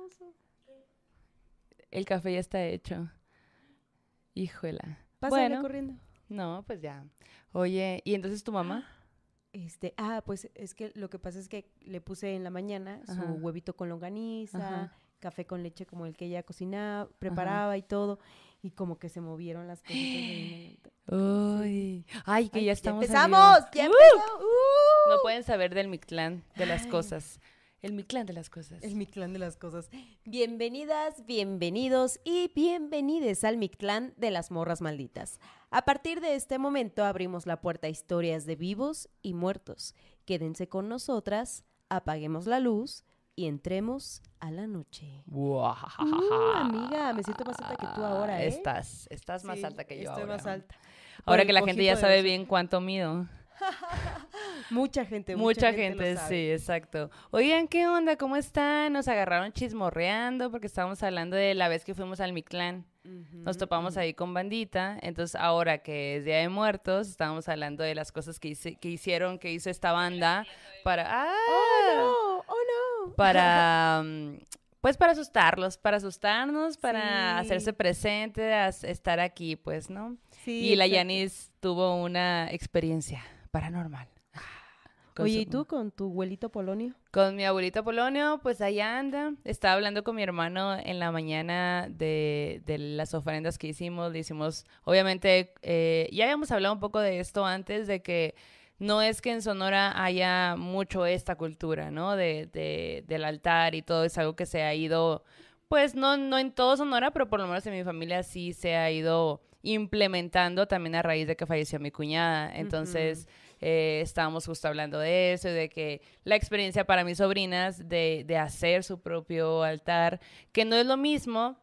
hermoso. El café ya está hecho. Híjola. Pásale Bueno. corriendo. No, pues ya. Oye, ¿y entonces tu mamá? Este, ah, pues es que lo que pasa es que le puse en la mañana su huevito con longaniza, Ajá. café con leche como el que ella cocinaba, preparaba y todo, y como que se movieron las cositas de. Uy. Ay, que Ay, ya estamos. empezamos, ya ¡Uh! empezamos. ¡Uh! No pueden saber del Mictlán, de las Ay. cosas. El Mictlán de las cosas. El Mictlán de las cosas. Bienvenidas, bienvenidos y bienvenides al Mictlán de las morras malditas. A partir de este momento abrimos la puerta a historias de vivos y muertos. Quédense con nosotras, apaguemos la luz y entremos a la noche. Guau. Uh, amiga, me siento más alta que tú ahora, ¿eh? Estás, estás más Sí, alta que yo Estoy ahora. más alta. Ahora Por que la gente ya sabe bien cuánto mido. Mucha gente, Mucha gente, sabe. sí, exacto. Oigan, ¿qué onda? ¿Cómo están? Nos agarraron chismorreando porque estábamos hablando de la vez que fuimos al Mictlán. Nos Ujú, topamos ahí con bandita. Entonces, ahora que es Día de Muertos, estábamos hablando de las cosas que, hice- que hicieron, que hizo esta banda para... ¡Ah! ¡Oh, no! ¡Oh, no! para mm, pues para asustarlos, para asustarnos, para Sí. hacerse presente, a estar aquí, pues, ¿no? Sí, y la. Yanis tuvo una experiencia paranormal. Oye, ¿y tú con tu abuelito Polonio? Con mi abuelito Polonio, pues allá anda. Estaba hablando con mi hermano en la mañana de, de las ofrendas que hicimos. Le hicimos, obviamente, eh, ya habíamos hablado un poco de esto antes, de que no es que en Sonora haya mucho esta cultura, ¿no? De, de- del altar y todo, es algo que se ha ido, pues no, no en todo Sonora, pero por lo menos en mi familia sí se ha ido implementando también a raíz de que falleció mi cuñada. Entonces, eh, estábamos justo hablando de eso, de que la experiencia para mis sobrinas de, de hacer su propio altar, que no es lo mismo,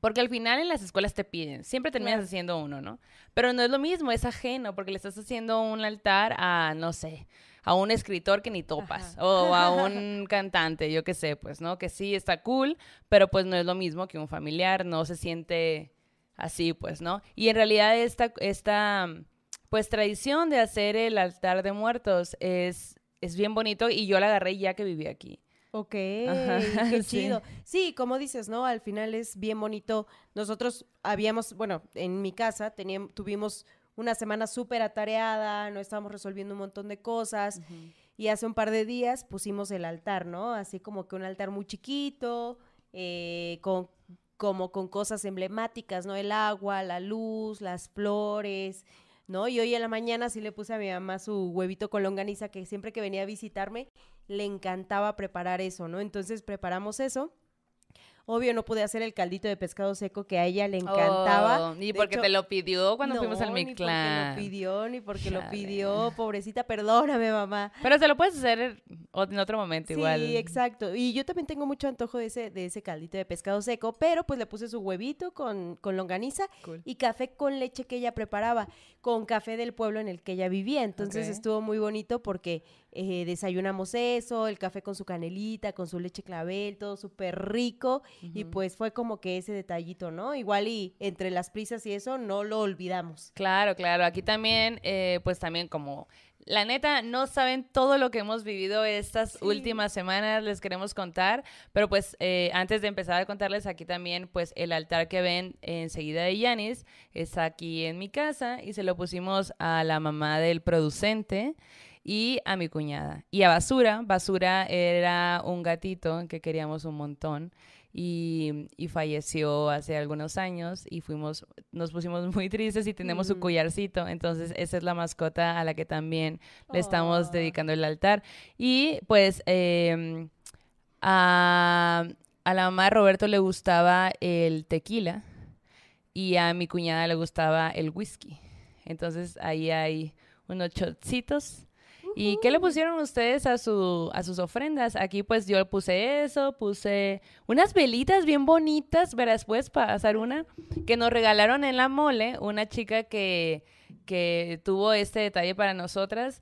porque al final en las escuelas te piden, siempre terminas Claro. haciendo uno, ¿no? Pero no es lo mismo, es ajeno, porque le estás haciendo un altar a, no sé, a un escritor que ni topas, Ajá. o a un cantante, yo qué sé, pues, ¿no? Que sí está cool, pero pues no es lo mismo que un familiar, no se siente así, pues, ¿no? Y en realidad esta, esta pues tradición de hacer el altar de muertos es, es bien bonito y yo la agarré ya que viví aquí. Ok, Ajá, qué sí. chido. Sí. como dices, ¿no? Al final es bien bonito. Nosotros habíamos, bueno, en mi casa teníamos, tuvimos una semana súper atareada, no estábamos resolviendo un montón de cosas. Y hace un par de días pusimos el altar, ¿no? Así como que un altar muy chiquito, eh, con, como con cosas emblemáticas, ¿no? El agua, la luz, las flores, ¿no? Y hoy en la mañana sí le puse a mi mamá su huevito con longaniza, que siempre que venía a visitarme le encantaba preparar eso, ¿no? Entonces preparamos eso. Obvio no pude hacer el caldito de pescado seco que a ella le encantaba. Oh, y De porque hecho, te lo pidió cuando fuimos al no, Ni Mictlán. porque lo pidió, ni porque lo pidió. Pobrecita, perdóname, mamá. Pero se lo puedes hacer en otro momento igual. Sí, exacto. Y yo también tengo mucho antojo de ese, de ese caldito de pescado seco, pero pues le puse su huevito con, con longaniza Cool. y café con leche que ella preparaba, con café del pueblo en el que ella vivía. Entonces estuvo muy bonito porque eh, desayunamos eso, el café con su canelita, con su leche clavel, todo súper rico. Y pues fue como que ese detallito, ¿no? Igual y entre las prisas y eso no lo olvidamos. Claro, claro. Aquí también, eh, pues también como la neta, no saben todo lo que hemos vivido estas Sí. últimas semanas, les queremos contar, pero pues eh, antes de empezar a contarles aquí también, pues el altar que ven enseguida de Yanis está aquí en mi casa y se lo pusimos a la mamá del producente y a mi cuñada. Y a Basura, Basura era un gatito que queríamos un montón y, y falleció hace algunos años y fuimos, nos pusimos muy tristes y tenemos su Mm. collarcito, entonces esa es la mascota a la que también le estamos dedicando el altar. Y pues em, a, a la mamá de Roberto le gustaba el tequila y a mi cuñada le gustaba el whisky. Entonces ahí hay unos shotcitos. ¿Y qué le pusieron ustedes a, su, a sus ofrendas? Aquí pues yo puse eso, puse unas velitas bien bonitas, verás pues pasar una, que nos regalaron en la mole, una chica que, que tuvo este detalle para nosotras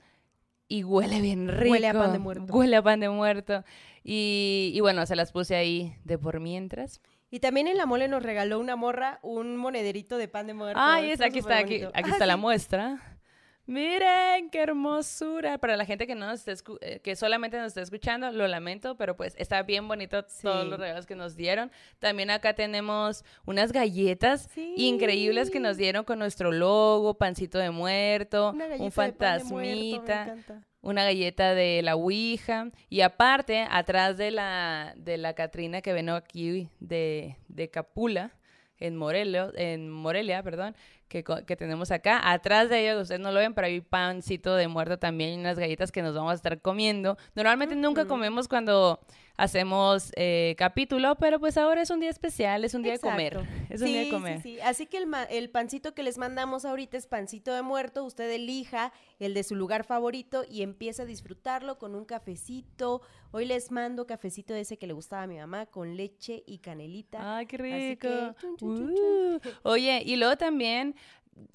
y huele bien rico. Huele a pan de muerto. Huele a pan de muerto. Y, y bueno, se las puse ahí de por mientras. Y también en la mole nos regaló una morra un monederito de pan de muerto. Ay, es, Estuvo aquí está, aquí, aquí Ah, está la sí. muestra. Miren, qué hermosura. Para la gente que no nos esté eh, que solamente nos está escuchando, lo lamento, pero pues está bien bonito todos los regalos que nos dieron. También acá tenemos unas galletas increíbles que nos dieron con nuestro logo, pancito de muerto, un fantasmita. una galleta de la Ouija y aparte atrás de la de la Catrina que vino aquí de, de Capula en Morelia, en Morelia, perdón, que, que, tenemos acá. Atrás de ellos, ustedes no lo ven, pero hay pancito de muerto también y unas galletas que nos vamos a estar comiendo. Normalmente nunca comemos cuando hacemos eh, capítulo, pero pues ahora es un día especial, es un día de comer. Es un día de comer. Sí, sí. Así que el, el, pancito que les mandamos ahorita es pancito de muerto. Usted elija el de su lugar favorito y empieza a disfrutarlo con un cafecito. Hoy les mando cafecito ese que le gustaba a mi mamá con leche y canelita. ¡Ay, qué rico! Uh. Oye, y luego también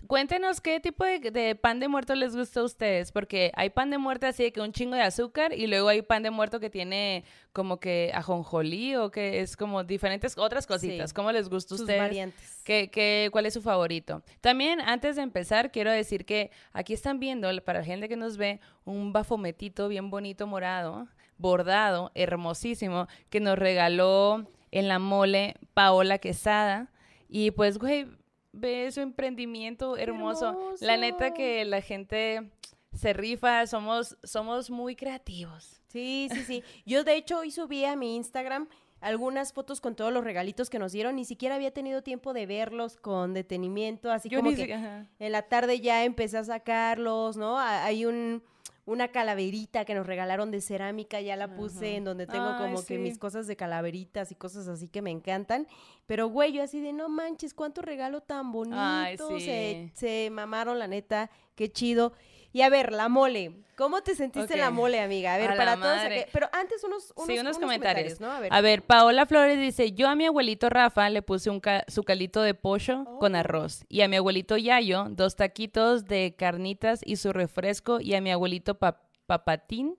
cuéntenos qué tipo de, pan de muerto les gusta a ustedes, porque hay pan de muerto así de que un chingo de azúcar y luego hay pan de muerto que tiene como que ajonjolí o que es como diferentes otras cositas. ¿Cómo les gusta a ustedes? variantes. ¿Qué, qué, cuál es su favorito? También, antes de empezar, quiero decir que aquí están viendo, para la gente que nos ve, un bafometito bien bonito morado, bordado, hermosísimo, que nos regaló en la mole Paola Quesada. Y pues, güey, ve su emprendimiento hermoso. La neta que la gente se rifa, somos, somos muy creativos. Sí, sí, sí. Yo de hecho hoy subí a mi Instagram algunas fotos con todos los regalitos que nos dieron. Ni siquiera había tenido tiempo de verlos con detenimiento, así como que en la tarde ya empecé a sacarlos, ¿no? Hay un una calaverita que nos regalaron de cerámica, ya la puse en donde tengo como que mis cosas de calaveritas y cosas así que me encantan. Pero, güey, yo así de, no manches, cuánto regalo tan bonito. se, se mamaron, la neta, qué chido. Y a ver, la mole. ¿Cómo te sentiste en la mole, amiga? A ver, para todos. Pero antes unos, unos, comentarios. ¿no? A ver. Paola Flores dice: Yo a mi abuelito Rafa le puse un su calito de pollo con oh. arroz. Y a mi abuelito Yayo, dos taquitos de carnitas y su refresco. Y a mi abuelito Papatín,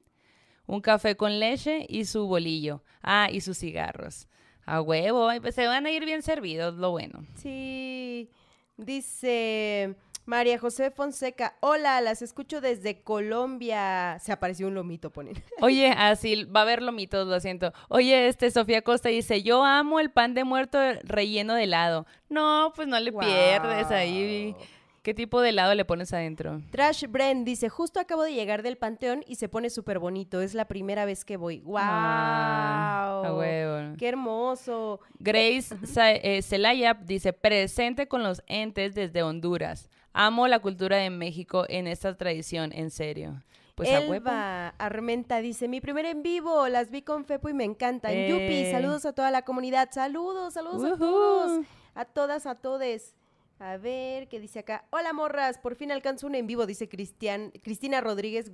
un café con leche y su bolillo. Ah, y sus cigarros. A huevo, pues se van a ir bien servidos, lo bueno. Sí. Dice. María José Fonseca, hola, las escucho desde Colombia. Se apareció un lomito, ponen. Oye, así va a haber lomitos, lo siento. Oye, este Sofía Costa dice, yo amo el pan de muerto relleno de helado. No, pues no le pierdes ahí. ¿Qué tipo de helado le pones adentro? Trash Brent dice, justo acabo de llegar del Panteón y se pone súper bonito. Es la primera vez que voy. ¡Wow! Ah, ¡Qué hermoso! Grace eh, Celaya dice, presente con los entes desde Honduras. Amo la cultura de México en esta tradición, en serio. Pues Elba Armenta dice, mi primer en vivo, las vi con Fepo y me encantan. Yupi, eh. saludos a toda la comunidad, saludos, saludos a todos, a todas, a todes. A ver, ¿qué dice acá? Hola morras, por fin alcanzo un en vivo, dice Cristian, Cristina Rodríguez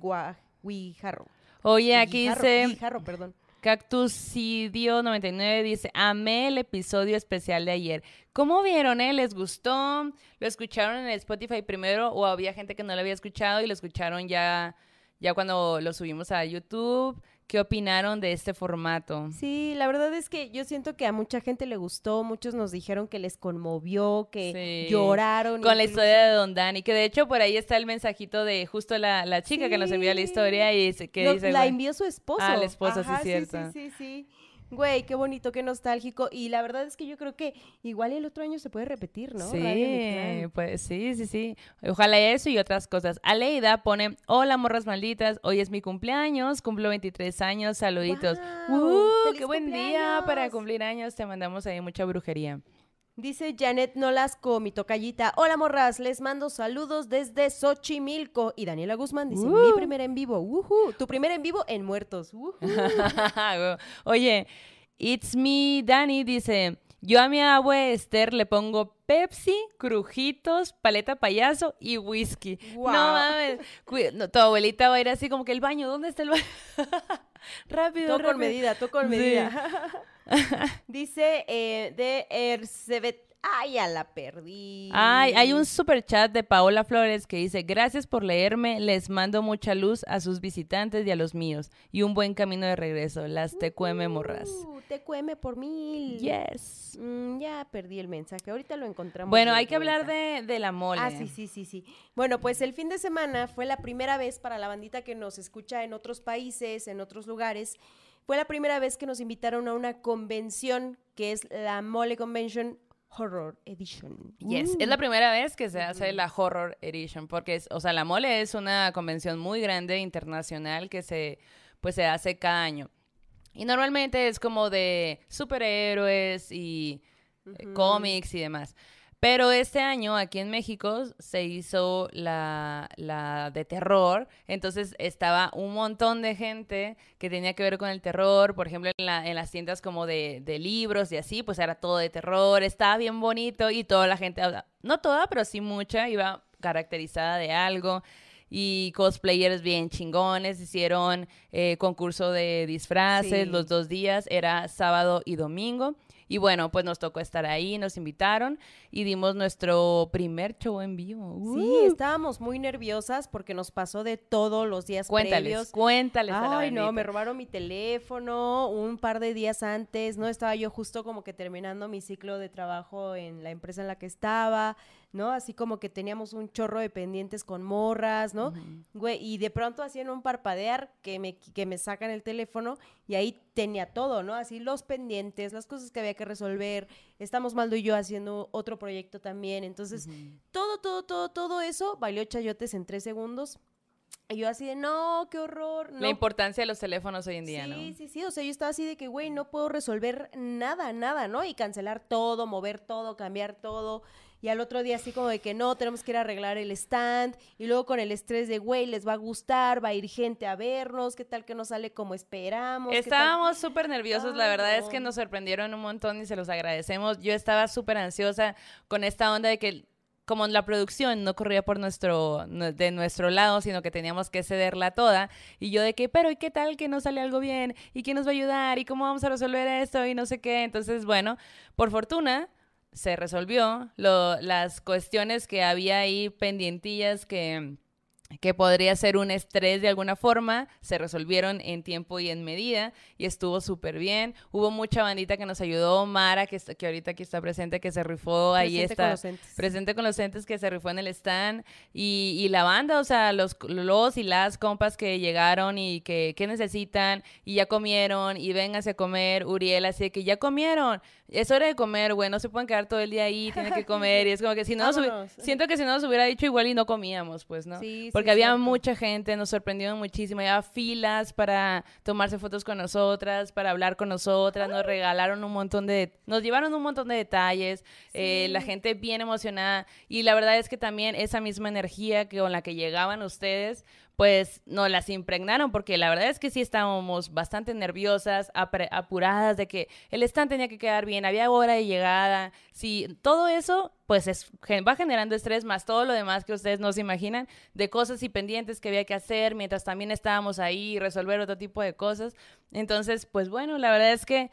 Guijarro. Oye, aquí dice... Guijarro, perdón. Cactusidio99 dice, amé el episodio especial de ayer. ¿Cómo vieron, eh? ¿Les gustó? ¿Lo escucharon en Spotify primero o había gente que no lo había escuchado y lo escucharon ya, ya cuando lo subimos a YouTube? ¿Qué opinaron de este formato? Sí, la verdad es que yo siento que a mucha gente le gustó, muchos nos dijeron que les conmovió, que lloraron. Con la historia de Don Dani, que de hecho por ahí está el mensajito de justo la, chica que nos envió la historia y que dice... La envió su esposo. Ah, el esposo, sí, cierto. Sí, sí, sí. Güey, qué bonito, qué nostálgico. Y la verdad es que yo creo que igual el otro año se puede repetir, ¿no? Sí, pues sí, sí, sí. Ojalá eso y otras cosas. Aleida pone, hola morras malditas, hoy es mi cumpleaños, cumplo 23 años, saluditos. ¡Uh! ¡Qué buen día para cumplir años! Te mandamos ahí mucha brujería. Dice Janet Nolasco, mi tocallita. Hola morras, les mando saludos desde Xochimilco. Y Daniela Guzmán dice, mi uh. primer en vivo. Tu primer en vivo en Muertos. Oye, It's Me Dani dice, yo a mi abue Esther le pongo Pepsi, crujitos, paleta payaso y whisky. No mames. tu abuelita va a ir así como que el baño, ¿dónde está el baño? rápido, Todo con medida, todo con medida. Dice eh, de Ercebet Ay, ya la perdí. Ay, hay un super chat de Paola Flores que dice, gracias por leerme, les mando mucha luz a sus visitantes y a los míos, y un buen camino de regreso, las TQM morras. Uh, TQM por mil. Yes. Mm, ya perdí el mensaje, ahorita lo encontramos. Bueno, hay que hablar de, de la mole. Ah, sí, sí, sí, sí. Bueno, pues el fin de semana fue la primera vez para la bandita que nos escucha en otros países, en otros lugares. Fue la primera vez que nos invitaron a una convención que es la Mole Convention Horror Edition. Yes, Uh. es la primera vez que se hace la Horror Edition, porque, es, o sea, la Mole es una convención muy grande internacional que se, pues, se hace cada año. Y normalmente es como de superhéroes y eh, cómics y demás. Pero este año aquí en México se hizo la, la de terror, entonces estaba un montón de gente que tenía que ver con el terror, por ejemplo en, la- en las tiendas como de, de libros y así, pues era todo de terror, estaba bien bonito y toda la gente, no toda, pero sí mucha, iba caracterizada de algo. Y cosplayers bien chingones, hicieron eh, concurso de disfraces Sí. los dos días, era sábado y domingo. Y bueno, pues nos tocó estar ahí, nos invitaron y dimos nuestro primer show en vivo. Sí, ¡Uh! estábamos muy nerviosas porque nos pasó de todos los días Cuéntales, previos. cuéntales. a la Ay, no, me robaron mi teléfono un par de días antes, ¿no? Estaba yo justo como que terminando mi ciclo de trabajo en la empresa en la que estaba, ¿no? Así como que teníamos un chorro de pendientes con morras, ¿no? Güey, y de pronto hacían un parpadear que me, que me sacan el teléfono y ahí tenía todo, ¿no? Así los pendientes, las cosas que había que resolver. Estamos Maldo y yo haciendo otro proyecto también. Entonces, todo, todo, todo, todo eso valió chayotes en tres segundos. Y yo así de, no, qué horror. No La importancia de los teléfonos hoy en día, sí, ¿no? sí, sí. O sea, yo estaba así de que, güey, no puedo resolver nada, nada, ¿no? Y cancelar todo, mover todo, cambiar todo. Y al otro día así como de que no, tenemos que ir a arreglar el stand. Y luego con el estrés de, güey, les va a gustar, va a ir gente a vernos, qué tal que no sale como esperamos. Estábamos súper nerviosos, la Ay, verdad es no. que nos sorprendieron un montón y se los agradecemos. Yo estaba súper ansiosa con esta onda de que como la producción no corría por nuestro de nuestro lado, sino que teníamos que cederla toda y yo de que, pero ¿y qué tal que no sale algo bien? ¿Y quién nos va a ayudar? ¿Y cómo vamos a resolver esto? Y no sé qué. Entonces, bueno, por fortuna se resolvió lo- las cuestiones que había ahí pendientillas que que podría ser un estrés de alguna forma, se resolvieron en tiempo y en medida y estuvo súper bien. Hubo mucha bandita que nos ayudó, Mara, que, está- que ahorita aquí está presente, que se rifó, ahí Presente está, con los entes. presente con los entes que se rifó en el stand y, y la banda, o sea, los, los y las compas que llegaron y que, que necesitan y ya comieron y vénganse a comer, Uriel, así que ya comieron. Es hora de comer, güey, no se pueden quedar todo el día ahí, tienen que comer y es como que si no, siento que si no nos hubiera dicho igual y no comíamos, pues, ¿no? Sí, sí, Porque había mucha gente, nos sorprendieron muchísimo. Había filas para tomarse fotos con nosotras, para hablar con nosotras. Nos regalaron un montón de. Nos llevaron un montón de detalles. eh, la gente bien emocionada. Y la verdad es que también esa misma energía que con la que llegaban ustedes, pues nos las impregnaron. Porque la verdad es que sí estábamos bastante nerviosas, apuradas de que el stand tenía que quedar bien. Había hora de llegada. Sí, todo eso, pues va generando estrés más todo lo demás que ustedes no se imaginan de cosas y pendientes que había que hacer mientras también estábamos ahí resolver otro tipo de cosas. Entonces, pues bueno, la verdad es que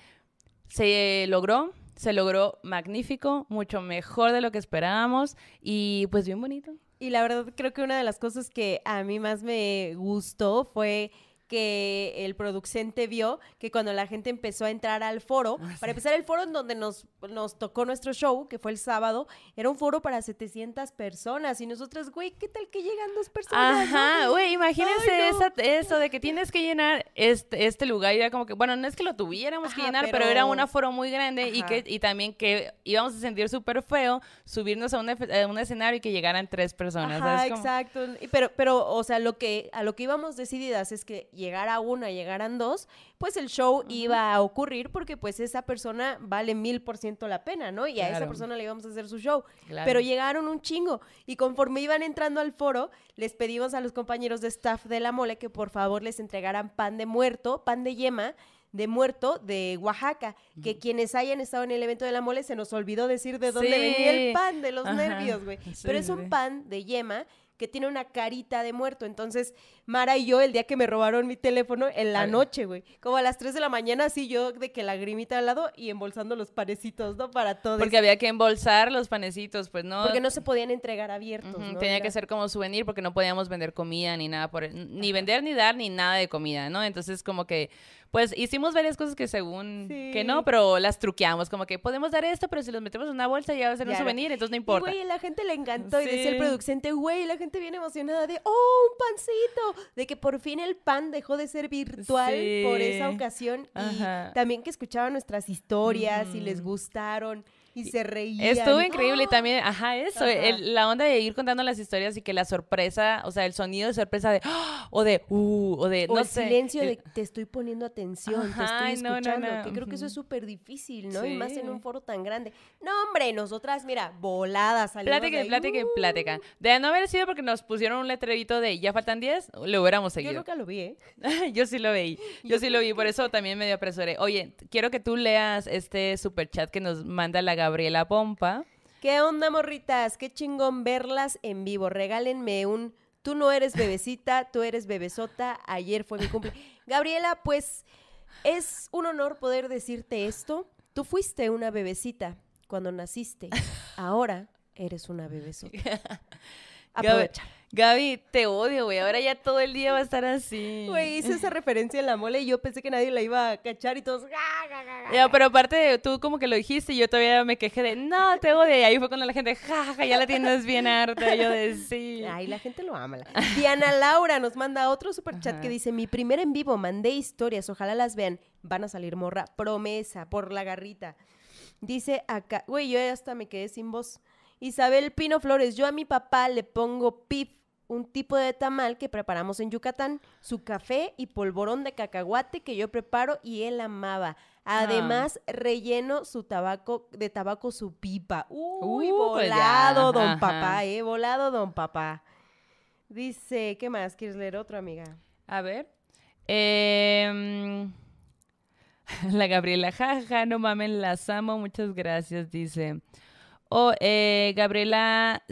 se logró, se logró magnífico, mucho mejor de lo que esperábamos y pues bien bonito. Y la verdad creo que una de las cosas que a mí más me gustó fue que el producente vio que cuando la gente empezó a entrar al foro, Ah, para empezar el foro en donde nos, nos tocó nuestro show, que fue el sábado, era un foro para 700 personas y nosotras, güey, ¿qué tal que llegan dos personas? Ajá, güey, imagínense Ay, no. esa- eso de que tienes que llenar este, este lugar y era como que, bueno, no es que lo tuviéramos que llenar, pero... pero- era un aforo muy grande y que y también que íbamos a sentir súper feo subirnos a un, a un escenario y que llegaran tres personas. Ajá, ¿sabes? Como- exacto. Pero, pero, o sea, lo que, a lo que íbamos decididas es que llegara una, llegaran dos, pues el show iba a ocurrir porque pues esa persona vale mil por ciento la pena, ¿no? Y a esa persona le íbamos a hacer su show. Claro. Pero llegaron un chingo. Y conforme iban entrando al foro, les pedimos a los compañeros de staff de la mole que por favor les entregaran pan de muerto, pan de yema de muerto de Oaxaca, que quienes hayan estado en el evento de la mole se nos olvidó decir de dónde Sí. venía el pan, de los Ajá. nervios, güey. Sí, Pero es un pan de yema que tiene una carita de muerto. Entonces, Mara y yo, el día que me robaron mi teléfono, en la noche, güey, como a las 3 de la mañana, así yo de que lagrimita al lado y embolsando los panecitos, ¿no? Para todos. Porque había que embolsar los panecitos, pues no. Porque no se podían entregar abiertos, ¿no? Tenía que ser como souvenir porque no podíamos vender comida ni nada por ni vender ni dar ni nada de comida, ¿no? Entonces como que pues hicimos varias cosas que según que no, pero las truqueamos, como que podemos dar esto, pero si los metemos en una bolsa ya va a ser un souvenir, entonces no importa. Y güey, la gente le encantó y decía el producente, güey, la gente viene emocionada de, oh, un pancito, de que por fin el pan dejó de ser virtual por esa ocasión y también que escuchaban nuestras historias y les gustaron y se reían. Estuvo increíble y también, ajá, eso, la onda de ir contando las historias y que la sorpresa, o sea, el sonido de sorpresa de, ¡ah! o de, uh, o de, o el silencio de, te estoy poniendo atención, te estoy escuchando, que creo que eso es súper difícil, ¿no? Y más en un foro tan grande. No, hombre, nosotras, mira, voladas salimos Plática, plática, plática. De no haber sido porque nos pusieron un letrerito de ya faltan 10, lo hubiéramos seguido. Yo nunca lo vi, ¿eh? Yo sí lo vi, yo sí lo vi, por eso también me dio apresuré. Oye, quiero que tú leas este super chat que nos manda la Gabriela Pompa. ¿Qué onda, morritas? Qué chingón verlas en vivo. Regálenme un tú no eres bebecita, tú eres bebesota. Ayer fue mi cumple. Gabriela, pues es un honor poder decirte esto. Tú fuiste una bebecita cuando naciste. Ahora eres una bebesota. Aprovecha. Gaby, te odio, güey. Ahora ya todo el día va a estar así. Güey, hice esa referencia en la mole y yo pensé que nadie la iba a cachar y todos. Ya, pero aparte, tú como que lo dijiste y yo todavía me quejé de, no, te odio. Y ahí fue cuando la gente, jaja, ya la tienes bien harta. Y yo de, sí. Ay, la gente lo ama. Diana Laura nos manda otro super chat que dice: Mi primer en vivo, mandé historias, ojalá las vean. Van a salir morra, promesa, por la garrita. Dice acá, güey, yo hasta me quedé sin voz. Isabel Pino Flores, yo a mi papá le pongo pif un tipo de tamal que preparamos en Yucatán, su café y polvorón de cacahuate que yo preparo y él amaba. Además, ah. relleno su tabaco, de tabaco su pipa. Uy, uh, pues volado, don papá, eh, volado, don papá. Dice, ¿qué más? ¿Quieres leer otro, amiga? A ver. Em, la Gabriela, jaja, no mamen, las amo, muchas gracias, dice. Oh, eh, Gabriela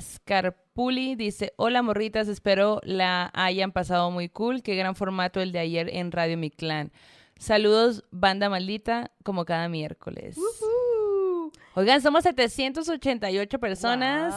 Scarpuli dice, hola morritas, espero la hayan pasado muy cool. Qué gran formato el de ayer en Radio Mi Clan. Saludos, banda maldita, como cada miércoles. Oigan, somos 788 personas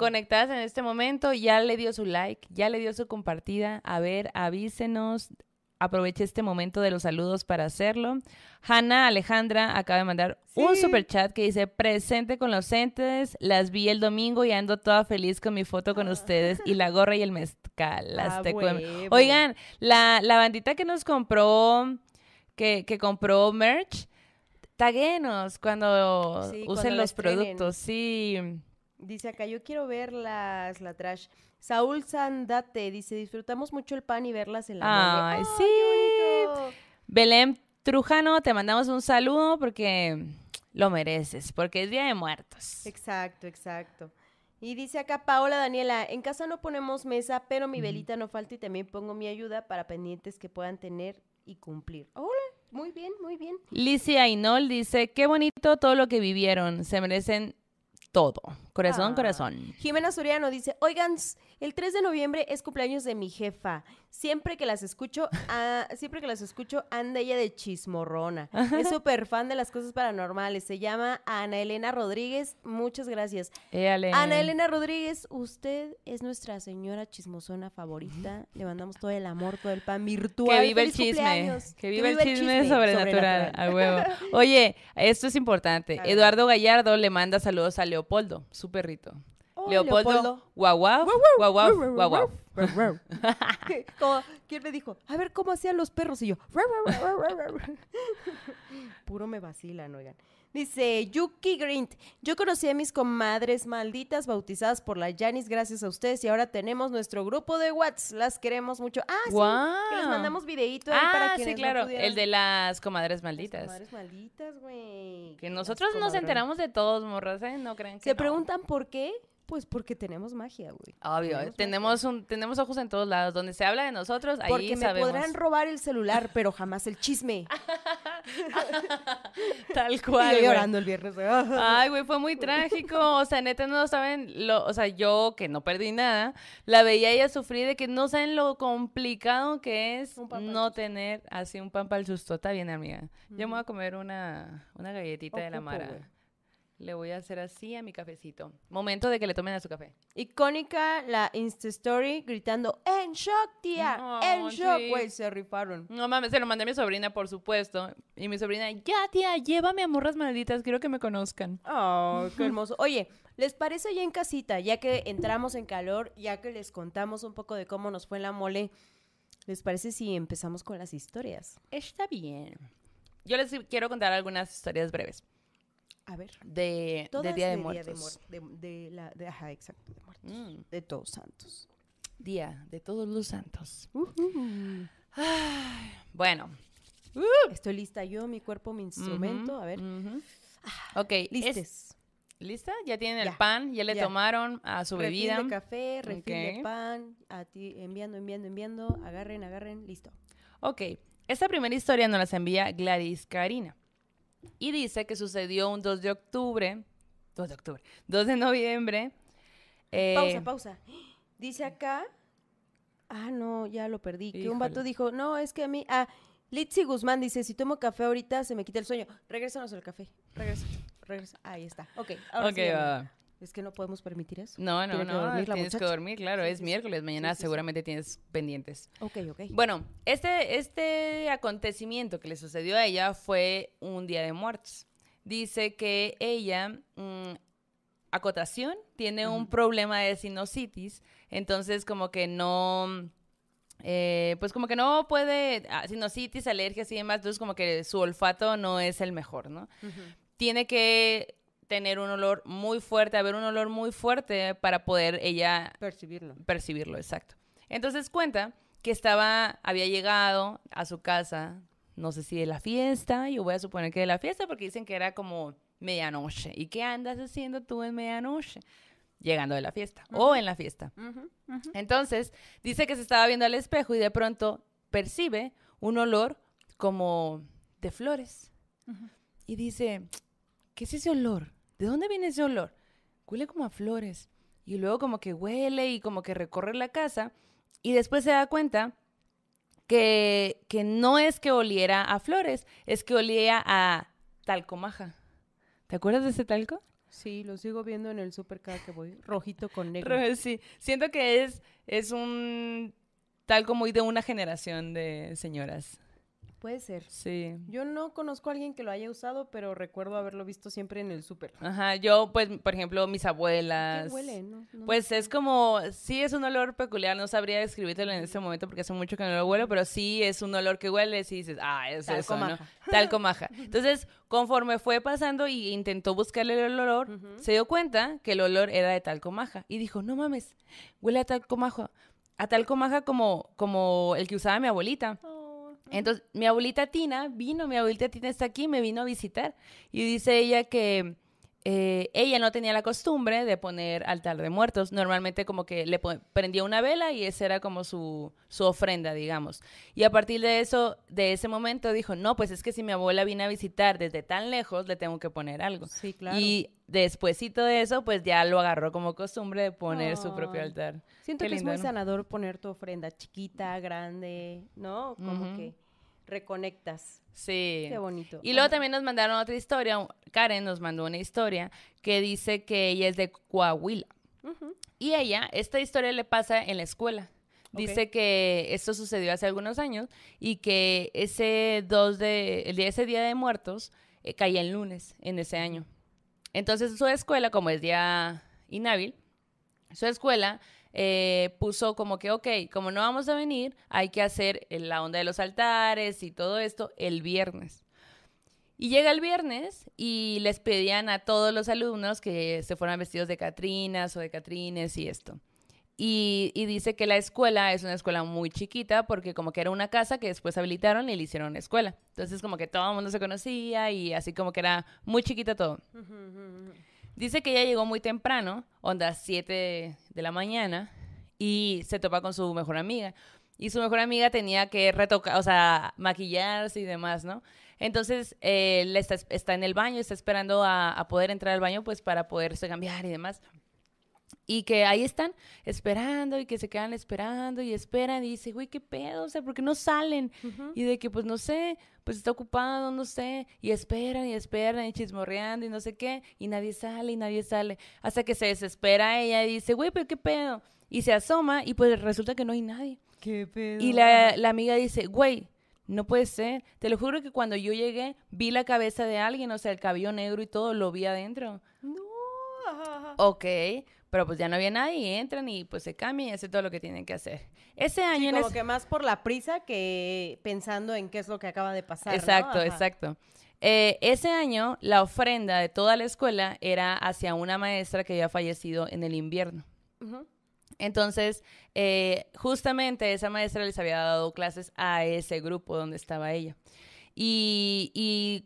conectadas en este momento. Ya le dio su like, ya le dio su compartida. A ver, avísenos, aproveche este momento de los saludos para hacerlo. Hanna Alejandra acaba de mandar un super chat que dice, presente con los entes, las vi el domingo y ando toda feliz con mi foto con ustedes y la gorra y el mezcal. Las ah, Oigan, la, bandita que nos compró, que, que compró merch, taguenos cuando usen los productos, sí. Dice acá, yo quiero verlas, la trash. Saúl Sandate dice, disfrutamos mucho el pan y verlas en la Ay, sí. Belén Trujano, te mandamos un saludo porque lo mereces, porque es Día de Muertos. Exacto, exacto. Y dice acá Paola Daniela, en casa no ponemos mesa, pero mi velita no falta y también pongo mi ayuda para pendientes que puedan tener y cumplir. Hola, muy bien, muy bien. Licia Ainol dice, qué bonito todo lo que vivieron, se merecen todo. Corazón, ah. corazón. Jimena Soriano dice, oigan, el 3 de noviembre es cumpleaños de mi jefa. Siempre que las escucho, ah, siempre que las escucho, anda ella de chismorrona. Es súper fan de las cosas paranormales. Se llama Ana Elena Rodríguez. Muchas gracias. Ana Elena Rodríguez, usted es nuestra señora chismosona favorita. Le mandamos todo el amor, todo el pan virtual. Que vive el chisme. Que vive, el, chisme, sobrenatural. A huevo. Oye, esto es importante. Eduardo Gallardo le manda saludos a Leopoldo, su perrito. Leopoldo, guau guau, guau guau, guau ¿Quién me dijo? A ver, ¿cómo hacían los perros? Y yo, puro me vacilan, oigan. Dice Yuki Grint, yo conocí a mis comadres malditas bautizadas por la Janis gracias a ustedes y ahora tenemos nuestro grupo de WhatsApp. Las queremos mucho. Ah, sí, que les mandamos videito ah, para sí, claro, el de las comadres malditas. Las comadres malditas, güey. Que nosotros nos enteramos de todos, morras, ¿eh? No creen que Se preguntan por qué. Pues porque tenemos magia, güey. Obvio, tenemos, un, tenemos ojos en todos lados. Donde se habla de nosotros, ahí porque me podrán robar el celular, pero jamás el chisme. Tal cual. Y yo llorando el viernes. Ay, güey, fue muy trágico. O sea, neta, no saben, lo, o sea, yo que no perdí nada, la veía ella sufrir de que no saben lo complicado que es no tener así un pan para el susto. Está bien, amiga. Yo me voy a comer una, una galletita de la Mara. Le voy a hacer así a mi cafecito. Momento de que le tomen a su café. Icónica la Insta Story gritando, ¡En shock, tía! ¡En shock! sí. Güey, se rifaron. No mames, se lo mandé a mi sobrina, por supuesto. Y mi sobrina, ya, tía, llévame a morras malditas, quiero que me conozcan. ¡Oh, qué hermoso! Oye, ¿les parece ya en casita, ya que entramos en calor, ya que les contamos un poco de cómo nos fue en la mole, ¿les parece si empezamos con las historias? Está bien. Yo les quiero contar algunas historias breves A ver. de, Día de Día Muertos. de, muer- de- de la, de- ajá, exacto, de muertos. Mm, De todos santos. Día de Todos los Santos. Ujú. Bueno. Estoy lista yo, mi cuerpo, mi instrumento. A ver. ujú. Ok, es- Listes. ¿lista? Ya tienen el pan, ya le ya. tomaron a su Refil bebida. de café, refil de pan, a ti enviando, enviando, enviando, agarren, agarren, listo. Ok, esta primera historia nos las envía Gladys Karina. Y dice que sucedió un 2 de octubre, 2 de octubre, 2 de noviembre. eh, Pausa, pausa. Dice acá, ah, no, ya lo perdí, que un vato dijo, no, es que a mí, ah, Litzy Guzmán dice, si tomo café ahorita se me quita el sueño. Regrésanos el café, regresa, regresa. Ahí está, ok. Ahora Ok, sí, ya, va. no. Es que no podemos permitir eso. No, no, no, dormir tienes que dormir, claro, Sí, es sí, miércoles, mañana Sí, seguramente tienes pendientes. Ok, ok. Bueno, este, este acontecimiento que le sucedió a ella fue un día de muertos. Dice que ella, mm, acotación, tiene un problema de sinusitis, entonces como que no, eh, pues como que no puede, ah, sinusitis, alergias y demás, entonces como que su olfato no es el mejor, ¿no? Ujú. Tiene que tener un olor muy fuerte, haber un olor muy fuerte para poder ella Percibirlo. percibirlo, exacto. Entonces cuenta que estaba, había llegado a su casa, no sé si de la fiesta, yo voy a suponer que de la fiesta porque dicen que era como medianoche. ¿Y qué andas haciendo tú en medianoche? Llegando de la fiesta o en la fiesta. Entonces dice que se estaba viendo al espejo y de pronto percibe un olor como de flores. Y dice, ¿qué es ese olor? ¿De dónde viene ese olor? Huele como a flores. Y luego como que huele y como que recorre la casa. Y después se da cuenta que, que no es que oliera a flores, es que olía a talcomaja. ¿Te acuerdas de ese talco? Sí, lo sigo viendo en el super cada que voy. Rojito con negro. Sí, siento que es, es un talco muy de una generación de señoras. Puede ser. Sí. Yo no conozco a alguien que lo haya usado, pero recuerdo haberlo visto siempre en el súper. Ajá, yo, pues, por ejemplo, mis ¿Qué abuelas. huele? No, no Pues es como, sí es un olor peculiar, no sabría describírtelo en este momento porque hace mucho que no lo huelo, pero sí es un olor que hueles y dices, ah, es eso, ¿no? Talcomaja. Talcomaja. Entonces, conforme fue pasando y intentó buscarle el olor, se dio cuenta que el olor era de talcomaja y dijo, no mames, huele a talcomaja, a talcomaja como, como el que usaba mi abuelita. Oh, Entonces, mi abuelita Tina vino, mi abuelita Tina está aquí, me vino a visitar. Y dice ella que eh, ella no tenía la costumbre de poner altar de muertos. Normalmente como que le prendía una vela y esa era como su, su ofrenda, digamos. Y a partir de eso, de ese momento dijo, no, pues es que si mi abuela viene a visitar desde tan lejos, le tengo que poner algo. Sí, claro. Y despuésito de eso, pues ya lo agarró como costumbre de poner su propio altar. Siento Qué que lindo, es muy ¿no? sanador poner tu ofrenda chiquita, grande, ¿no? Como que reconectas. Sí. Qué bonito. Y luego también nos mandaron otra historia, Karen nos mandó una historia que dice que ella es de Coahuila. Y ella, esta historia le pasa en la escuela. Dice que esto sucedió hace algunos años y que ese 2 de, el día, ese día de muertos eh, caía en lunes en ese año. Entonces su escuela, como es día inhábil, su escuela eh, puso como que, ok, como no vamos a venir, hay que hacer la onda de los altares y todo esto el viernes. Y llega el viernes y les pedían a todos los alumnos que se fueran vestidos de Catrinas o de Catrines y esto. Y, dice que la escuela es una escuela muy chiquita porque como que era una casa que después habilitaron y le hicieron escuela. Entonces como que todo el mundo se conocía y así como que era muy chiquita todo. Dice que ella llegó muy temprano, onda 7 de la mañana, y se topa con su mejor amiga. y su mejor amiga tenía que retocar, o sea, maquillarse y demás, ¿no? Entonces, él está, está, en el baño, está esperando a, a, poder entrar al baño, pues para poderse cambiar y demás. Y que ahí están esperando y que se quedan esperando y esperan y dice, güey, qué pedo, o sea, ¿por qué no salen? Y de que, pues no sé, pues está ocupado, no sé, y esperan y esperan y chismorreando y no sé qué, y nadie sale y nadie sale, hasta que se desespera ella y dice, güey, pero qué pedo. Y se asoma y pues resulta que no hay nadie. ¿Qué pedo? Y la, la amiga dice, güey, no puede ser. Te lo juro que cuando yo llegué, vi la cabeza de alguien, o sea, el cabello negro y todo, lo vi adentro. No. Ok, pero pues ya no había nadie, y entran y pues se cambian y hacen todo lo que tienen que hacer. Ese año... Sí, como que más por la prisa que pensando en qué es lo que acaba de pasar. Exacto, ¿no? exacto. Eh, ese año la ofrenda de toda la escuela era hacia una maestra que había fallecido en el invierno. Uh -huh. Entonces, eh, justamente esa maestra les había dado clases a ese grupo donde estaba ella. Y, y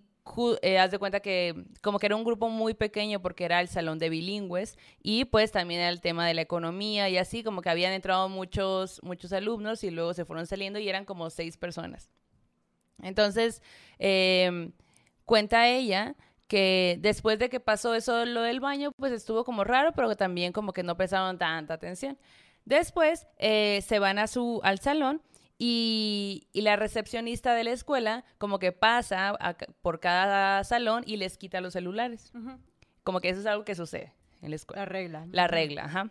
eh, haz de cuenta que como que era un grupo muy pequeño porque era el salón de bilingües y pues también era el tema de la economía y así como que habían entrado muchos, muchos alumnos y luego se fueron saliendo y eran como seis personas. Entonces, eh, cuenta ella que después de que pasó eso lo del baño, pues estuvo como raro, pero también como que no prestaron tanta atención. Después eh, se van a su, al salón y, y, la recepcionista de la escuela como que pasa a, por cada salón y les quita los celulares. Uh -huh. Como que eso es algo que sucede en la escuela. La regla. La regla, ajá.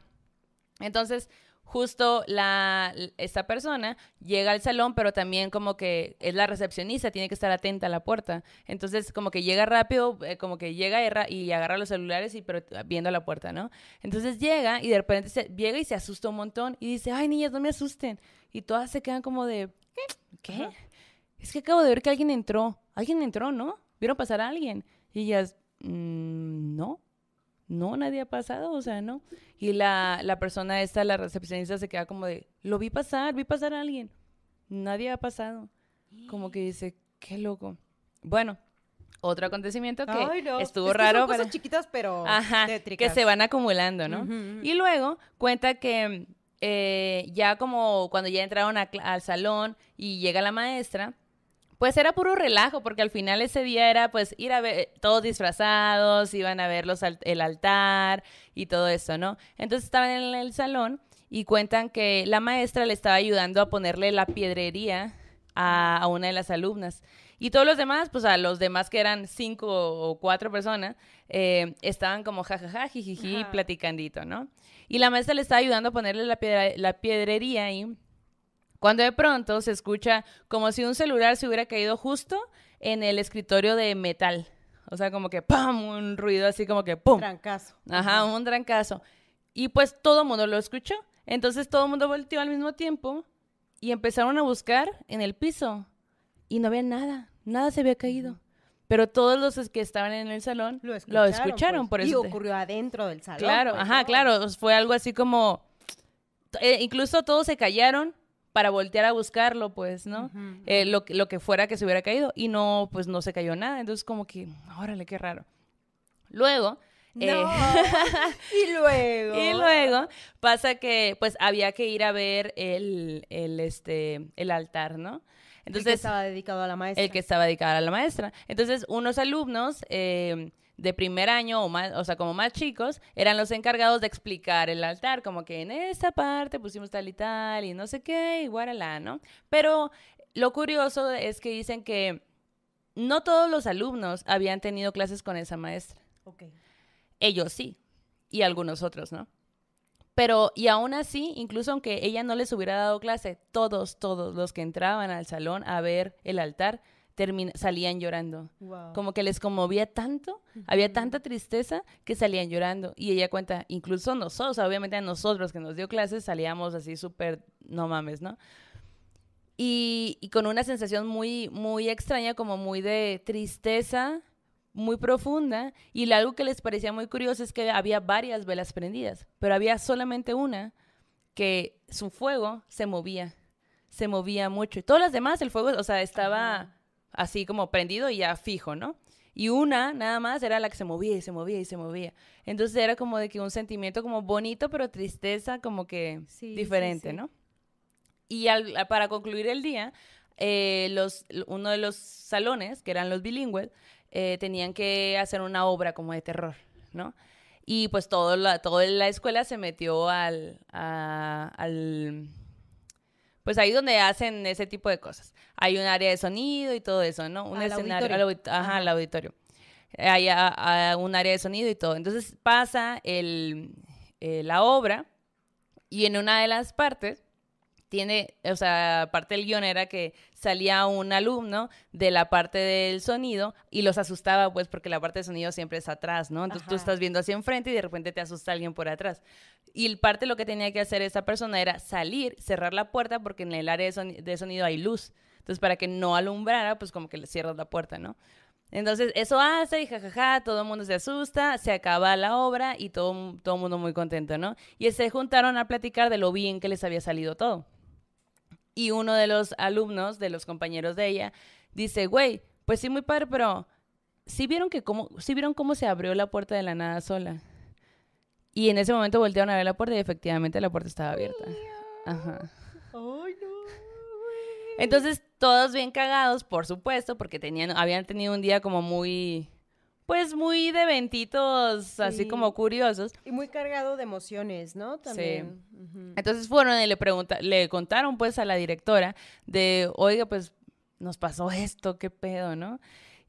Entonces, justo la, esta persona llega al salón, pero también como que es la recepcionista, tiene que estar atenta a la puerta. Entonces, como que llega rápido, eh, como que llega y, y, agarra los celulares, y, pero viendo la puerta, ¿no? Entonces llega y de repente se, llega y se asusta un montón y dice, ay, niñas, no me asusten. Y todas se quedan como de, ¿qué? Es que acabo de ver que alguien entró. Alguien entró, ¿no? ¿Vieron pasar a alguien? Y ellas, mmm, no no, nadie ha pasado, o sea, no. Y la, la persona esta, la recepcionista, se queda como de, lo vi pasar, vi pasar a alguien. Nadie ha pasado. Como que dice, qué loco. Bueno, otro acontecimiento que Ay, no. estuvo es que raro. Son cosas chiquitas, pero Ajá, que se van acumulando, ¿no? Uh -huh. Y luego cuenta que eh, ya como cuando ya entraron a, al salón y llega la maestra, pues era puro relajo, porque al final ese día era pues ir a ver, todos disfrazados, iban a ver los, el altar y todo eso, ¿no? Entonces estaban en el salón y cuentan que la maestra le estaba ayudando a ponerle la piedrería a, a una de las alumnas. Y todos los demás, pues a los demás que eran cinco o cuatro personas, eh, estaban como jajaja, jijiji, platicandito, ¿no? Y la maestra le estaba ayudando a ponerle la, piedra, la piedrería ahí. Cuando de pronto se escucha como si un celular se hubiera caído justo en el escritorio de metal. O sea, como que ¡pum! Un ruido así como que ¡pum! Trancazo. Ajá, un trancazo. Y pues todo el mundo lo escuchó. Entonces todo el mundo volteó al mismo tiempo y empezaron a buscar en el piso. Y no había nada, nada se había caído. Pero todos los que estaban en el salón lo escucharon. Lo escucharon pues. por y eso. ocurrió adentro del salón. Claro, pues, ajá, ¿no? claro. Fue algo así como... Eh, incluso todos se callaron para voltear a buscarlo, pues, ¿no? Uh -huh. eh, lo, lo, que fuera que se hubiera caído. Y no, pues no se cayó nada. Entonces, como que, órale, qué raro. Luego. No. Eh, y luego. y luego pasa que, pues, había que ir a ver el, el, este, el altar, ¿no? Entonces, el que estaba dedicado a la maestra. El que estaba dedicado a la maestra. Entonces, unos alumnos eh, de primer año o más, o sea, como más chicos, eran los encargados de explicar el altar, como que en esta parte pusimos tal y tal y no sé qué, y guaralá, ¿no? Pero lo curioso es que dicen que no todos los alumnos habían tenido clases con esa maestra. Okay. Ellos sí, y algunos otros, ¿no? Pero, y aún así, incluso aunque ella no les hubiera dado clase, todos, todos los que entraban al salón a ver el altar, salían llorando. Wow. Como que les conmovía tanto, uh -huh. había tanta tristeza que salían llorando. Y ella cuenta, incluso nosotros, obviamente a nosotros que nos dio clases, salíamos así súper, no mames, ¿no? Y, y, con una sensación muy, muy extraña, como muy de tristeza, muy profunda. Y algo que les parecía muy curioso es que había varias velas prendidas, pero había solamente una que su fuego se movía, se movía mucho. Y todas las demás, el fuego, o sea, estaba... Así como prendido y ya fijo, ¿no? Y una nada más era la que se movía y se movía y se movía. Entonces era como de que un sentimiento como bonito, pero tristeza como que sí, diferente, sí, sí. ¿no? Y al, para concluir el día, eh, los, uno de los salones, que eran los bilingües, eh, tenían que hacer una obra como de terror, ¿no? Y pues todo la, toda la escuela se metió al, al pues ahí donde hacen ese tipo de cosas. Hay un área de sonido y todo eso, ¿no? Un escenario, auditorio. ajá, el auditorio. Hay un área de sonido y todo. Entonces pasa el, eh, la obra y en una de las partes tiene, o sea, parte del guion era que salía un alumno de la parte del sonido y los asustaba, pues, porque la parte del sonido siempre es atrás, ¿no? Entonces tú estás viendo hacia enfrente y de repente te asusta alguien por atrás. Y el parte lo que tenía que hacer esa persona era salir, cerrar la puerta, porque en el área de, sonido, hay luz. Entonces, para que no alumbrara, pues como que le cierras la puerta, ¿no? Entonces, eso hace y jajaja, todo el mundo se asusta, se acaba la obra y todo, todo el mundo muy contento, ¿no? Y se juntaron a platicar de lo bien que les había salido todo. Y uno de los alumnos, de los compañeros de ella, dice, güey, pues sí, muy padre, pero ¿sí vieron, que cómo, ¿sí vieron cómo se abrió la puerta de la nada sola? Y en ese momento voltearon a ver la puerta y efectivamente la puerta estaba abierta. Ajá. Ay, no. Entonces, todos bien cagados, por supuesto, porque tenían, habían tenido un día como muy pues muy de eventitos así como curiosos. Y muy cargado de emociones, ¿no? También. Sí. Entonces fueron y le pregunta, le contaron pues a la directora de, oiga, pues nos pasó esto, qué pedo, ¿no?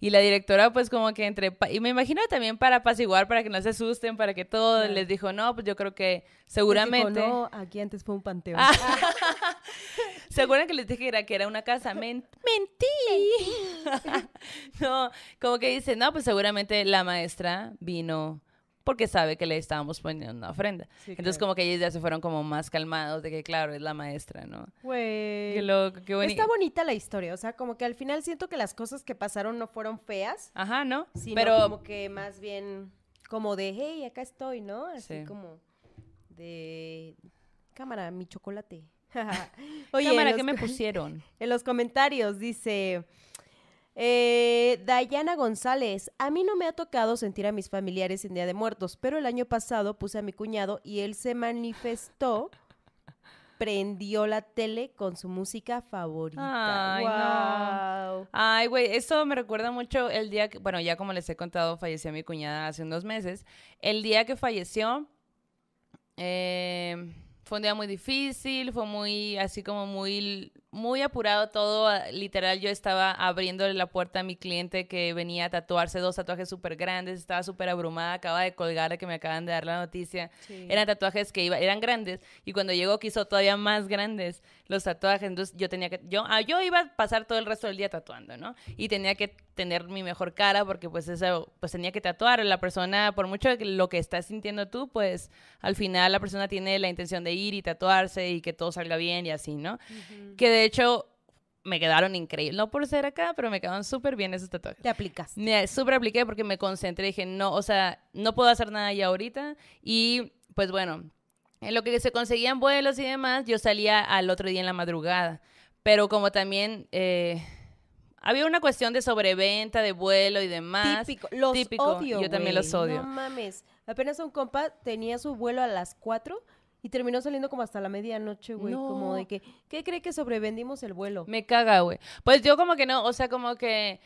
Y la directora, pues, como que entre. Y me imagino también para apaciguar, para que no se asusten, para que todo les dijo, no, pues yo creo que seguramente. no, aquí antes fue un panteón. Seguro que les dije que era, una casa. mentí. no, como que dice, no, pues seguramente la maestra vino porque sabe que le estábamos poniendo una ofrenda. Entonces como que ellos ya se fueron como más calmados de que claro, es la maestra, ¿no? Güey. Qué Está bonita la historia, o sea, como que al final siento que las cosas que pasaron no fueron feas. Ajá, ¿no? Sino Pero como que más bien como de, hey, acá estoy, ¿no? Así como de cámara, mi chocolate. Oye, cámara, ¿qué me pusieron? En los comentarios dice eh, Dayana González, a mí no me ha tocado sentir a mis familiares en Día de Muertos, pero el año pasado puse a mi cuñado y él se manifestó, prendió la tele con su música favorita. Ay, Ay, güey, eso me recuerda mucho el día que, bueno, ya como les he contado, falleció mi cuñada hace unos meses. El día que falleció, eh, fue un día muy difícil, fue muy, así como muy muy apurado todo, ah, literal yo estaba abriéndole la puerta a mi cliente que venía a tatuarse dos tatuajes súper grandes, estaba súper abrumada, acaba de colgar que me acaban de dar la noticia, eran tatuajes que iba, eran grandes y cuando llegó quiso todavía más grandes los tatuajes, entonces yo tenía que, yo, ah, yo iba a pasar todo el resto del día tatuando, ¿no? Y tenía que tener mi mejor cara porque pues eso, pues tenía que tatuar, la persona, por mucho lo que estás sintiendo tú, pues al final la persona tiene la intención de ir y tatuarse y que todo salga bien y así, ¿no? Que de hecho me quedaron increíbles. No por ser acá, pero me quedaron súper bien esos tatuajes. Te aplicas. Me súper apliqué porque me concentré. Dije, no, o sea, no puedo hacer nada ya ahorita. Y pues bueno, en lo que se conseguían vuelos y demás, yo salía al otro día en la madrugada. Pero como también eh, había una cuestión de sobreventa, de vuelo y demás. Típico, los típico. Yo también los odio. No mames. Apenas un compa tenía su vuelo a las 4 y terminó saliendo como hasta la medianoche, güey. Como de que, ¿qué cree que sobrevendimos el vuelo? Me caga, güey. Pues yo como que no, o sea, como que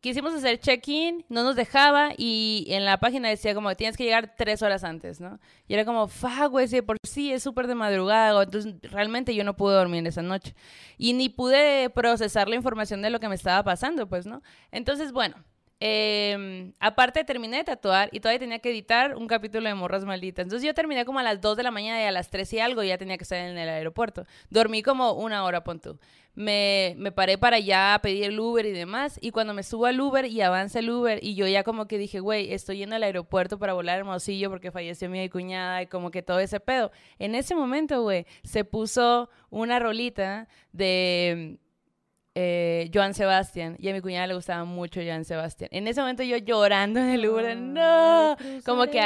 quisimos hacer check-in, no nos dejaba y en la página decía como que tienes que llegar tres horas antes, ¿no? Y era como, fa, güey, si por sí es súper de madrugada, entonces realmente yo no pude dormir esa noche. Y ni pude procesar la información de lo que me estaba pasando, pues, ¿no? Entonces, bueno, eh, aparte terminé de tatuar y todavía tenía que editar un capítulo de Morras Malditas. Entonces yo terminé como a las 2 de la mañana y a las 3 y algo ya tenía que estar en el aeropuerto. Dormí como una hora, pon Me, me paré para ya pedir el Uber y demás. Y cuando me subo al Uber y avanza el Uber y yo ya como que dije, güey, estoy yendo al aeropuerto para volar a Hermosillo porque falleció mi cuñada y como que todo ese pedo. En ese momento, güey, se puso una rolita de eh, Joan Sebastián y a mi cuñada le gustaba mucho Joan Sebastián. En ese momento yo llorando en el Uber, no, como que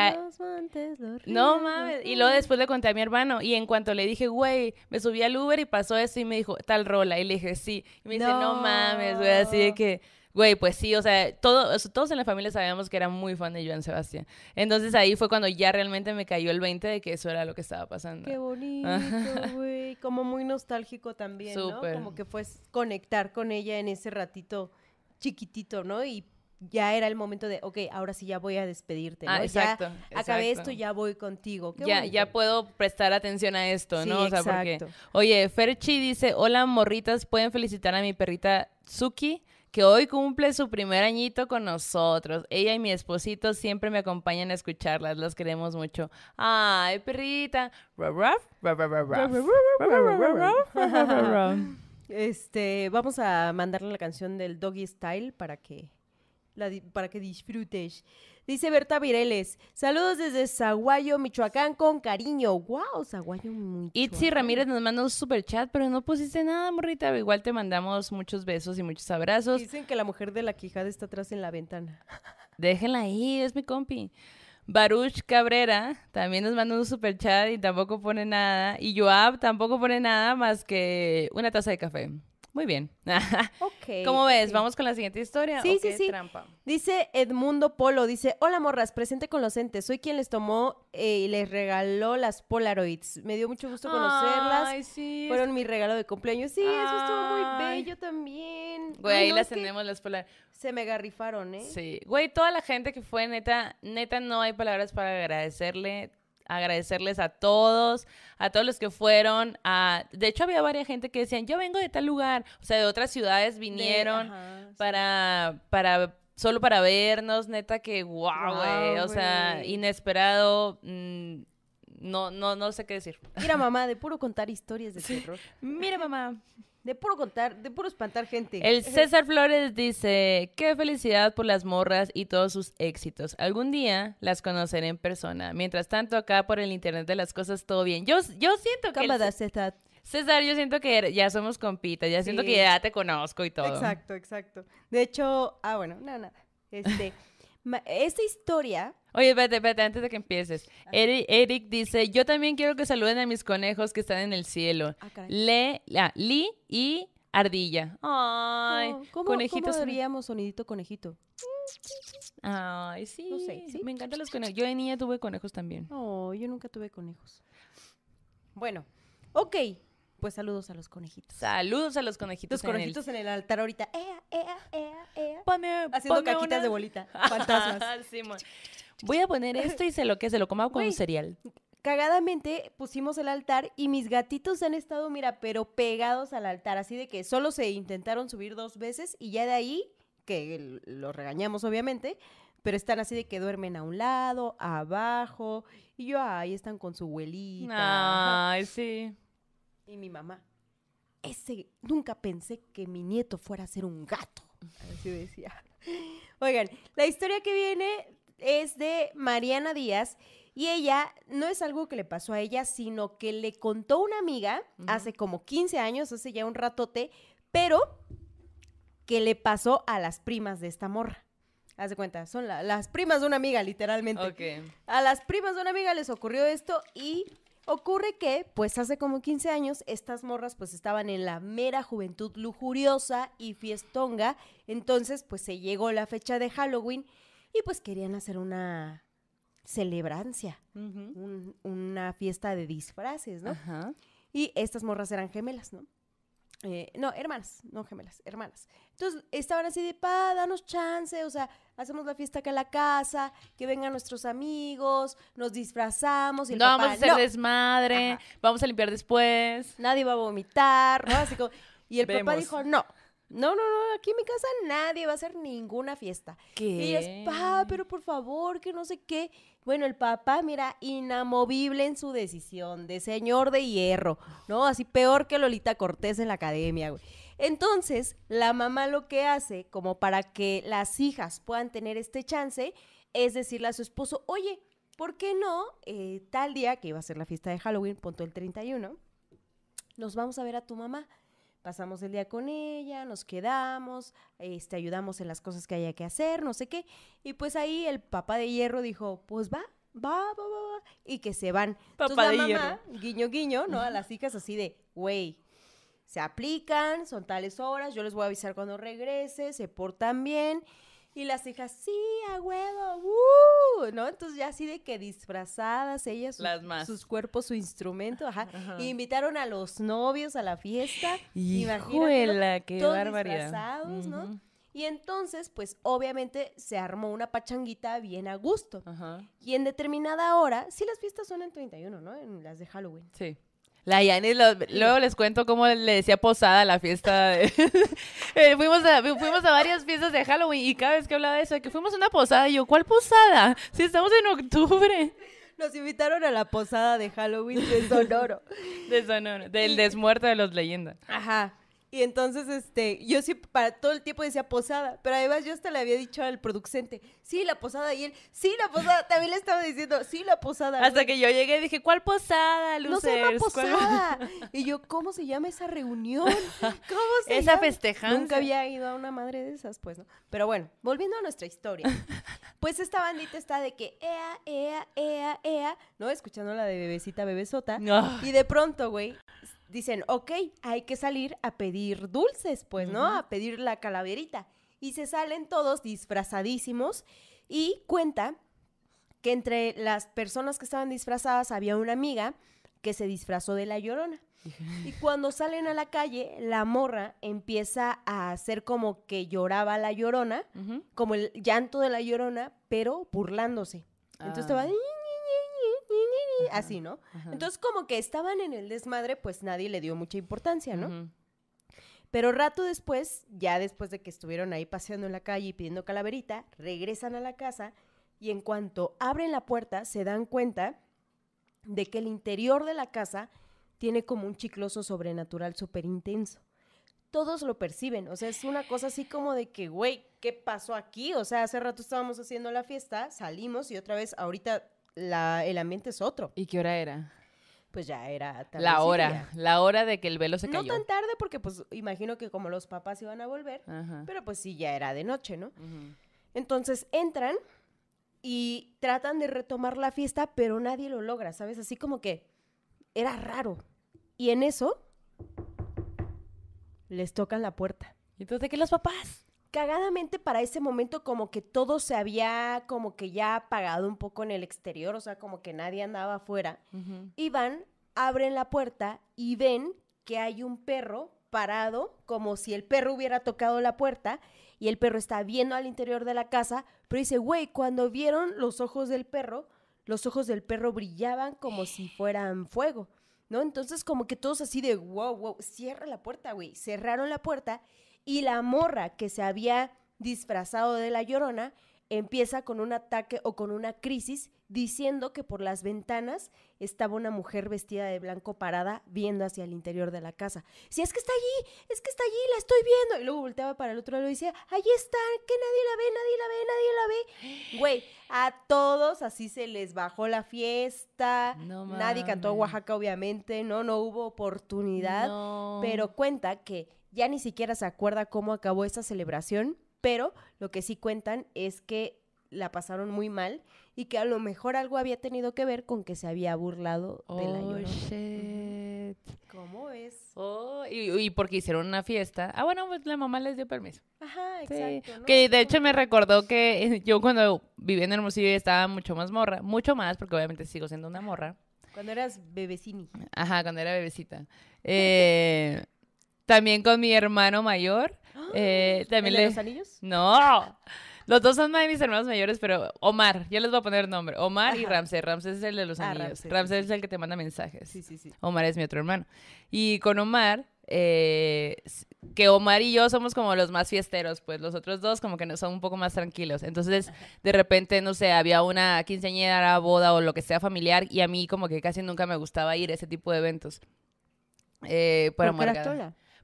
no mames. Y luego después le conté a mi hermano y en cuanto le dije, güey, me subí al Uber y pasó eso y me dijo tal rola y le dije sí y me dice no mames, güey, así de que Güey, pues sí, o sea, todo, todos en la familia sabíamos que era muy fan de Joan Sebastián. Entonces ahí fue cuando ya realmente me cayó el 20 de que eso era lo que estaba pasando. Qué bonito, güey. Como muy nostálgico también, Súper. ¿no? Como que fue conectar con ella en ese ratito chiquitito, ¿no? Y ya era el momento de, ok, ahora sí ya voy a despedirte, ¿no? Ah, exacto, Ya acabé exacto. esto, ya voy contigo. Qué ya, bonito. ya puedo prestar atención a esto, ¿no? O sea, porque, oye, Ferchi dice, hola morritas, pueden felicitar a mi perrita Suki, que hoy cumple su primer añito con nosotros. Ella y mi esposito siempre me acompañan a escucharlas, las queremos mucho. Ay, perrita. Este, vamos a mandarle la canción del Doggy Style para que la para que disfrutes. Dice Berta Vireles, saludos desde Zaguayo, Michoacán, con cariño. Wow, Zaguayo, Michoacán. Itzi Ramírez nos manda un super chat, pero no pusiste nada, morrita. Igual te mandamos muchos besos y muchos abrazos. Dicen que la mujer de la quijada está atrás en la ventana. Déjenla ahí, es mi compi. Baruch Cabrera también nos manda un super chat y tampoco pone nada. Y Joab tampoco pone nada más que una taza de café. Muy bien. Ok. ¿Cómo ves? ¿Vamos con la siguiente historia? Sí, ¿O sí, qué sí. trampa? Dice Edmundo Polo, dice, hola morras, presente con los entes. Soy quien les tomó eh, y les regaló las Polaroids. Me dio mucho gusto conocerlas. Ay, sí. Fueron mi regalo de cumpleaños. Sí, eso estuvo muy bello también. Güey, ahí no, las tenemos las polar. Se me garrifaron, ¿eh? Sí. Güey, toda la gente que fue, neta, neta, no hay palabras para agradecerle. Agradecerles a todos, a todos los que fueron. A... De hecho, había varias gente que decían, yo vengo de tal lugar. O sea, de otras ciudades De- vinieron. ajá, sí. para, para, solo para vernos, neta que wow, o sea, inesperado, mm, no, no, no sé qué decir. Mira, mamá, de puro contar historias de terror. Mira, mamá. De puro contar, de puro espantar gente. El César Flores dice, qué felicidad por las morras y todos sus éxitos. Algún día las conoceré en persona. Mientras tanto, acá por el internet de las cosas, todo bien. Yo, yo siento que... el César. César, yo siento que ya somos compitas, ya siento Sí. que ya te conozco y todo. Exacto, exacto. De hecho, ah, bueno, nada, nada. Este, esta historia, Oye, espérate, espérate, antes de que empieces. Eric, Eric dice, yo también quiero que saluden a mis conejos que están en el cielo. Ah. Le, la, Li y Ardilla. Ay, oh, ¿cómo, conejitos. ¿cómo sonidito conejito? Ay, sí. No sé, ¿sí? Me encantan los conejos. Yo de niña tuve conejos también. Oh, yo nunca tuve conejos. Bueno, ok. Pues saludos a los conejitos. Saludos a los conejitos. Los conejitos en el altar ahorita. Ea, ea, ea, ea. Ponme- Haciendo ponme caquitas una- de bolita. Fantasmas. Simón. Voy a poner esto y se lo que se lo coma con Güey. cereal. Cagadamente pusimos el altar y mis gatitos han estado, mira, pero pegados al altar. Así de que solo se intentaron subir dos veces y ya de ahí, que los regañamos obviamente, pero están así de que duermen a un lado, abajo. Y yo, ahí están con su abuelita. Ay, sí. Y mi mamá. Ese, nunca pensé que mi nieto fuera a ser un gato. Así decía. Oigan, la historia que viene es de Mariana Díaz y ella no es algo que le pasó a ella, sino que le contó una amiga hace como 15 años, hace ya un ratote, pero que le pasó a las primas de esta morra. Haz de cuenta, son la- las primas de una amiga, literalmente. A las primas de una amiga les ocurrió esto y ocurre que, pues hace como 15 años, estas morras pues estaban en la mera juventud lujuriosa y fiestonga. Entonces, pues se llegó la fecha de Halloween y pues querían hacer una celebrancia, un- una fiesta de disfraces, ¿no? Ajá. Y estas morras eran gemelas, ¿no? Eh, no, hermanas, no gemelas, hermanas. Entonces estaban así de, pa, danos chance, o sea, hacemos la fiesta acá en la casa, que vengan nuestros amigos, nos disfrazamos y el no papá, vamos a hacer "No, desmadre, Ajá. vamos a limpiar después. nadie va a vomitar, ¿no? Así como- y el papá dijo, no, no, no, no, aquí en mi casa nadie va a hacer ninguna fiesta. Y ellas, pa, pero por favor, que no sé qué. Bueno, el papá, mira, inamovible en su decisión, de señor de hierro, ¿no? Así peor que Lolita Cortés en la academia, güey. Entonces, la mamá lo que hace, como para que las hijas puedan tener este chance, es decirle a su esposo, oye, ¿por qué no eh, tal día, que iba a ser la fiesta de Halloween, punto el 31, nos vamos a ver a tu mamá? Pasamos el día con ella, nos quedamos, este, ayudamos en las cosas que haya que hacer, no sé qué. Y pues ahí el papá de hierro dijo, pues va, va, va, va, va. Y que se van. Entonces Papá la de mamá, guiño, guiño, ¿no? A las hijas así de, güey, se aplican, son tales horas, yo les voy a avisar cuando regrese, se portan bien. Y las hijas, sí, a huevo, ¡uh! ¿no? Entonces ya así de que disfrazadas, ellas, sus, Las más. sus cuerpos, su instrumento, ajá. Ajá. Y invitaron a los novios a la fiesta. Híjole, qué todos barbaridad. disfrazados, ¿no? Ujú. Y entonces, pues obviamente se armó una pachanguita bien a gusto. Ajá. Y en determinada hora, sí las fiestas son en 31, ¿no? En las de Halloween. Sí. La Yanis, lo- luego les cuento cómo le decía posada a la fiesta. de- Eh, fuimos, a, fuimos a varias fiestas de Halloween y cada vez que hablaba de eso, de que fuimos a una posada, y yo, ¿cuál posada? Si estamos en octubre. Nos invitaron a la posada de Halloween de Sonoro. De Sonora, del desmuerto de los leyendas. Ajá. Y entonces, este, yo sí, para todo el tiempo decía posada, pero además yo hasta le había dicho al producente, sí, la posada, y él, sí, la posada, también le estaba diciendo, sí, la posada. Hasta güey. que yo llegué y dije, ¿cuál posada, No se llama posada. Y yo, ¿cómo se llama esa reunión? ¿Cómo se Esa llama? festejanza. Nunca había ido a una madre de esas, pues, ¿no? Pero bueno, volviendo a nuestra historia. Pues esta bandita está de que, ea, ea, ea, ea, ¿no? Escuchando la de bebecita, bebesota. No. Y de pronto, güey, dicen, ok, hay que salir a pedir dulces, pues, ¿no? A pedir la calaverita. Y se salen todos disfrazadísimos y cuenta que entre las personas que estaban disfrazadas había una amiga que se disfrazó de la llorona. Y cuando salen a la calle, la morra empieza a hacer como que lloraba la llorona, como el llanto de la llorona, pero burlándose. Entonces te va Así, ¿no? Ajá. Entonces como que estaban en el desmadre, pues nadie le dio mucha importancia, ¿no? Pero rato después, ya después de que estuvieron ahí paseando en la calle y pidiendo calaverita, regresan a la casa y en cuanto abren la puerta se dan cuenta de que el interior de la casa tiene como un chicloso sobrenatural súper intenso. Todos lo perciben, o sea, es una cosa así como de que, güey, ¿qué pasó aquí? O sea, hace rato estábamos haciendo la fiesta, salimos y otra vez ahorita la, el ambiente es otro. ¿Y qué hora era? Pues ya era La tardecilla. hora, la hora de que el velo se No cayó. tan tarde porque pues imagino que como los papás iban a volver, Ajá. pero pues sí, ya era de noche, ¿no? Entonces entran y tratan de retomar la fiesta, pero nadie lo logra, ¿sabes? Así como que era raro. Y en eso les tocan la puerta. ¿Y entonces de qué los papás? Cagadamente para ese momento como que todo se había como que ya apagado un poco en el exterior, o sea, como que nadie andaba afuera. Ujú. Y van, abren la puerta y ven que hay un perro parado, como si el perro hubiera tocado la puerta, y el perro está viendo al interior de la casa, pero dice, güey, cuando vieron los ojos del perro, los ojos del perro brillaban como si fueran fuego, ¿no? Entonces como que todos así de, wow, wow, cierra la puerta, güey. Cerraron la puerta y la morra que se había disfrazado de la llorona empieza con un ataque o con una crisis diciendo que por las ventanas estaba una mujer vestida de blanco parada viendo hacia el interior de la casa. Si es que está allí, es que está allí, la estoy viendo. Y luego volteaba para el otro lado y decía, ahí está, que nadie la ve, nadie la ve, nadie la ve. Güey, a todos así se les bajó la fiesta. No Nadie cantó. Oaxaca, obviamente, ¿no? No hubo oportunidad. No. Pero cuenta que ya ni siquiera se acuerda cómo acabó esa celebración, pero lo que sí cuentan es que la pasaron muy mal y que a lo mejor algo había tenido que ver con que se había burlado de la llorona. shit. ¿Cómo es? Oh, y, y porque hicieron una fiesta. Ah, bueno, pues la mamá les dio permiso. Ajá, Sí. exacto. ¿no? Que de hecho me recordó que yo cuando vivía en Hermosillo estaba mucho más morra. Mucho más, porque obviamente sigo siendo una morra. Cuando eras bebecini. Ajá, cuando era bebecita. Eh, también con mi hermano mayor. eh, también ¿El de los anillos? No. Los dos son de mis hermanos mayores, pero Omar, yo les voy a poner nombre. Omar y. Ramsés. Ramsés es el de los Ah, anillos. Ramsés, es el que te manda mensajes. Sí, sí, sí. Omar es mi otro hermano. Y con Omar, eh, que Omar y yo somos como los más fiesteros, pues los otros dos como que no son un poco más tranquilos. Entonces, de repente, no sé, había una quinceañera, boda o lo que sea familiar y a mí como que casi nunca me gustaba ir a ese tipo de eventos. Eh, por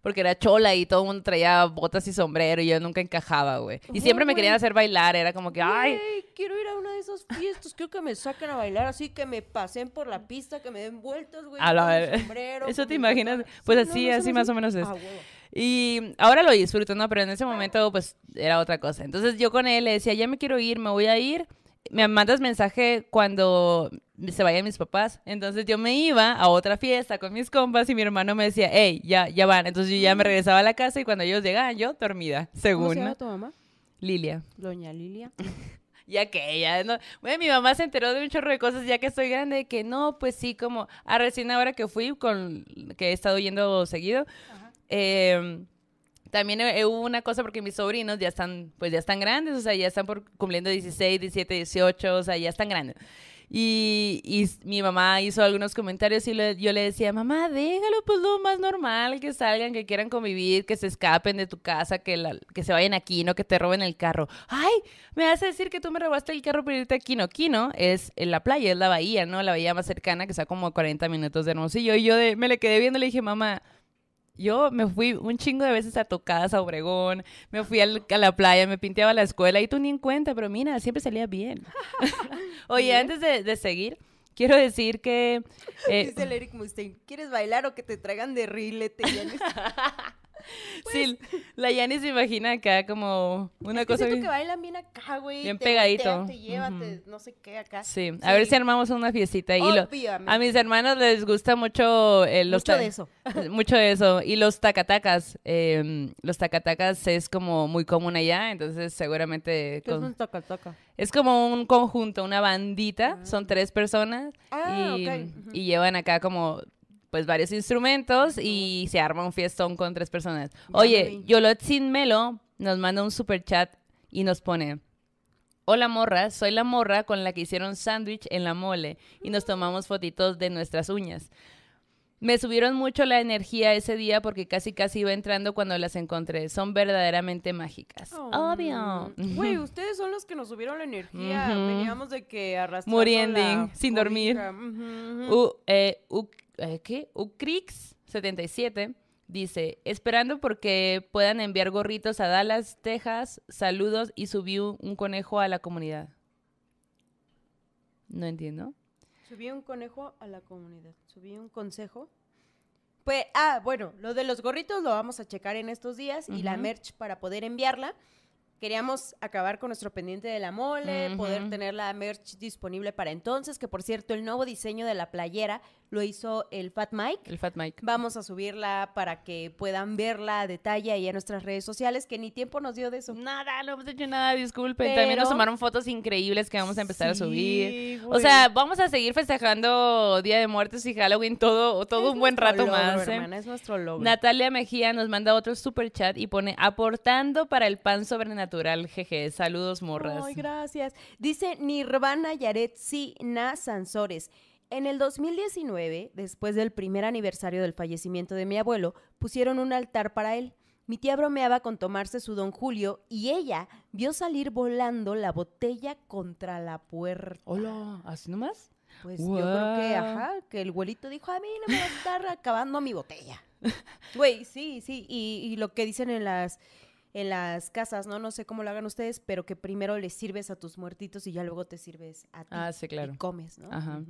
Porque era chola. Y todo el mundo traía botas y sombrero y yo nunca encajaba, güey. Y siempre me querían hacer bailar, era como que, ay, Güey, quiero ir a una de esas fiestas, quiero que me saquen a bailar así, que me pasen por la pista, que me den vueltas, güey. A la sombrero, ¿eso te imaginas? Pues Sí, así, no, no así más o menos es. Ah. Y ahora lo disfruto, ¿no? Pero en ese momento, pues, era otra cosa. Entonces yo con él le decía, ya me quiero ir, me voy a ir. Me mandas mensaje cuando se vayan mis papás. Entonces yo me iba a otra fiesta con mis compas y mi hermano me decía, hey, ya, ya van. Entonces yo ya me regresaba a la casa y cuando ellos llegaban, yo dormida, según. ¿Cómo se llama tu mamá? Lilia. Doña Lilia. Ya que ya no. Bueno, mi mamá se enteró de un chorro de cosas ya que estoy grande, que no, pues sí, como a recién ahora que fui, con que he estado yendo seguido. eh, también eh, hubo una cosa porque mis sobrinos ya están, pues ya están grandes, o sea, ya están por cumpliendo 16, 17, 18, o sea, ya están grandes. Y, y mi mamá hizo algunos comentarios y yo le decía, mamá, déjalo pues lo más normal, que salgan, que quieran convivir, que se escapen de tu casa, que, que se vayan a Quino, que te roben el carro. Ay, me a decir que tú me robaste el carro para irte a Quino. Quino es en la playa, es la bahía, ¿no? La bahía más cercana, que está como a 40 minutos de Hermosillo. Y yo me le quedé viendo y le dije, mamá, yo me fui un chingo de veces a tu casa, a Obregón, me fui al- a la playa, me pinteaba la escuela y tú ni en cuenta, pero mira, siempre salía bien. Oye, Bien. antes de, de seguir, quiero decir que... eh, Dice el Eric Mustaine, ¿quieres bailar o que te traigan de rilete? Yanis? sí, la Yani se imagina acá como una Es que cosa... siento bien- que bailan bien acá, güey. Bien te pegadito. voltean, te llevan, te no sé qué acá. Sí, a ver si armamos una fiestita. Y lo- Obviamente. a mis hermanos les gusta mucho eh, los Mucho de eso. Mucho de eso. Y los tacatacas. eh, los tacatacas es como muy común allá, entonces seguramente... ¿Qué es un? Es como un conjunto, una bandita, son tres personas Ah, y, ok, ujú. y llevan acá como pues varios instrumentos y se arma un fiestón con tres personas. Oye. Yolotzin Melo nos manda un super chat y nos pone, hola morra, soy la morra con la que hicieron sándwich en la mole y nos tomamos fotitos de nuestras uñas. Me subieron mucho la energía ese día porque casi casi iba entrando cuando las encontré. Son verdaderamente mágicas. Oh, Obvio. Güey, ustedes son los que nos subieron la energía. Veníamos de que arrastrando Muriendo, sin dormir. cobija. Ujú, ujú. U, U- eh, ¿qué? Ucrix77 dice, esperando porque puedan enviar gorritos a Dallas, Texas, saludos y subí un, conejo a la comunidad. No entiendo. Subí un conejo a la comunidad. Subí un consejo. Pues, ah, bueno, lo de los gorritos lo vamos a checar en estos días y la merch para poder enviarla. Queríamos acabar con nuestro pendiente de la mole, poder tener la merch disponible para entonces, que por cierto, el nuevo diseño de la playera lo hizo el Fat Mike. El Fat Mike. Vamos a subirla para que puedan verla a detalle ahí en nuestras redes sociales, que ni tiempo nos dio de eso. Nada, no hemos hecho nada, disculpen. También nos tomaron fotos increíbles que vamos a empezar a subir. Sí, O güey. sea, vamos a seguir festejando Día de Muertos y Halloween todo, todo Es un buen rato logro, más. ¿eh? hermana, es nuestro logro. Natalia Mejía nos manda otro super chat y pone aportando para el pan sobrenatural, jeje. Saludos, morras. Ay, gracias. Dice Nirvana Yaretsi Na Sansores. En el 2019, después del primer aniversario del fallecimiento de mi abuelo, pusieron un altar para él. Mi tía bromeaba con tomarse su don Julio y ella vio salir volando la botella contra la puerta. Hola, ¿así nomás? Pues yo creo que, ajá, que el abuelito dijo, a mí no me va a estar acabando mi botella. Güey, sí, sí, y, y lo que dicen en las, en las casas, ¿no? No sé cómo lo hagan ustedes, pero que primero les sirves a tus muertitos y ya luego te sirves a ti. Ah, sí, claro. Y comes, ¿no? Ajá.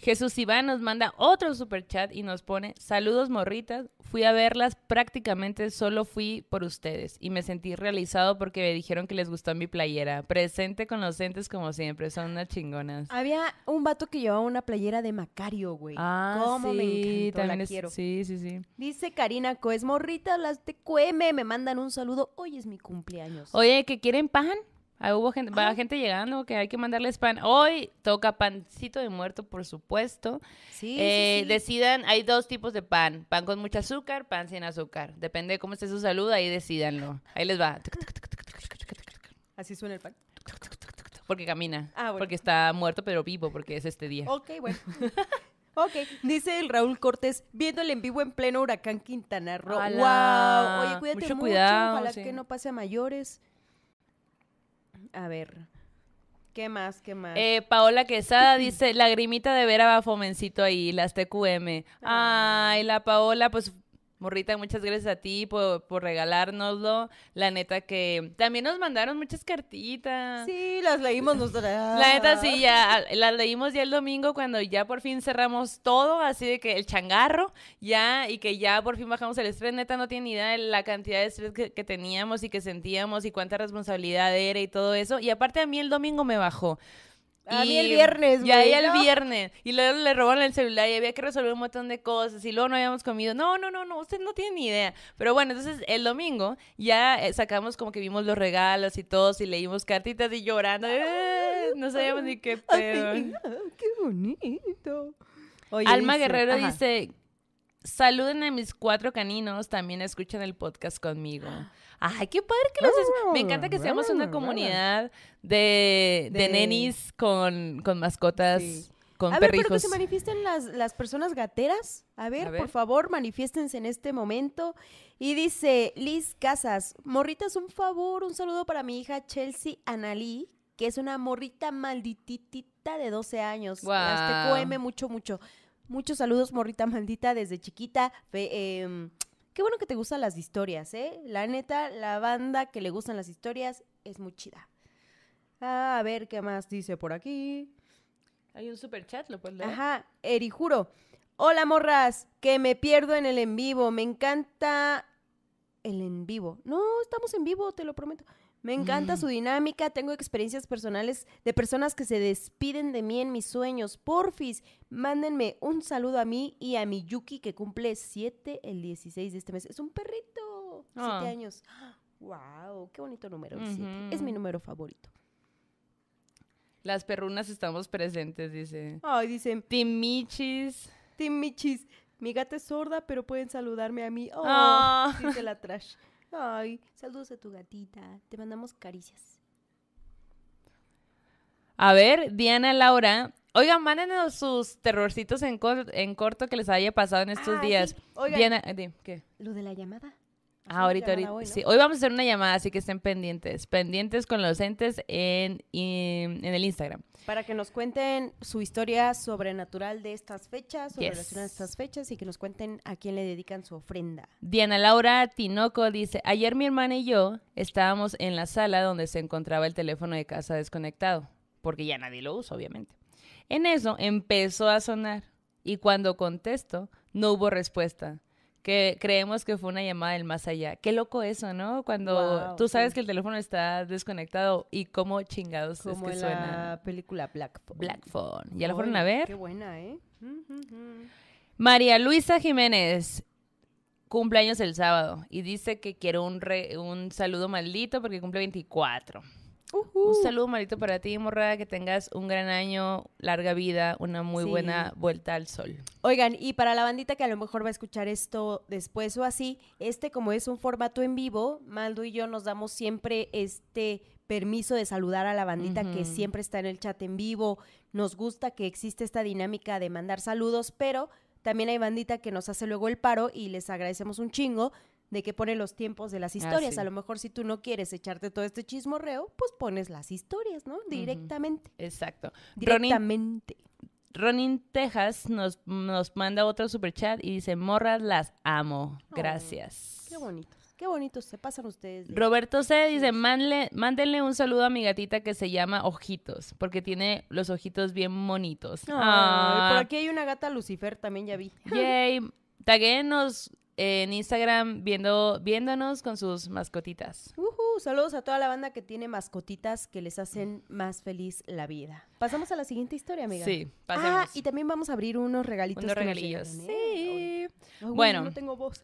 Jesús Iván nos manda otro super chat y nos pone, saludos morritas, fui a verlas, prácticamente solo fui por ustedes y me sentí realizado porque me dijeron que les gustó mi playera. Presente con los entes como siempre, son unas chingonas. Había un vato que llevaba una playera de Macario, güey. Ah, ¿Cómo me sí, encantó? La también es- quiero. Sí, sí, sí. Dice Karina Coes, morritas, las de QM, me mandan un saludo. Hoy es mi cumpleaños. Oye, ¿que quieren pan? Ah, hubo gente, va Ah. gente llegando que hay que mandarles pan. Hoy toca pancito de muerto, por supuesto. sí, Eh, sí, sí. Decidan, hay dos tipos de pan. Pan con mucho azúcar, pan sin azúcar. Depende de cómo esté su salud, ahí decidanlo. Ahí les va. Así suena el pan. Porque camina. Ah, bueno. Porque está muerto pero vivo, porque es este día. Ok, bueno. ok, dice el Raúl Cortés, viéndole en vivo en pleno huracán Quintana Roo. ¡Hala! Wow. Oye, cuídate Mucho mucho, cuidado, ojalá sí. que no pase a mayores. A ver. ¿Qué más? ¿Qué más? Eh, Paola Quesada dice, lagrimita de ver a Fomencito ahí, las TQM. Ay, la Paola, pues Morrita, muchas gracias a ti por, por regalárnoslo. La neta que también nos mandaron muchas cartitas. Sí, las leímos nosotros. La neta sí, ya las leímos ya el domingo cuando ya por fin cerramos todo, así de que el changarro, ya, y que ya por fin bajamos el estrés. Neta no tiene ni idea de la cantidad de estrés que, que teníamos y que sentíamos y cuánta responsabilidad era y todo eso. Y aparte a mí el domingo me bajó. A mí el viernes, Ya güey, el ¿no? viernes. Y luego le robaron el celular y había que resolver un montón de cosas. Y luego no habíamos comido. No, no, no, no. Usted no tiene ni idea. Pero bueno, entonces el domingo ya eh, sacamos como que vimos los regalos y todos y leímos cartitas y llorando. Eh, no sabíamos ni qué pedo. Ay, qué bonito. Oye, Alma dice- Guerrero ajá. dice, saluden a mis cuatro caninos, también escuchan el podcast conmigo. Ay, qué padre que los... es- Me encanta que seamos una comunidad de, de, De- nenis con, con mascotas, Sí. con A ver, pero que se manifiesten las, las personas gateras. A ver, A ver. por favor, manifiéstense en este momento. Y dice Liz Casas, morritas, un favor, un saludo para mi hija Chelsea Analí, que es una morrita maldititita de 12 años. Las Guau. TQM, mucho, mucho. Muchos saludos, morrita maldita, desde chiquita. Fe- em, qué bueno que te gustan las historias, ¿eh? La neta, la banda que le gustan las historias es muy chida. Ah, a ver, ¿qué más dice por aquí? Hay un super chat, ¿lo puedes leer? Ajá, Erijuro. Hola, morras, que me pierdo en el en vivo. Me encanta el en vivo. No, estamos en vivo, te lo prometo. Me encanta Mm. su dinámica. Tengo experiencias personales de personas que se despiden de mí en mis sueños. Porfis, mándenme un saludo a mí y a mi Yuki que cumple 7 el 16 de este mes. Es un perrito. 7 Ah. años. Wow, qué bonito número. el. Es mi número favorito. Las perrunas estamos presentes, dice. Ay, dicen, Timichis. Tim Michis, mi gata es sorda, pero pueden saludarme a mí. Oh, Ah. dice la trash. Ay, saludos a tu gatita. Te mandamos caricias. A ver, Diana Laura. Oigan, mándenos sus terrorcitos en, cor- en corto que les haya pasado en estos Ah, días. sí. Oigan, Diana, eh, ¿qué? lo de la llamada. Ah, ahorita, ahorita. Sí, hoy vamos a hacer una llamada, así que estén pendientes. Pendientes con los entes en, en, en el Instagram. Para que nos cuenten su historia sobrenatural de estas fechas, o Yes. relacionada a estas fechas, y que nos cuenten a quién le dedican su ofrenda. Diana Laura Tinoco dice, ayer mi hermana y yo estábamos en la sala donde se encontraba el teléfono de casa desconectado, porque ya nadie lo usa, obviamente. En eso empezó a sonar y cuando contesto no hubo respuesta. Que creemos que fue una llamada del más allá. Qué loco eso, ¿no? Cuando Guau, tú sabes sí. que el teléfono está desconectado y cómo chingados Como es que en suena. la película Black Phone. Black Phone. ¿Ya la fueron a ver? Qué buena, ¿eh? María Luisa Jiménez cumpleaños el sábado y dice que quiere un, re- un saludo maldito porque cumple 24. Un saludo maldito para ti, morra, que tengas un gran año, larga vida, una muy Sí. buena vuelta al sol. Oigan, y para la bandita que a lo mejor va a escuchar esto después o así, este como es un formato en vivo, Maldo y yo nos damos siempre este permiso de saludar a la bandita que siempre está en el chat en vivo. Nos gusta que existe esta dinámica de mandar saludos, pero también hay bandita que nos hace luego el paro y les agradecemos un chingo de que pone los tiempos de las historias. sí. A lo mejor si tú no quieres echarte todo este chismorreo, pues pones las historias, ¿no? Directamente. Exacto. Directamente. Ronin Texas nos, nos manda otro super chat y dice, morras, las amo. Oh, Gracias. Qué bonito. Qué bonitos se pasan ustedes. de- Roberto C. dice, "Manle- mándenle un saludo a mi gatita que se llama Ojitos, porque tiene los ojitos bien bonitos. Ay, Ah, por aquí hay una gata Lucifer, también ya vi. Yay. Taguéenos en Instagram viendo, viéndonos con sus mascotitas. Ujú, saludos a toda la banda que tiene mascotitas que les hacen más feliz la vida. Pasamos a la siguiente historia, amiga. Sí, Ah, y también vamos a abrir unos regalitos. Unos regalillos. ¿eh? Sí. Bueno. No tengo voz.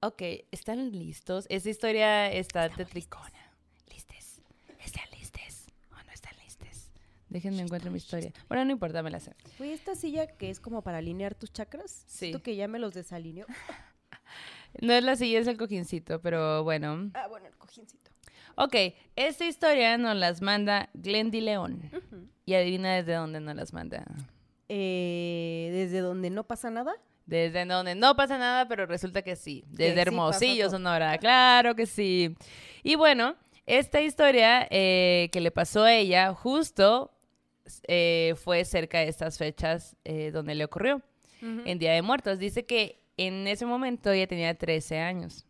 Ok, ¿están listos? Esta historia está tetricona. ¿Listes? ¿Están listes? ¿O no están listes? Déjenme encuentro mi historia. Bueno, no importa, me la sé. Güey, esta silla que es como para alinear tus chakras. Sí. Siento que ya me los desalineó. No es la silla, es el cojincito, pero bueno. Ah, bueno, el cojincito. Ok, esta historia nos las manda Glendy León. Y adivina desde dónde nos las manda. Eh, Desde donde no pasa nada. Desde donde no pasa nada, pero resulta que sí. Desde sí Hermosillo. Sonora. Claro que sí. Y bueno, esta historia eh, que le pasó a ella justo eh, fue cerca de estas fechas eh, donde le ocurrió, en Día de Muertos. Dice que en ese momento ella tenía 13 años.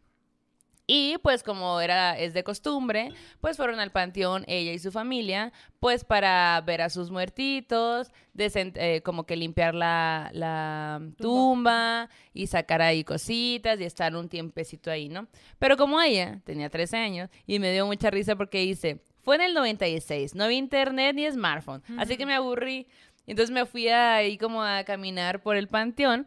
Y pues como era es de costumbre, pues fueron al panteón ella y su familia, pues para ver a sus muertitos, eh, como que limpiar la, la tumba y sacar ahí cositas y estar un tiempecito ahí, ¿no? Pero como ella tenía 13 años y me dio mucha risa porque dice, fue en el 96, no había internet ni smartphone, así que me aburrí. Entonces me fui ahí como a caminar por el panteón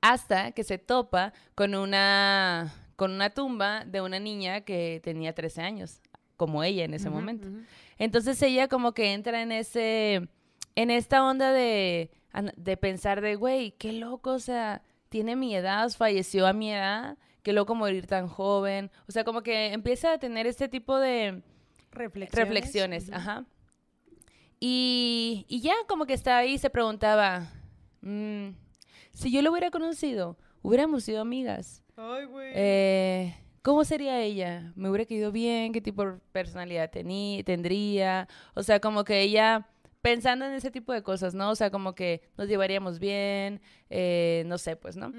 hasta que se topa con una con una tumba de una niña que tenía 13 años, como ella en ese momento. Entonces ella como que entra en ese, en esta onda de, de pensar de, güey, qué loco, o sea, tiene mi edad, falleció a mi edad, qué loco morir tan joven. O sea, como que empieza a tener este tipo de reflexiones. ajá. Y, y, ya como que estaba ahí y se preguntaba, mm, si yo lo hubiera conocido, hubiéramos sido amigas. Ay, güey. Eh, ¿Cómo sería ella? ¿Me hubiera quedado bien? ¿Qué tipo de personalidad tendría? O sea, como que ella pensando en ese tipo de cosas, ¿no? O sea, como que nos llevaríamos bien, eh, no sé, pues, ¿no?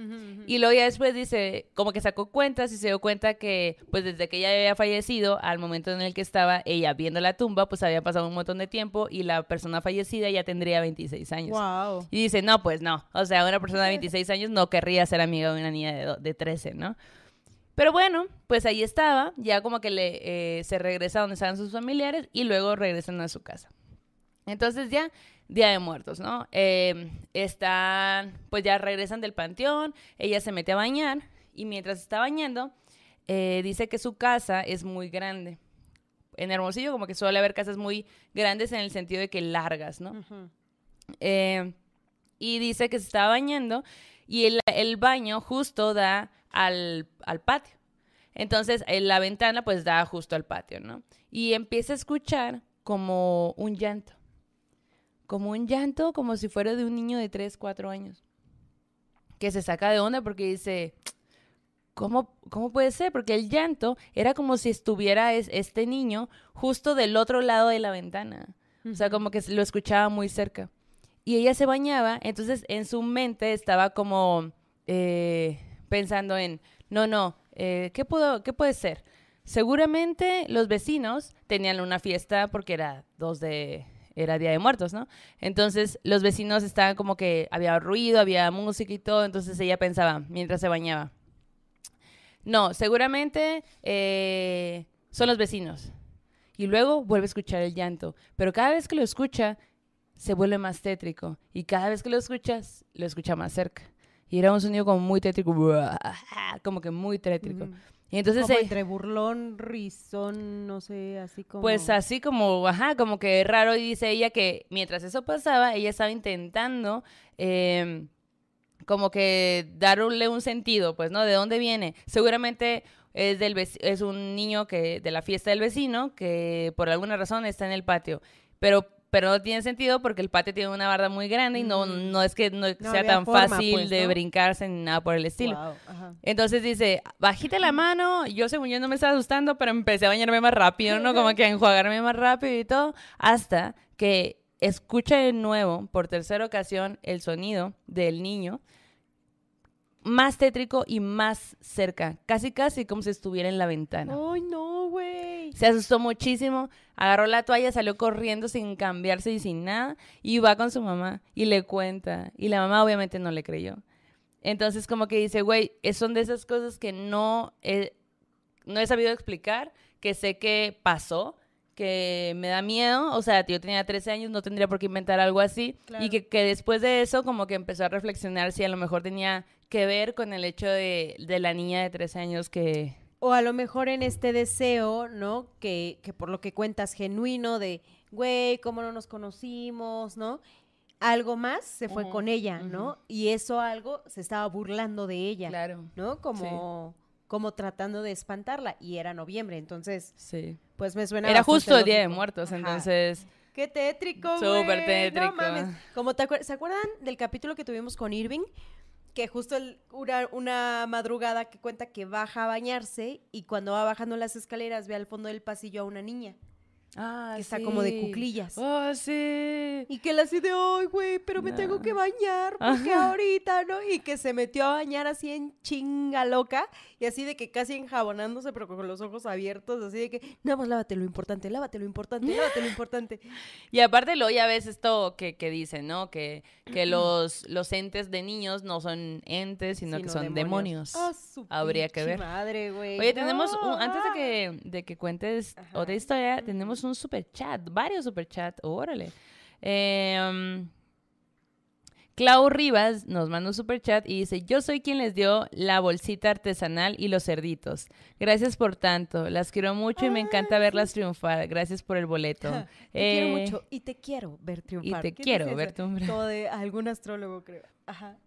Y luego ya después dice, como que sacó cuentas y se dio cuenta que, pues, desde que ella había fallecido, al momento en el que estaba ella viendo la tumba, pues había pasado un montón de tiempo y la persona fallecida ya tendría 26 años. Wow. Y dice, no, pues no. O sea, una persona de 26 años no querría ser amiga de una niña de, de 13, ¿no? Pero bueno, pues ahí estaba, ya como que le, eh, se regresa a donde estaban sus familiares y luego regresan a su casa. Entonces ya, Día de Muertos, ¿no? Eh, están, pues ya regresan del panteón, ella se mete a bañar y mientras está bañando, eh, dice que su casa es muy grande. En Hermosillo como que suele haber casas muy grandes en el sentido de que largas, ¿no? Eh, y dice que se estaba bañando y el, baño justo da al, al patio. Entonces, la ventana pues da justo al patio, ¿no? Y empieza a escuchar como un llanto como un llanto, como si fuera de un niño de 3, 4 años. Que se saca de onda porque dice, ¿cómo, cómo puede ser? Porque el llanto era como si estuviera este niño justo del otro lado de la ventana. O sea, como que lo escuchaba muy cerca. Y ella se bañaba, entonces en su mente estaba como eh, pensando en, no, no, eh, ¿qué, puedo, ¿qué puede ser? Seguramente los vecinos tenían una fiesta porque era dos de era Día de Muertos, ¿no? Entonces los vecinos estaban como que había ruido, había música y todo, entonces ella pensaba mientras se bañaba. No, seguramente eh, son los vecinos. Y luego vuelve a escuchar el llanto, pero cada vez que lo escucha se vuelve más tétrico y cada vez que lo escuchas lo escucha más cerca. Y era un sonido como muy tétrico, como que muy tétrico. Y entonces como entre burlón, risón, no sé, así como Pues así como, ajá, como que raro y dice ella que mientras eso pasaba, ella estaba intentando em, como que darle un sentido, pues, ¿no? ¿De dónde viene? Seguramente es del es un niño que de la fiesta del vecino que por alguna razón está en el patio, pero pero no tiene sentido porque el patio tiene una barda muy grande y no, no es que no, sea tan fácil pues, de brincarse ni nada por el estilo. Entonces dice, bajita la mano, yo según yo no me estaba asustando, pero empecé a bañarme más rápido, ¿no? Como que a enjuagarme más rápido y todo, hasta que escucha de nuevo, por tercera ocasión, el sonido del niño más tétrico y más cerca, casi casi como si estuviera en la ventana. Ay, no, güey. Se asustó muchísimo, agarró la toalla, salió corriendo sin cambiarse y sin nada, y va con su mamá y le cuenta, y la mamá obviamente no le creyó. Entonces como que dice, güey, son de esas cosas que no he, no he sabido explicar, que sé que pasó, que me da miedo, o sea, yo tenía 13 años, no tendría por qué inventar algo así, y que, que, después de eso como que empezó a reflexionar si a lo mejor tenía que ver con el hecho de, de la niña de 13 años que... O a lo mejor en este deseo, ¿no? Que, que por lo que cuentas genuino de, güey, ¿cómo no nos conocimos, ¿no? Algo más se fue con ella, ¿no? Y eso algo se estaba burlando de ella. Claro. ¿No? Como, como tratando de espantarla. Y era noviembre, entonces. Sí. Pues me suena. Era justo el Día de Muertos, entonces. Qué tétrico, Súper tétrico. Como ¿Se acuerdan del capítulo que tuvimos con Irving? Que justo una, madrugada que cuenta que baja a bañarse y cuando va bajando las escaleras ve al fondo del pasillo a una niña. Ah, que está como de cuclillas. Oh, sí. Y que él así de, ay, güey, pero me tengo que bañar porque ahorita, ¿no? Y que se metió a bañar así en chinga loca y así de que casi enjabonándose, pero con los ojos abiertos, así de que, no, pues lávate lo importante, lávate lo importante, lávate lo importante. Y aparte luego ya ves esto que, que dicen, ¿no? Que, que los, los entes de niños no son entes, sino que son demonios. Ah, su Habría que ver. madre, güey. Oye, tenemos, no, un- antes de ah. que, de que cuentes Ajá. otra historia, tenemos un super chat, varios super chat, órale. Eh, Clau Rivas nos manda un super chat y dice, yo soy quien les dio la bolsita artesanal y los cerditos. Gracias por tanto, las quiero mucho y me encanta Ay, verlas triunfar. Gracias por el boleto. Te quiero Eh, mucho y te quiero ver triunfar. te ¿Quién quiero dice ver triunfar. Como de algún astrólogo, creo. Ajá.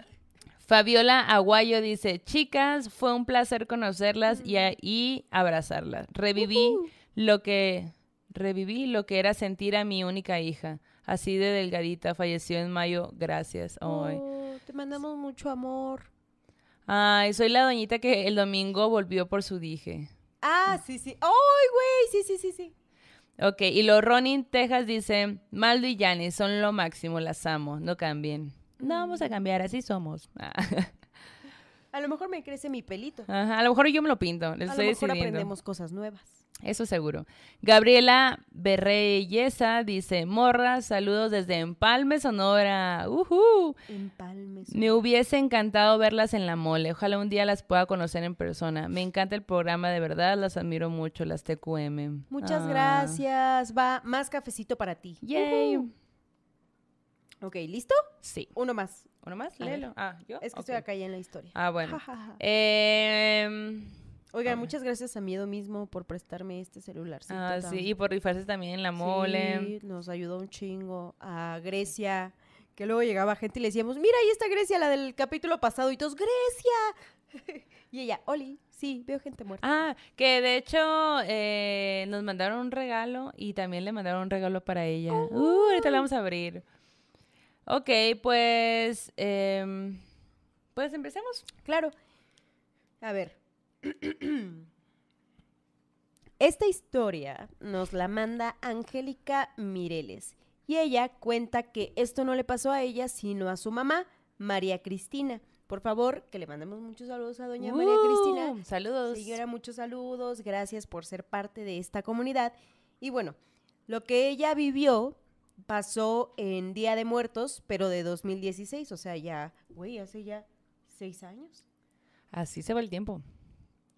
Fabiola Aguayo dice, chicas, fue un placer conocerlas y, y abrazarlas. Reviví lo que reviví lo que era sentir a mi única hija. Así de delgadita, falleció en mayo. Gracias. Oh, te mandamos mucho amor. Ay, soy la doñita que el domingo volvió por su dije. Ah, sí, sí. ¡Ay, güey! Sí, sí, sí, sí. Ok, y lo Ronin Texas dice, Maldo y son lo máximo, las amo, no cambien. No vamos a cambiar, así somos. Ah, A lo mejor me crece mi pelito. Ajá, a lo mejor yo me lo pinto, les A lo mejor decidiendo. aprendemos cosas nuevas. Eso seguro. Gabriela Berreyesa dice, Morra, saludos desde Empalme, Sonora. Ujú. Empalmes. Me hubiese encantado verlas en la mole. Ojalá un día las pueda conocer en persona. Me encanta el programa, de verdad. Las admiro mucho, las TQM. Muchas Ah. gracias. Va, más cafecito para ti. Yay. Ok, ¿listo? Sí. Uno más. ¿Uno más? Léelo. Ah, ¿yo? Es que estoy acá ya en la historia. Ah, bueno. Em, Oigan, muchas gracias a Miedo mismo por prestarme este celularcito. ah, sí. Y por rifarse también en la mole. Sí, nos ayudó un chingo. A Grecia, que luego llegaba gente y le decíamos, mira, ahí está Grecia, la del capítulo pasado. Y todos, ¡Grecia! y ella, Oli, sí, veo gente muerta. Ah, que de hecho eh, nos mandaron un regalo y también le mandaron un regalo para ella. Uh, ahorita lo vamos a abrir. Ok, pues... em, pues empecemos. Claro. A ver. Esta historia nos la manda Angélica Mireles. Y ella cuenta que esto no le pasó a ella, sino a su mamá, María Cristina. Por favor, que le mandemos muchos saludos a doña María Cristina. Uh, Saludos. Señora, muchos saludos, gracias por ser parte de esta comunidad. Y bueno, lo que ella vivió pasó en Día de Muertos, pero de 2016, o sea, ya, güey, hace ya seis años. Así se va el tiempo.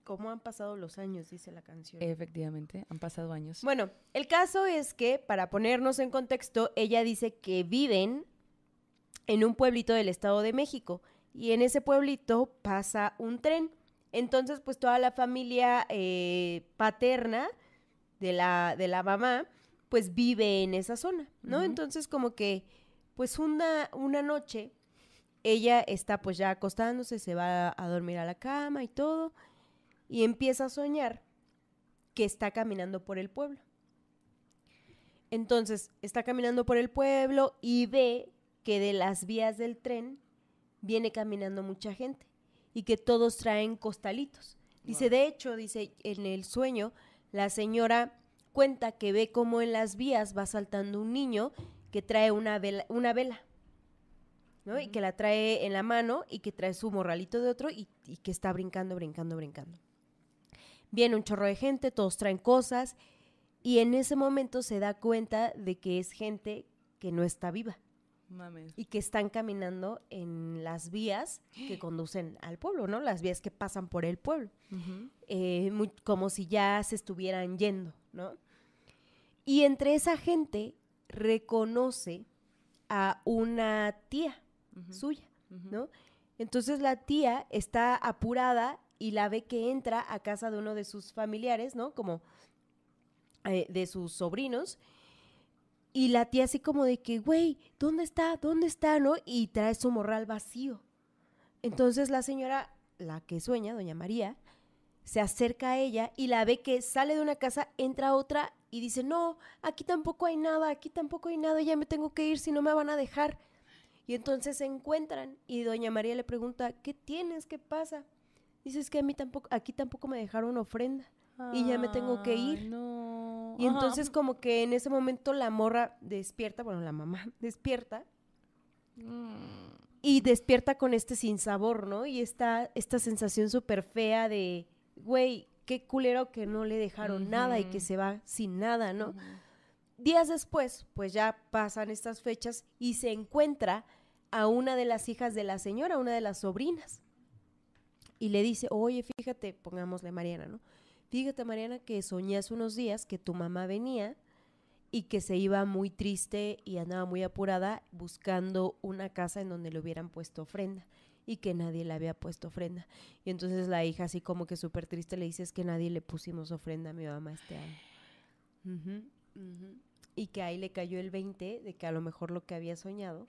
¿Cómo han pasado los años? Dice la canción. Efectivamente, han pasado años. Bueno, el caso es que, para ponernos en contexto, ella dice que viven en un pueblito del Estado de México y en ese pueblito pasa un tren. Entonces, pues toda la familia eh, paterna de la, de la mamá, pues vive en esa zona, ¿no? Entonces, como que, pues una, una noche, ella está pues ya acostándose, se va a dormir a la cama y todo, y empieza a soñar que está caminando por el pueblo. Entonces, está caminando por el pueblo y ve que de las vías del tren viene caminando mucha gente y que todos traen costalitos. Dice, de hecho, dice, en el sueño, la señora cuenta que ve cómo en las vías va saltando un niño que trae una vela, una vela ¿no? Y que la trae en la mano y que trae su morralito de otro y, y que está brincando, brincando, brincando. Viene un chorro de gente, todos traen cosas y en ese momento se da cuenta de que es gente que no está viva Mames. y que están caminando en las vías que conducen al pueblo, ¿no? Las vías que pasan por el pueblo, eh, muy- como si ya se estuvieran yendo, ¿no? Y entre esa gente reconoce a una tía suya. ¿no? Entonces la tía está apurada y la ve que entra a casa de uno de sus familiares, ¿no? Como eh, de sus sobrinos. Y la tía así como de que, güey, ¿dónde está? ¿Dónde está? ¿No? Y trae su morral vacío. Entonces la señora, la que sueña, doña María, se acerca a ella y la ve que sale de una casa, entra a otra y dice, no, aquí tampoco hay nada, aquí tampoco hay nada, ya me tengo que ir, si no me van a dejar. Y entonces se encuentran y doña María le pregunta, ¿qué tienes? ¿Qué pasa? Dice, es que a mí tampoco, aquí tampoco me dejaron ofrenda. Y ya me tengo que ir. No. Y entonces como que en ese momento la morra despierta, bueno, la mamá despierta. Mm. Y despierta con este sinsabor, ¿no? Y está esta sensación súper fea de, güey, qué culero que no le dejaron nada y que se va sin nada, ¿no? Días después, pues ya pasan estas fechas y se encuentra a una de las hijas de la señora, una de las sobrinas. Y le dice, oye, fíjate, pongámosle Mariana, ¿no? Fíjate, Mariana, que soñé hace unos días que tu mamá venía y que se iba muy triste y andaba muy apurada buscando una casa en donde le hubieran puesto ofrenda y que nadie le había puesto ofrenda. Y entonces la hija así como que súper triste le dice es que nadie le pusimos ofrenda a mi mamá este año. Y que ahí le cayó el 20 de que a lo mejor lo que había soñado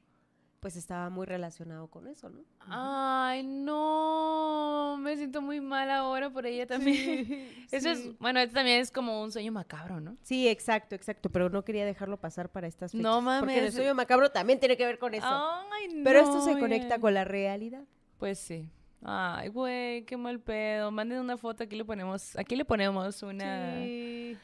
pues estaba muy relacionado con eso, ¿no? Ay, no, me siento muy mal ahora por ella también. Eso es, bueno, esto también es como un sueño macabro, ¿no? Sí, exacto, exacto, pero no quería dejarlo pasar para estas fechas. No Porque el mames. sueño macabro también tiene que ver con eso. Ay, pero no, esto se conecta con la realidad. Pues sí. Ay, güey, qué mal pedo. Manden una foto, aquí le ponemos, aquí le ponemos una, Sí.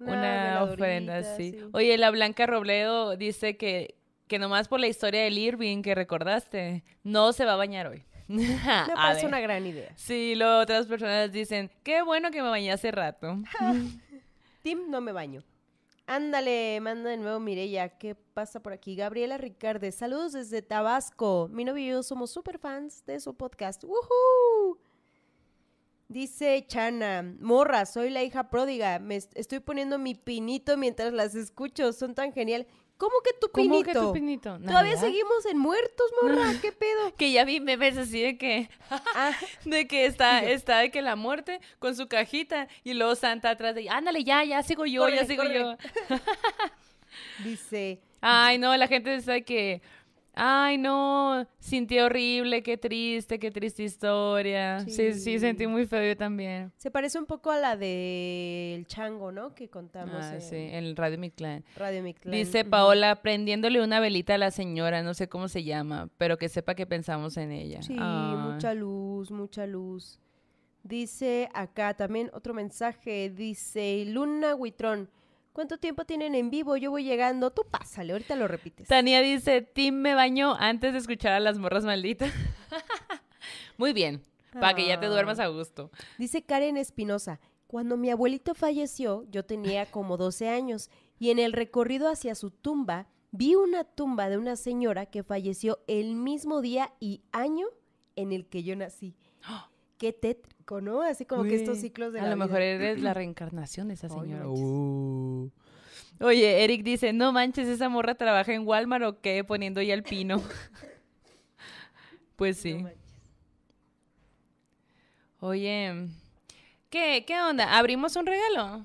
una ofrenda, sí. Oye, la Blanca Robledo dice que, que nomás por la historia del Irving que recordaste, no se va a bañar hoy. Me parece una gran idea. Sí, luego otras personas dicen, qué bueno que me bañé hace rato. Tim, no me baño. Ándale, manda de nuevo Mireya. ¿Qué pasa por aquí? Gabriela Ricarde, saludos desde Tabasco. Mi novio y yo somos super fans de su podcast. ¡Woohoo! Dice Chana, morra, soy la hija pródiga. Me est- estoy poniendo mi pinito mientras las escucho. Son tan genial. ¿Cómo que tu pinito? ¿Cómo que tu pinito? Todavía seguimos en muertos, morra. ¿Qué pedo? Que ya vi memes así de que, Ah, de que está, está de que la muerte con su cajita y luego Santa atrás de, ándale, ya, ya sigo yo, ya sigo yo. dice, Ay, no, la gente está de que, ay, no, sentí horrible, qué triste, qué triste historia. Sí, sí, Sí. sentí muy feo yo también. se parece un poco a la del chango, ¿no? Que contamos Ah, en sí, en el Radio Mictlán. Radio Mictlán. Dice. Paola, prendiéndole una velita a la señora, no sé cómo se llama, pero que sepa que pensamos en ella. Sí, Ay. mucha luz, mucha luz. Dice acá también otro mensaje, dice Luna Huitrón, ¿cuánto tiempo tienen en vivo? Yo voy llegando, tú pásale, ahorita lo repites. Tania dice, Tim me bañó antes de escuchar a las morras malditas. Muy bien, para que ya te duermas a gusto. Dice Karen Espinosa, cuando mi abuelito falleció, yo tenía como 12 años y en el recorrido hacia su tumba vi una tumba de una señora que falleció el mismo día y año en el que yo nací. Qué tétrico, ¿no? Así como que estos ciclos de A la lo vida. mejor eres la reencarnación de esa señora. Uh. Oye, Eric dice, no manches, esa morra trabaja en Walmart o qué, poniendo ya el pino. pues sí. No. Oye, ¿qué, ¿qué onda? ¿Abrimos un regalo?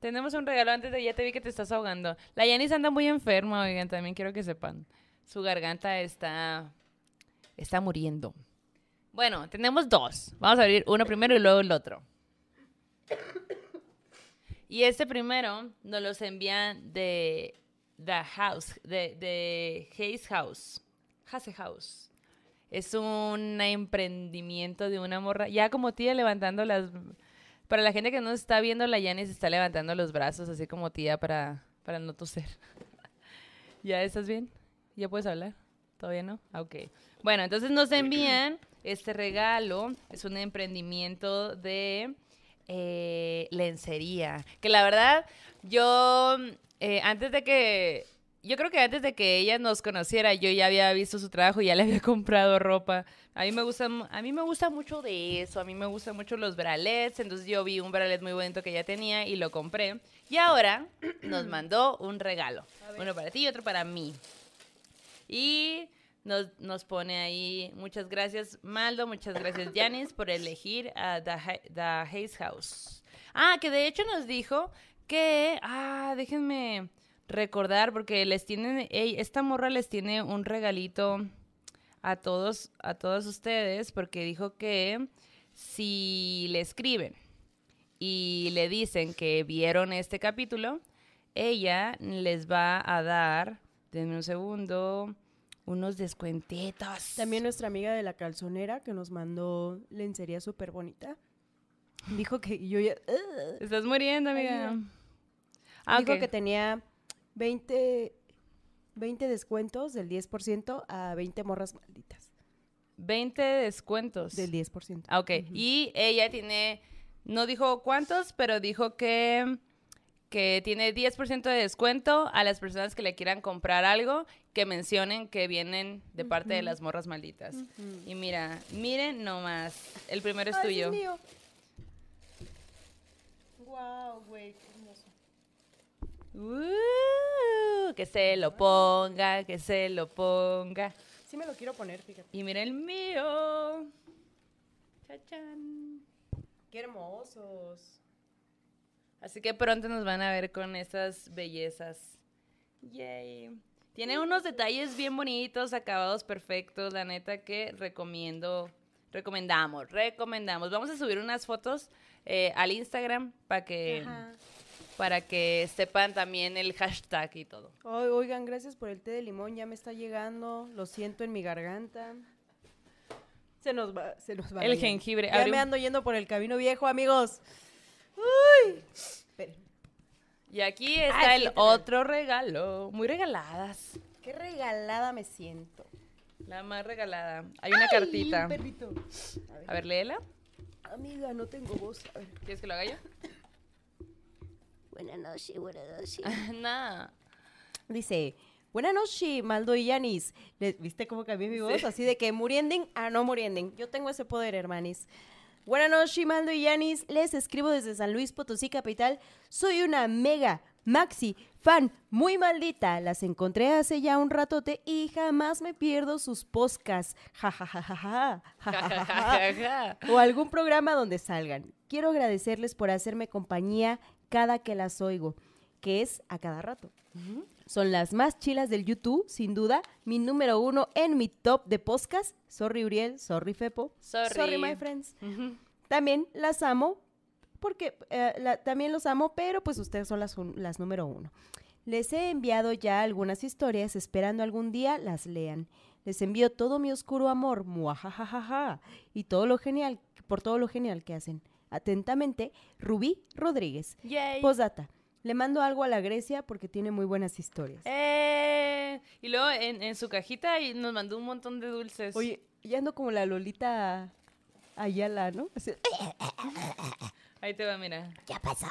Tenemos un regalo antes de ya te vi que te estás ahogando. La Yanis anda muy enferma, oigan, también quiero que sepan. Su garganta está está muriendo. Bueno, tenemos dos. Vamos a abrir uno primero y luego el otro. Y este primero nos los envían de The House, de, de Hayes House. Hase House. Es un emprendimiento de una morra. Ya como tía levantando las... Para la gente que no está viendo, la Yanis está levantando los brazos así como tía para, para no toser. ¿Ya estás bien? ¿Ya puedes hablar? ¿Todavía no? Ok. Bueno, entonces nos envían este regalo. Es un emprendimiento de eh, lencería. Que la verdad, yo eh, antes de que... Yo creo que antes de que ella nos conociera, yo ya había visto su trabajo y ya le había comprado ropa. A mí me gusta, a mí me gusta mucho de eso. A mí me gustan mucho los bralets. Entonces yo vi un bralet muy bonito que ella tenía y lo compré. Y ahora nos mandó un regalo. Uno para ti y otro para mí. Y nos, pone ahí, muchas gracias Maldo, muchas gracias Janis por elegir a The, The Hayes House. Ah, que de hecho nos dijo que, ah, déjenme recordar porque les tienen, esta morra les tiene un regalito a todos, a todos ustedes porque dijo que si le escriben y le dicen que vieron este capítulo, ella les va a dar, denme un segundo, unos descuentitos. También nuestra amiga de la calzonera que nos mandó lencería súper bonita. Dijo que yo ya... Estás muriendo, amiga. Ah, Dijo que tenía 20, 20 descuentos del 10% a 20 morras malditas. 20 descuentos. Del 10%. Ah, ok. Y ella tiene, no dijo cuántos, pero dijo que, que tiene 10% de descuento a las personas que le quieran comprar algo que mencionen que vienen de parte de las morras malditas. Y mira, miren nomás, el primero es Ay, tuyo. es mío. Wow, güey, qué hermoso. Uh, que se lo ponga, que se lo ponga. Sí me lo quiero poner, fíjate. Y mira el mío. Chachán. Qué hermosos. Así que pronto nos van a ver con estas bellezas. Yay. Tiene unos detalles bien bonitos, acabados perfectos, la neta que recomiendo, recomendamos, recomendamos. Vamos a subir unas fotos eh, al Instagram para que, Ajá. para que sepan también el hashtag y todo. Oigan, gracias por el té de limón, ya me está llegando, lo siento en mi garganta. Se nos va, se nos va. El jengibre, Ya me un- ando yendo por el camino viejo, amigos. Uy. Y aquí está el otro regalo, muy regaladas. Qué regalada me siento. La más regalada. Hay una cartita. Perrito. A ver. A ver, léela. Amiga, no tengo voz. A ver. ¿Quieres que lo haga yo? Buenas noches, buenas noches. Nada. Dice, buenas noches, Maldo y Yanis. ¿Viste cómo cambié mi voz? Así de que murienden a no murienden. Yo tengo ese poder, hermanis. Buenas noches, Maldo y Yanis. Les escribo desde San Luis Potosí, capital. Soy una mega, maxi, fan muy maldita. Las encontré hace ya un ratote y jamás me pierdo sus podcasts. Ja, ja, ja, ja, ja. Ja, ja, ja, ja o algún programa donde salgan. Quiero agradecerles por hacerme compañía cada que las oigo, que es a cada rato. Son las más chilas del YouTube, sin duda. Mi número uno en mi top de podcast. Sorry, Uriel. Sorry, Fepo. Sorry. my friends. También las amo, porque eh, la- también los amo, pero pues ustedes son las, un- las número uno. Les he enviado ya algunas historias, esperando algún día las lean. Les envío todo mi oscuro amor, muajajajaja, y todo lo genial, por todo lo genial que hacen. Atentamente, Rubí Rodríguez. Yay. Postdata. Le mando algo a la Grecia porque tiene muy buenas historias. Eh, y luego en, en su cajita y nos mandó un montón de dulces. Oye, ya ando como la Lolita Ayala, ¿no? Así, Ahí te va, mira. ¿Qué pasó?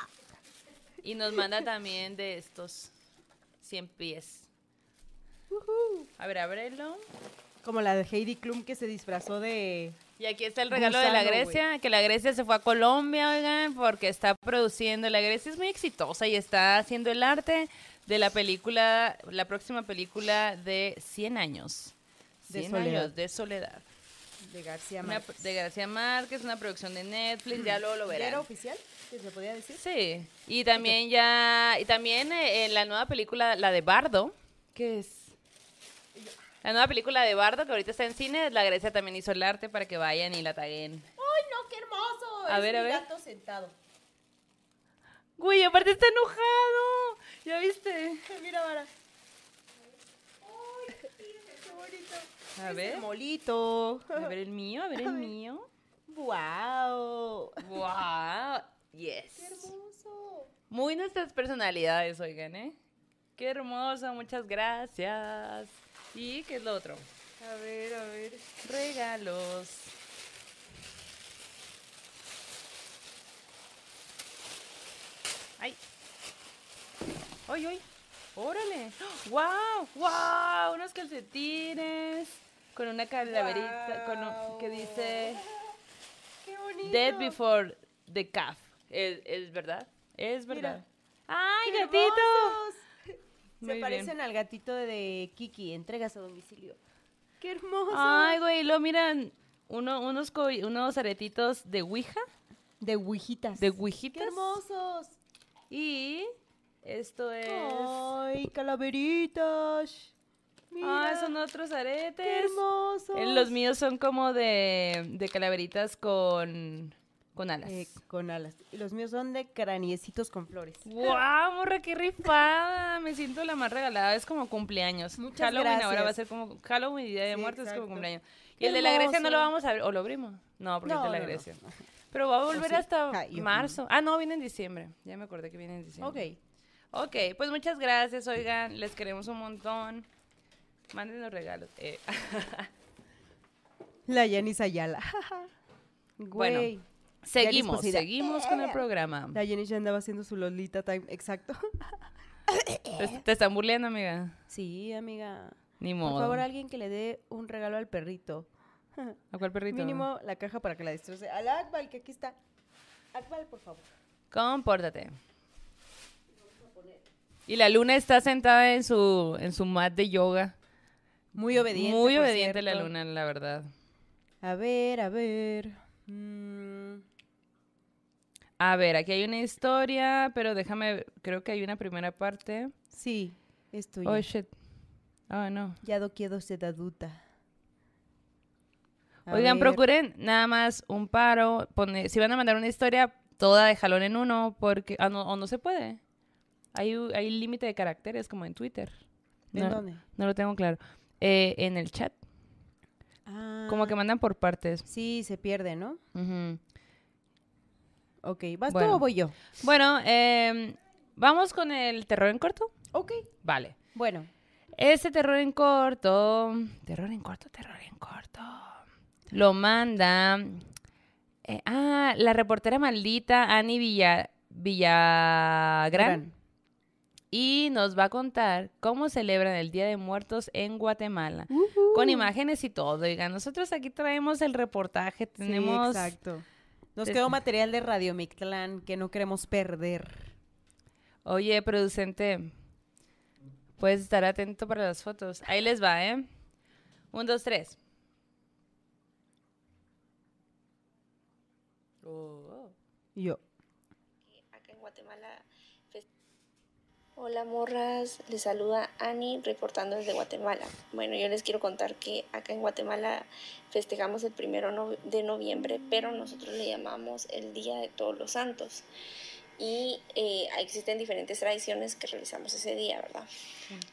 Y nos manda también de estos 100 pies. A ver, ábrelo. Como la de Heidi Klum que se disfrazó de... Y aquí está el regalo de la Grecia, que la Grecia se fue a Colombia, oigan, porque está produciendo. La Grecia es muy exitosa y está haciendo el arte de la película, la próxima película de 100 años. De 100 soledad. años de soledad. De García Una- Márquez. de García Márquez, una producción de Netflix, ya luego lo ¿Ya verán. era oficial? ¿Que se podía decir? Sí, y también ya, y también eh, en la nueva película, la de Bardo, ¿qué es? La nueva película de Bardo, que ahorita está en cine, la Grecia también hizo el arte para que vayan y la taguen. ¡Ay, no, qué hermoso! A es ver, a ver. gato sentado. Güey, aparte está enojado, ¿ya viste? Mira, Vara. ¡Ay, qué bonito! A ver, Molito. a ver el mío, a ver el mío. ¡Wow! Wow, ¡Qué yes. hermoso! Muy nuestras personalidades, oigan, ¿eh? Qué hermoso, muchas gracias. ¿Y qué es lo otro? A ver, a ver. Regalos. ¡Ay! ¡Ay, ay! ¡Órale! ¡Wow! ¡Wow! Unos calcetines con una calaverita con un- que dice ¡Qué bonito! Dead before the calf. ¿Es, es verdad? Es Mira. verdad. ¡Ay, ¡Qué gatito! hermosos! Muy Se parecen al gatito de Kiki, entregas a domicilio. ¡Qué hermoso! Ay, güey, lo miran uno, unos, co- unos aretitos de Ouija, De ouijitas. de ¡Qué Ouijitas. hermosos! Y esto es... ¡Ay, calaveritas! Mira, Ah, son otros ¡Qué aretes. hermosos! Eh, Los míos son como de, de calaveritas con, con alas. Eh, con alas. Y los míos son de craniecitos con flores. ¡Guau, morra, qué rifada! Me siento la más regalada. Es como cumpleaños. Muchas Halloween ahora gracias. va a ser como Halloween y Día de Sí, Muertos es como cumpleaños. Y el de la Grecia no lo vamos a ver. ¿O lo abrimos? No, porque es de No, la no, no. Grecia. Pero va a volver sí? hasta Ah, marzo. Ah, no, viene en diciembre. Ya me acordé que viene en diciembre. Ok. Ok, pues muchas gracias, oigan, les queremos un montón. Manden los regalos. Eh. La Yanis Ayala. Bueno, Güey. Seguimos, seguimos con el programa. La Yanis ya andaba haciendo su Lolita Time. Exacto. Te, te están burleando, amiga. Sí, amiga. Ni Por modo. favor, alguien que le dé un regalo al perrito. ¿A cuál perrito? Mínimo la caja para que la destroce. Al Akbal, que aquí está. Akbal, por favor. Compórtate. Y la luna está sentada en su, en su mat de yoga. Muy obediente. Muy por obediente la luna, la verdad. A ver, a ver. Mm, A ver, aquí hay una historia, pero déjame, creo que hay una primera parte. sí, es tuya. Oh, shit. Oh, no. Ya do quiero ser adulta. A Oigan, ver. procuren nada más un paro. pone- si van a mandar una historia, toda de jalón en uno, porque. Ah, no, o no se puede. Hay, hay límite de caracteres, como en Twitter. ¿En no, dónde? no lo tengo claro. Eh, en el chat. Como que Ah, mandan por partes. Sí, se pierde, ¿no? Ujú. Ok, ¿vas tú Bueno. o voy yo? Bueno, em, vamos con el terror en corto. Ok, Vale. bueno. Ese terror en corto. Terror en corto, terror en corto. Lo manda. eh, ah, la reportera maldita Ani Villa, Villagrán. Gran. Y nos va a contar cómo celebran el Día de Muertos en Guatemala. Con imágenes y todo. Oigan, nosotros aquí traemos el reportaje. Sí, Tenemos. exacto. Nos quedó material de Radio Mictlán que no queremos perder. Oye, producente, puedes estar atento para las fotos. Ahí les va, ¿eh? Un, dos, tres. Oh. Y Yo. acá en Guatemala. fes- Hola morras, les saluda Ani reportando desde Guatemala. Bueno, yo les quiero contar que acá en Guatemala festejamos el primero de noviembre, pero nosotros le llamamos el Día de Todos los Santos. Y eh, existen diferentes tradiciones que realizamos ese día, ¿verdad?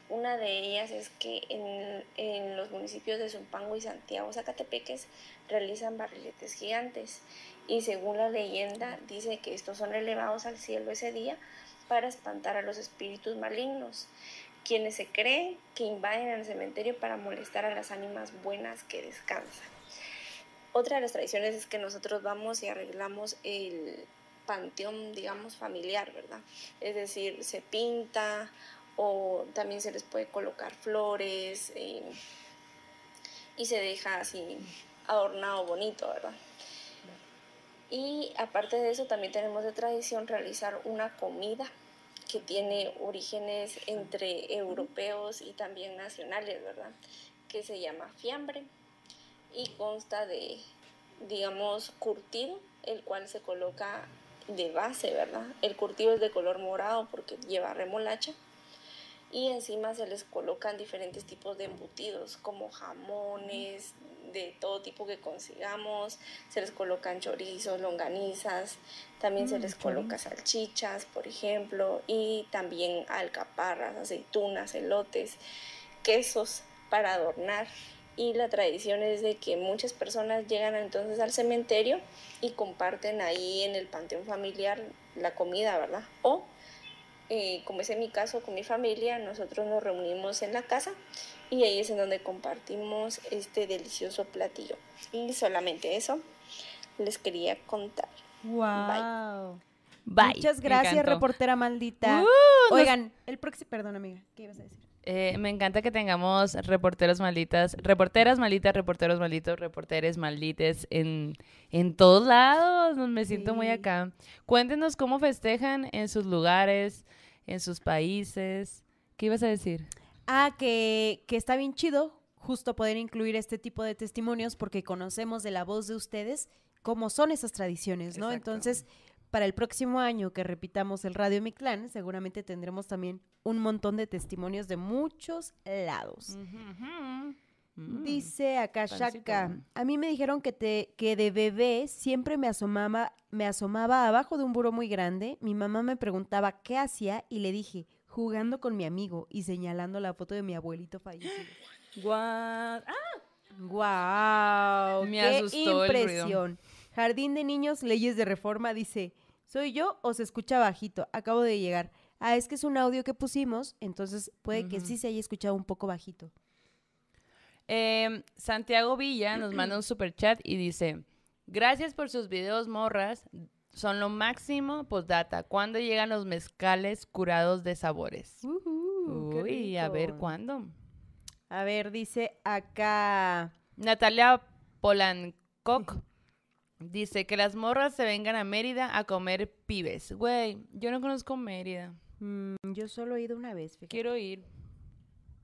Una de ellas es que en, en los municipios de Zumpango y Santiago Zacatepeques realizan barriletes gigantes y según la leyenda dice que estos son elevados al cielo ese día para espantar a los espíritus malignos, quienes se creen que invaden el cementerio para molestar a las ánimas buenas que descansan. Otra de las tradiciones es que nosotros vamos y arreglamos el panteón, digamos, familiar, ¿verdad? Es decir, se pinta o también se les puede colocar flores eh, y se deja así adornado bonito, ¿verdad? Y aparte de eso, también tenemos de tradición realizar una comida que tiene orígenes entre europeos y también nacionales, ¿verdad? Que se llama fiambre y consta de, digamos, curtido, el cual se coloca de base, ¿verdad? El curtido es de color morado porque lleva remolacha y encima se les colocan diferentes tipos de embutidos como jamones de todo tipo que consigamos, se les colocan chorizos, longanizas, también se Mm, les coloca salchichas, por ejemplo, y también alcaparras, aceitunas, elotes, quesos para adornar. Y la tradición es de que muchas personas llegan entonces al cementerio y comparten ahí en el panteón familiar la comida, ¿verdad? O eh, como es en mi caso con mi familia, nosotros nos reunimos en la casa y ahí es en donde compartimos este delicioso platillo. Y solamente eso les quería contar. Wow. Bye. Muchas Me gracias, reportera maldita. Uh, nos- Oigan, el próximo. Perdón, amiga. ¿Qué ibas a decir? Eh, me encanta que tengamos reporteros malditas, reporteras malditas, reporteros malditos, reporteres maldites en, en todos lados. Me siento muy acá. Cuéntenos cómo festejan en sus lugares, en sus países. ¿Qué ibas a decir? Ah, que, que está bien chido justo poder incluir este tipo de testimonios porque conocemos de la voz de ustedes cómo son esas tradiciones, ¿no? Exacto. Entonces, para el próximo año que repitamos el Radio Mictlán, seguramente tendremos también un montón de testimonios de muchos lados. Mm. Dice acá. Shaka, a mí me dijeron que te que de bebé siempre me asomaba me asomaba abajo de un buró muy grande. Mi mamá me preguntaba qué hacía y le dije jugando con mi amigo y señalando la foto de mi abuelito fallecido. Guau. ¡Guau! Me ¡Qué asustó el ruido. impresión! Jardín de Niños, Leyes de Reforma dice, ¿soy yo o se escucha bajito? Acabo de llegar. Ah, es que es un audio que pusimos, entonces puede que sí se haya escuchado un poco bajito. Em, Santiago Villa nos manda un super chat y dice: Gracias por sus videos, morras. Son lo máximo, postdata. ¿Cuándo llegan los mezcales curados de sabores? Qué Uy, a ver cuándo. A ver, dice acá. Natalia Polancoc dice que las morras se vengan a Mérida a comer pibes. Güey, yo no conozco Mérida. Mm, yo solo he ido una vez. fíjate. Quiero ir.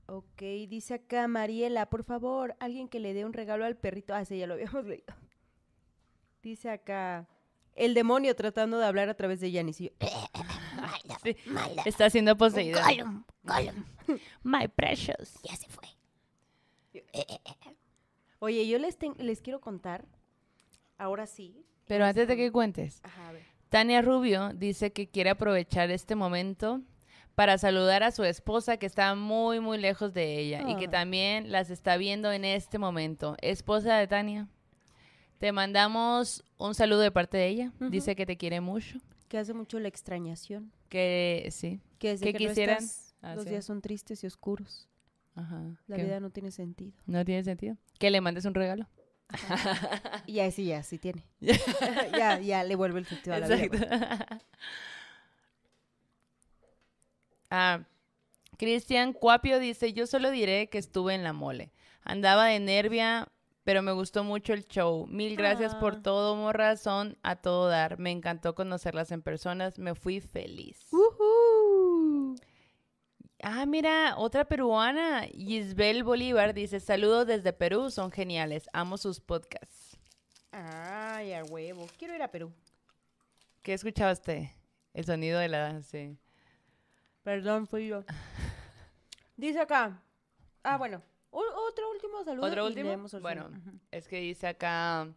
Ok, dice acá Mariela, por favor, alguien que le dé un regalo al perrito. Ah, sí, ya lo habíamos leído. Dice acá, el demonio tratando de hablar a través de Yanis. Y yo, Sí, Está siendo. Gollum, Gollum, My precious. ya se fue. Oye, yo les, ten- les quiero contar, ahora sí. Pero antes de que cuentes, Ajá, a ver. Tania Rubio dice que quiere aprovechar este momento para saludar a su esposa que está muy, muy lejos de ella y que Ah. también las está viendo en este momento. Esposa de Tania, te mandamos un saludo de parte de ella. Dice que te quiere mucho, Que hace mucho la extrañación. que sí. Que desde ¿Qué que no quisieran estás, los días son tristes y oscuros. Ajá. La que vida no tiene sentido. No tiene sentido. Que le mandes un regalo. Y ya, sí, ya, sí tiene. ya, ya le vuelve el sentido a la vida. pues. ah, Cristian Cuapio dice, yo solo diré que estuve en la mole. Andaba de nervia, pero me gustó mucho el show. Mil gracias por Ah. todo, morra. Son a todo dar. Me encantó conocerlas en personas. Me fui feliz. Ujú. Ah, mira, otra peruana, Gisbel Bolívar, dice, saludos desde Perú, son geniales. Amo sus podcasts. Ay, a huevo. Quiero ir a Perú. ¿Qué escuchaste? El sonido de la... Sí. Perdón, fui yo. Dice acá. Ah, bueno. otro último saludo. ¿Otro último? Bueno, es que dice acá...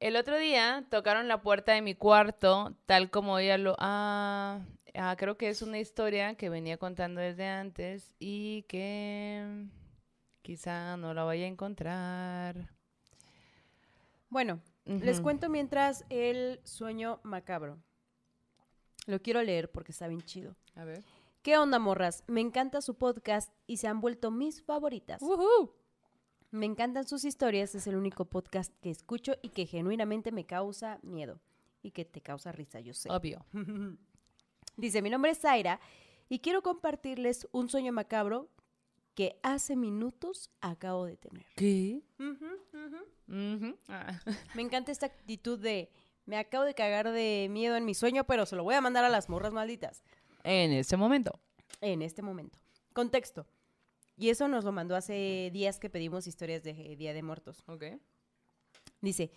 El otro día tocaron la puerta de mi cuarto, tal como ella lo... Ah, ah, creo que es una historia que venía contando desde antes y que quizá no la vaya a encontrar. Bueno, les cuento mientras el sueño macabro. Lo quiero leer porque está bien chido. A ver. ¿Qué onda, morras? Me encanta su podcast y se han vuelto mis favoritas. Me encantan sus historias, es el único podcast que escucho y que genuinamente me causa miedo. Y que te causa risa, yo sé. Obvio. Dice, mi nombre es Zaira y quiero compartirles un sueño macabro que hace minutos acabo de tener. ¿Qué? Ah. Me encanta esta actitud de, me acabo de cagar de miedo en mi sueño, pero se lo voy a mandar a las morras malditas En ese momento. en este momento. Contexto. Y eso nos lo mandó hace días que pedimos historias de Día de Muertos. Ok. Dice,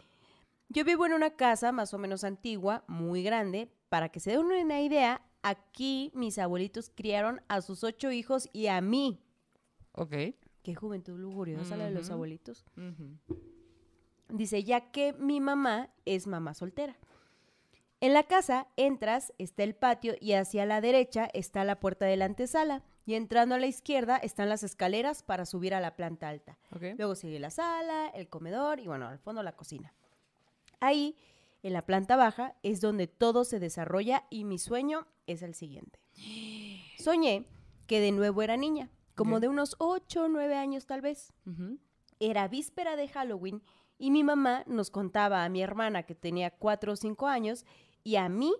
yo vivo en una casa más o menos antigua, muy grande. Para que se den una idea, aquí mis abuelitos criaron a sus ocho hijos y a mí. Ok. Qué juventud lujuriosa la de los abuelitos. Dice, ya que mi mamá es mamá soltera. En la casa entras, está el patio y hacia la derecha está la puerta de la antesala. Y entrando a la izquierda están las escaleras para subir a la planta alta. Ok. Luego sigue la sala, el comedor y bueno, al fondo la cocina. Ahí, en la planta baja, es donde todo se desarrolla y mi sueño es el siguiente. Soñé que de nuevo era niña, como de unos 8 o 9 años tal vez. Era víspera de Halloween y mi mamá nos contaba a mi hermana que tenía 4 o 5 años y a mí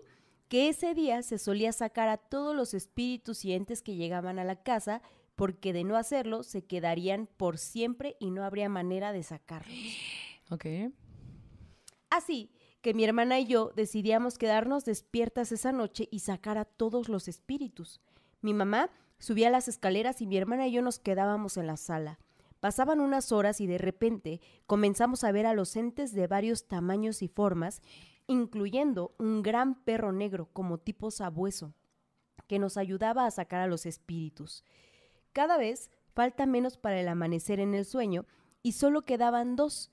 que ese día se solía sacar a todos los espíritus y entes que llegaban a la casa porque de no hacerlo se quedarían por siempre y no habría manera de sacarlos. Ok. Así que mi hermana y yo decidíamos quedarnos despiertas esa noche y sacar a todos los espíritus. Mi mamá subía las escaleras y mi hermana y yo nos quedábamos en la sala. Pasaban unas horas y de repente comenzamos a ver a los entes de varios tamaños y formas, incluyendo un gran perro negro como tipo sabueso, que nos ayudaba a sacar a los espíritus. Cada vez falta menos para el amanecer en el sueño y solo quedaban dos.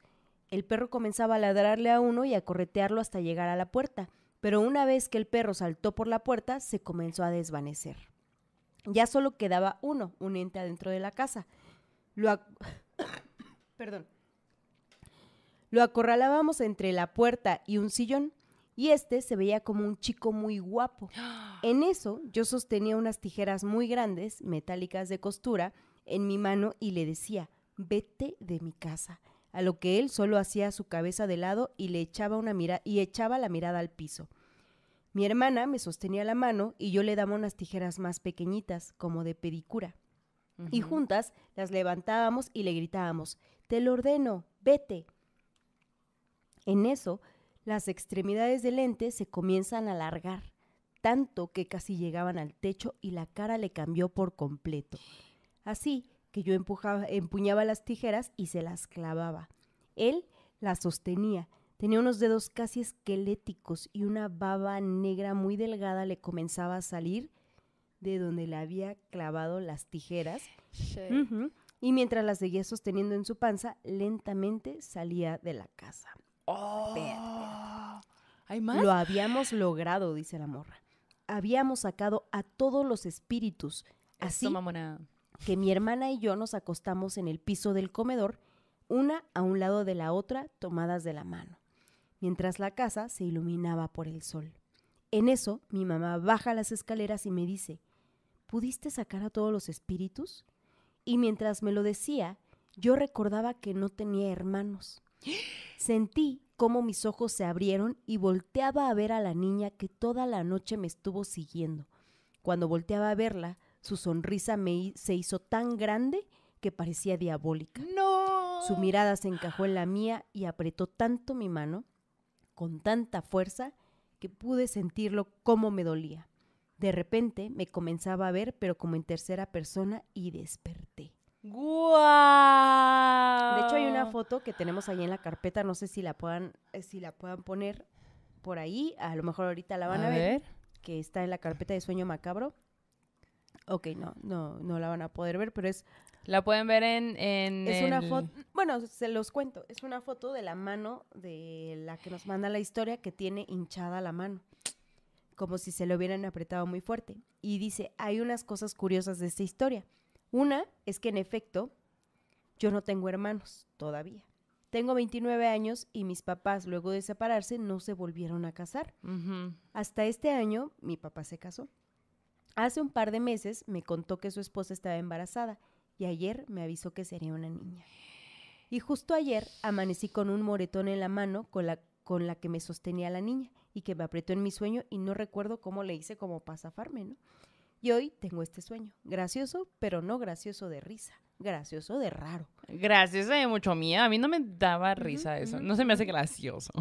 El perro comenzaba a ladrarle a uno y a corretearlo hasta llegar a la puerta, pero una vez que el perro saltó por la puerta se comenzó a desvanecer. Ya solo quedaba uno, un ente adentro de la casa. Lo Perdón. Lo acorralábamos entre la puerta y un sillón, y este se veía como un chico muy guapo. En eso yo sostenía unas tijeras muy grandes, metálicas de costura, en mi mano y le decía, vete de mi casa. A lo que él solo hacía su cabeza de lado y le echaba una mira y echaba la mirada al piso. Mi hermana me sostenía la mano y yo le daba unas tijeras más pequeñitas, como de pedicura. Y juntas las levantábamos y le gritábamos, te lo ordeno, vete. En eso, las extremidades del lente se comienzan a alargar, tanto que casi llegaban al techo y la cara le cambió por completo. Así que yo empujaba, empuñaba las tijeras y se las clavaba. Él las sostenía. Tenía unos dedos casi esqueléticos y una baba negra muy delgada le comenzaba a salir de donde le había clavado las tijeras. Y mientras las seguía sosteniendo en su panza, lentamente salía de la casa. Oh. ¿Hay más? Lo habíamos logrado, dice la morra. Habíamos sacado a todos los espíritus. Así que mi hermana y yo nos acostamos en el piso del comedor, una a un lado de la otra, tomadas de la mano, mientras la casa se iluminaba por el sol. En eso, mi mamá baja las escaleras y me dice, ¿pudiste sacar a todos los espíritus? Y mientras me lo decía, yo recordaba que no tenía hermanos. Sentí cómo mis ojos se abrieron y volteaba a ver a la niña que toda la noche me estuvo siguiendo. Cuando volteaba a verla, su sonrisa me, se hizo tan grande que parecía diabólica. ¡No! Su mirada se encajó en la mía y apretó tanto mi mano, con tanta fuerza, que pude sentirlo como me dolía. De repente me comenzaba a ver, pero como en tercera persona, y desperté. ¡Guau! De hecho, hay una foto que tenemos ahí en la carpeta, no sé si la puedan, eh, si la puedan poner por ahí, a lo mejor ahorita la van a, ver, que está en la carpeta de sueño macabro. Ok, no, no, no la van a poder ver, pero es... La pueden ver en... en es una foto, bueno, se los cuento, es una foto de la mano de la que nos manda la historia que tiene hinchada la mano, como si se le hubieran apretado muy fuerte. Y dice, hay unas cosas curiosas de esta historia. Una es que en efecto, yo no tengo hermanos todavía. Tengo 29 años y mis papás, luego de separarse, no se volvieron a casar. Hasta este año, mi papá se casó. Hace un par de meses me contó que su esposa estaba embarazada y ayer me avisó que sería una niña. Y justo ayer amanecí con un moretón en la mano con la, con la que me sostenía la niña y que me apretó en mi sueño y no recuerdo cómo le hice como para zafarme, ¿no? Y hoy tengo este sueño, gracioso, pero no gracioso de risa, gracioso de raro. Gracioso de mucho miedo, a mí no me daba risa eso, no se me hace gracioso.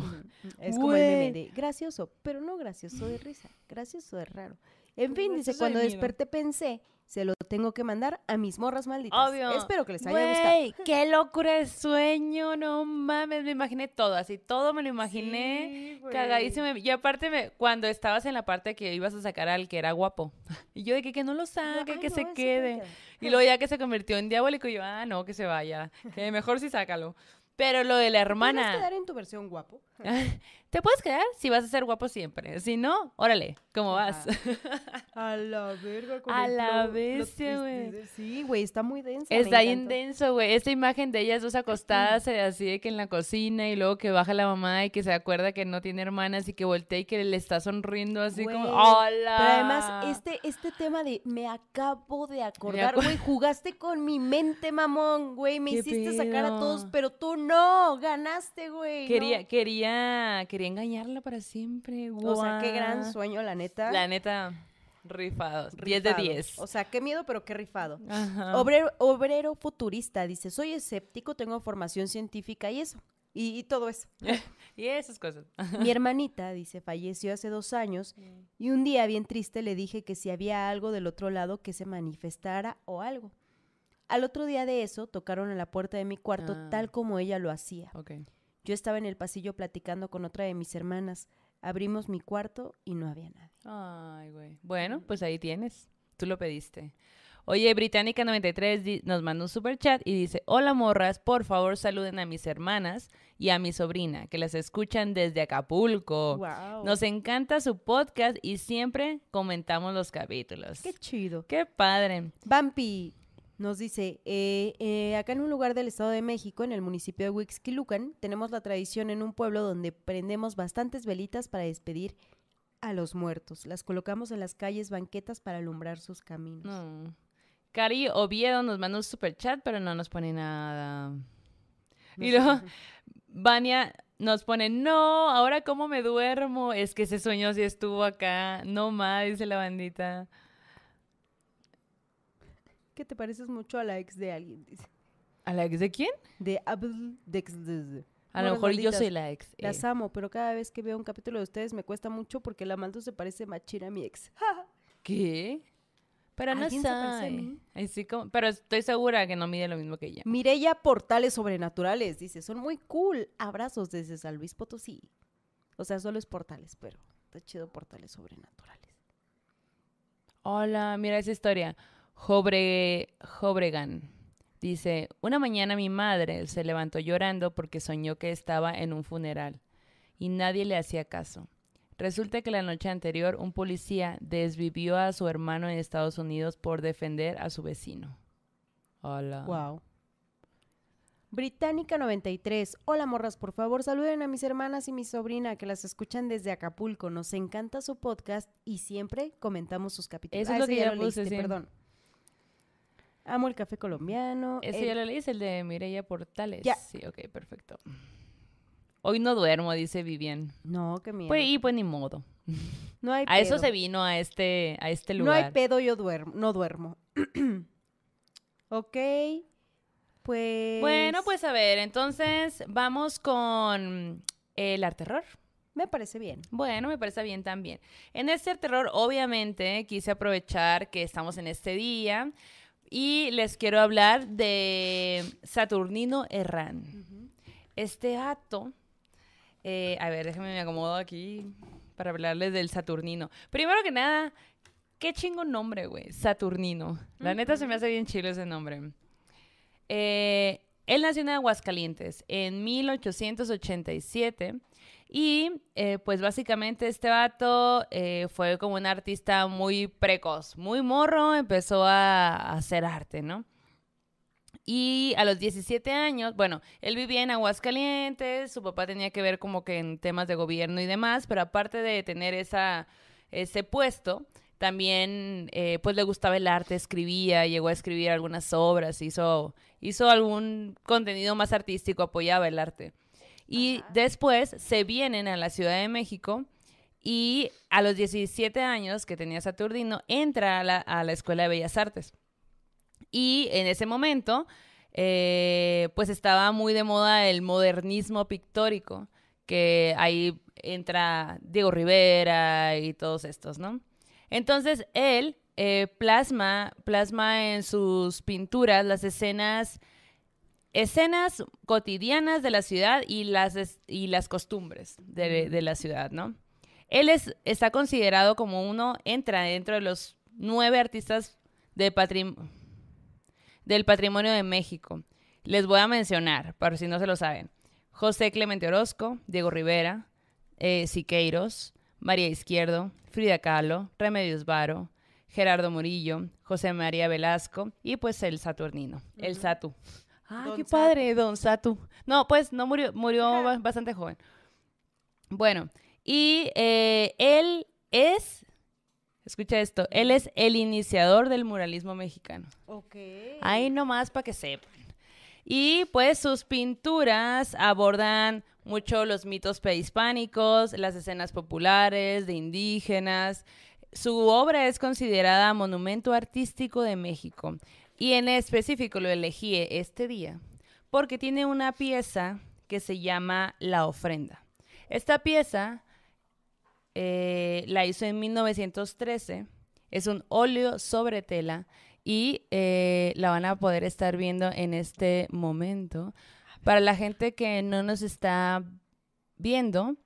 Es como el meme de gracioso, pero no gracioso de risa, gracioso de raro. En fin, dice, cuando desperté pensé, se lo tengo que mandar a mis morras malditas. Obvio. Espero que les haya gustado. ¡Qué locura de sueño! No mames, me imaginé todo, así todo me lo imaginé cagadísimo. Y aparte, me, cuando estabas en la parte que ibas a sacar al que era guapo, y yo de que, que no lo saque, que se quede. Y luego ya que se convirtió en diabólico, yo, ah, no, que se vaya, que mejor sí sácalo. Pero lo de la hermana. ¿Te puedes quedar en tu versión guapo? Te puedes quedar si vas a ser guapo siempre. Si no, órale, ¿cómo vas? a la verga. Con a la vez, güey. Sí, güey, está muy denso. Está bien denso, güey. Esta imagen de ellas dos acostadas, así de que en la cocina y luego que baja la mamá y que se acuerda que no tiene hermanas y que voltea y que le está sonriendo así como, ¡hola! Pero además, este, este tema de me acabo de acordar, güey, jugaste con mi mente, mamón, güey. Me hiciste sacar a todos, pero tú no, ganaste, güey. Quería, quería, quería engañarla para siempre. O sea, qué gran sueño, la neta. La neta, rifados. 10 de 10. O sea, qué miedo, pero qué rifado. Obrero, obrero futurista, dice, soy escéptico, tengo formación científica y eso. Y, todo eso. y esas cosas. Mi hermanita, dice, falleció hace dos años y un día bien triste le dije que si había algo del otro lado que se manifestara o algo. Al otro día de eso, tocaron a la puerta de mi cuarto ah. tal como ella lo hacía. Okay. Yo estaba en el pasillo platicando con otra de mis hermanas. Abrimos mi cuarto y no había nadie. Ay, güey. Bueno, pues ahí tienes. Tú lo pediste. Oye, Británica93 nos manda un super chat y dice, hola morras, por favor saluden a mis hermanas y a mi sobrina, que las escuchan desde Acapulco. Nos encanta su podcast y siempre comentamos los capítulos. Qué chido. Qué padre. Vampi, Nos dice, eh, eh, acá en un lugar del Estado de México, en el municipio de Huixquilucan, tenemos la tradición en un pueblo donde prendemos bastantes velitas para despedir a los muertos. Las colocamos en las calles banquetas para alumbrar sus caminos. No. Cari Oviedo nos manda un super chat, pero no nos pone nada. No y luego. Vania nos pone, no, ahora cómo me duermo. Es que ese sueño sí estuvo acá. No más, dice la bandita. Que te pareces mucho a la ex de alguien, dice. ¿A la ex de quién? De Abel Dex. A lo mejor yo soy la ex. Las eh. amo, pero cada vez que veo un capítulo de ustedes me cuesta mucho porque la Maldo se parece machina a mi ex. ¿Qué? Pero no. Así como, pero estoy segura que no mide lo mismo que ella. Mireya Portales Sobrenaturales, dice, son muy cool. Abrazos desde San Luis Potosí. O sea, solo es portales, pero está chido Portales Sobrenaturales. Hola, mira esa historia. Jobre, Jobregan dice, una mañana mi madre se levantó llorando porque soñó que estaba en un funeral y nadie le hacía caso. Resulta que la noche anterior un policía desvivió a su hermano en Estados Unidos por defender a su vecino. Hola. Wow. Británica 93. Hola morras, por favor saluden a mis hermanas y mi sobrina que las escuchan desde Acapulco. Nos encanta su podcast y siempre comentamos sus capítulos. Eso es Ah, lo que ya ya lo puse, leíste, sí. perdón. Amo el café colombiano. Ese el- ya lo leíste, el de Mireya Portales. Ya. Sí, ok, perfecto. Hoy no duermo, dice Vivian. No, qué miedo. Pues, y pues ni modo. no hay A eso pedo. se vino a este, a este No lugar. hay pedo, yo duermo, no duermo. ok, pues... Bueno, pues a ver, entonces vamos con el arte terror. Me parece bien. Bueno, me parece bien también. En este terror, obviamente, quise aprovechar que estamos en este día y les quiero hablar de Saturnino Herrán. Este acto, eh, a ver, déjenme me acomodo aquí para hablarles del Saturnino. Primero que nada, qué chingo nombre, güey, Saturnino. La neta se me hace bien chido ese nombre. Eh, él nació en Aguascalientes en 1887 y eh, pues básicamente este vato eh, fue como un artista muy precoz, muy morro, empezó a, hacer arte, ¿no? Y a los 17 años, bueno, él vivía en Aguascalientes, su papá tenía que ver como que en temas de gobierno y demás, pero aparte de tener esa, ese puesto, también eh, pues le gustaba el arte, escribía, llegó a escribir algunas obras, hizo, hizo algún contenido más artístico, apoyaba el arte. Y después se vienen a la Ciudad de México y a los 17 años que tenía Saturnino entra a la, a la Escuela de Bellas Artes. Y en ese momento, eh, pues estaba muy de moda el modernismo pictórico, que ahí entra Diego Rivera y todos estos, ¿no? Entonces él eh, plasma, plasma en sus pinturas las escenas, escenas cotidianas de la ciudad y las, y las costumbres de, de la ciudad, ¿no? Él es, está considerado como uno, entra dentro de los nueve artistas de patrim- del patrimonio de México. Les voy a mencionar, para si no se lo saben. José Clemente Orozco, Diego Rivera, eh, Siqueiros, María Izquierdo, Frida Kahlo, Remedios Varo, Gerardo Murillo, José María Velasco y pues el Saturnino, el Satu. Ah, Don qué Satu. padre, Don Satu. No, pues no murió, murió ba- bastante joven. Bueno, y eh, él es, escucha esto, él es el iniciador del muralismo mexicano. Ok. Ahí nomás para que sepan. Y pues sus pinturas abordan mucho los mitos prehispánicos, las escenas populares de indígenas. Su obra es considerada monumento artístico de México. Y en específico lo elegí este día porque tiene una pieza que se llama La ofrenda. Esta pieza eh, la hizo en 1913. Es un óleo sobre tela y eh, la van a poder estar viendo en este momento. Para la gente que no nos está viendo,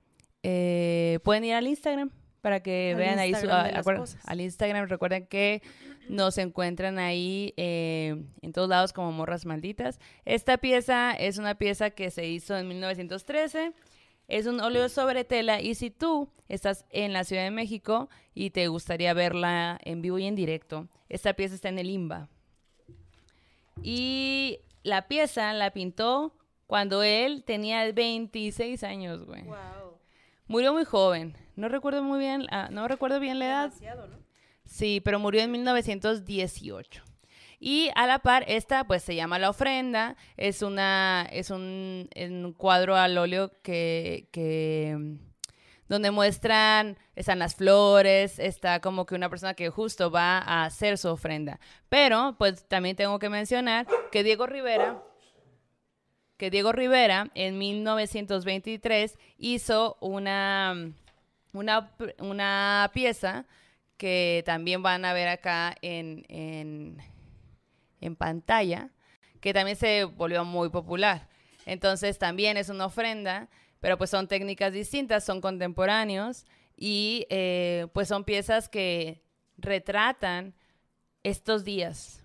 eh, pueden ir al Instagram para que Al vean ahí su, ah, las acuer- cosas. al Instagram. Recuerden que nos encuentran ahí eh, en todos lados como morras malditas. Esta pieza es una pieza que se hizo en 1913. Es un óleo sobre tela y si tú estás en la Ciudad de México y te gustaría verla en vivo y en directo, esta pieza está en el IMBA. Y la pieza la pintó cuando él tenía 26 años, güey. Murió muy joven. No recuerdo muy bien, ah, no recuerdo bien la edad. Sí, pero murió en 1918. Y a la par, esta pues se llama La Ofrenda, es, una, es un, cuadro al óleo que, que, donde muestran, están las flores, está como que una persona que justo va a hacer su ofrenda. Pero pues también tengo que mencionar que Diego Rivera, que Diego Rivera en 1923 hizo una, una, una pieza que también van a ver acá en, en, pantalla, que también se volvió muy popular. Entonces también es una ofrenda, pero pues son técnicas distintas, son contemporáneos y eh, pues son piezas que retratan estos días.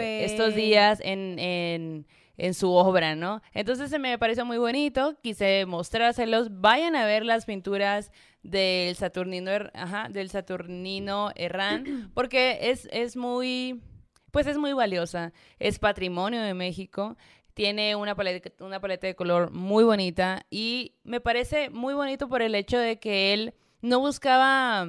Estos días en, en, en, su obra, ¿no? Entonces se me pareció muy bonito, quise mostrárselos. Vayan a ver las pinturas del Saturnino, ajá, del Saturnino Herrán, porque es, es muy, pues es muy valiosa, es patrimonio de México, tiene una paleta, una paleta de color muy bonita y me parece muy bonito por el hecho de que él no buscaba,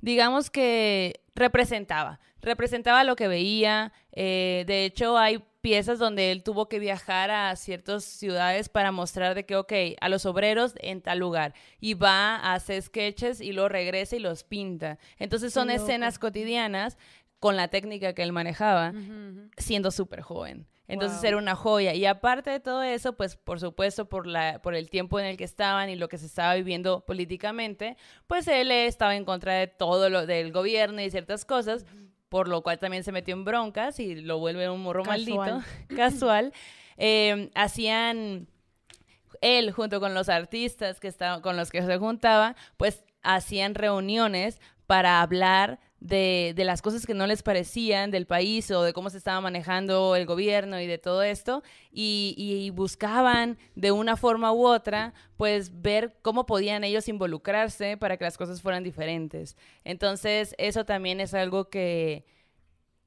digamos que representaba, representaba lo que veía, eh, de hecho hay piezas donde él tuvo que viajar a ciertas ciudades para mostrar de que, ok, a los obreros en tal lugar. Y va a hacer sketches y luego regresa y los pinta. Entonces son escenas cotidianas con la técnica que él manejaba, siendo súper joven. Entonces era una joya. Y aparte de todo eso, pues por supuesto por, la, por el tiempo en el que estaban y lo que se estaba viviendo políticamente, pues él estaba en contra de todo lo del gobierno y ciertas cosas por lo cual también se metió en broncas y lo vuelve un morro maldito, casual. Eh, hacían, él junto con los artistas que estaba, con los que se juntaba, pues hacían reuniones para hablar de, de, las cosas que no les parecían del país o de cómo se estaba manejando el gobierno y de todo esto, y, y, buscaban de una forma u otra, pues ver cómo podían ellos involucrarse para que las cosas fueran diferentes. Entonces, eso también es algo que,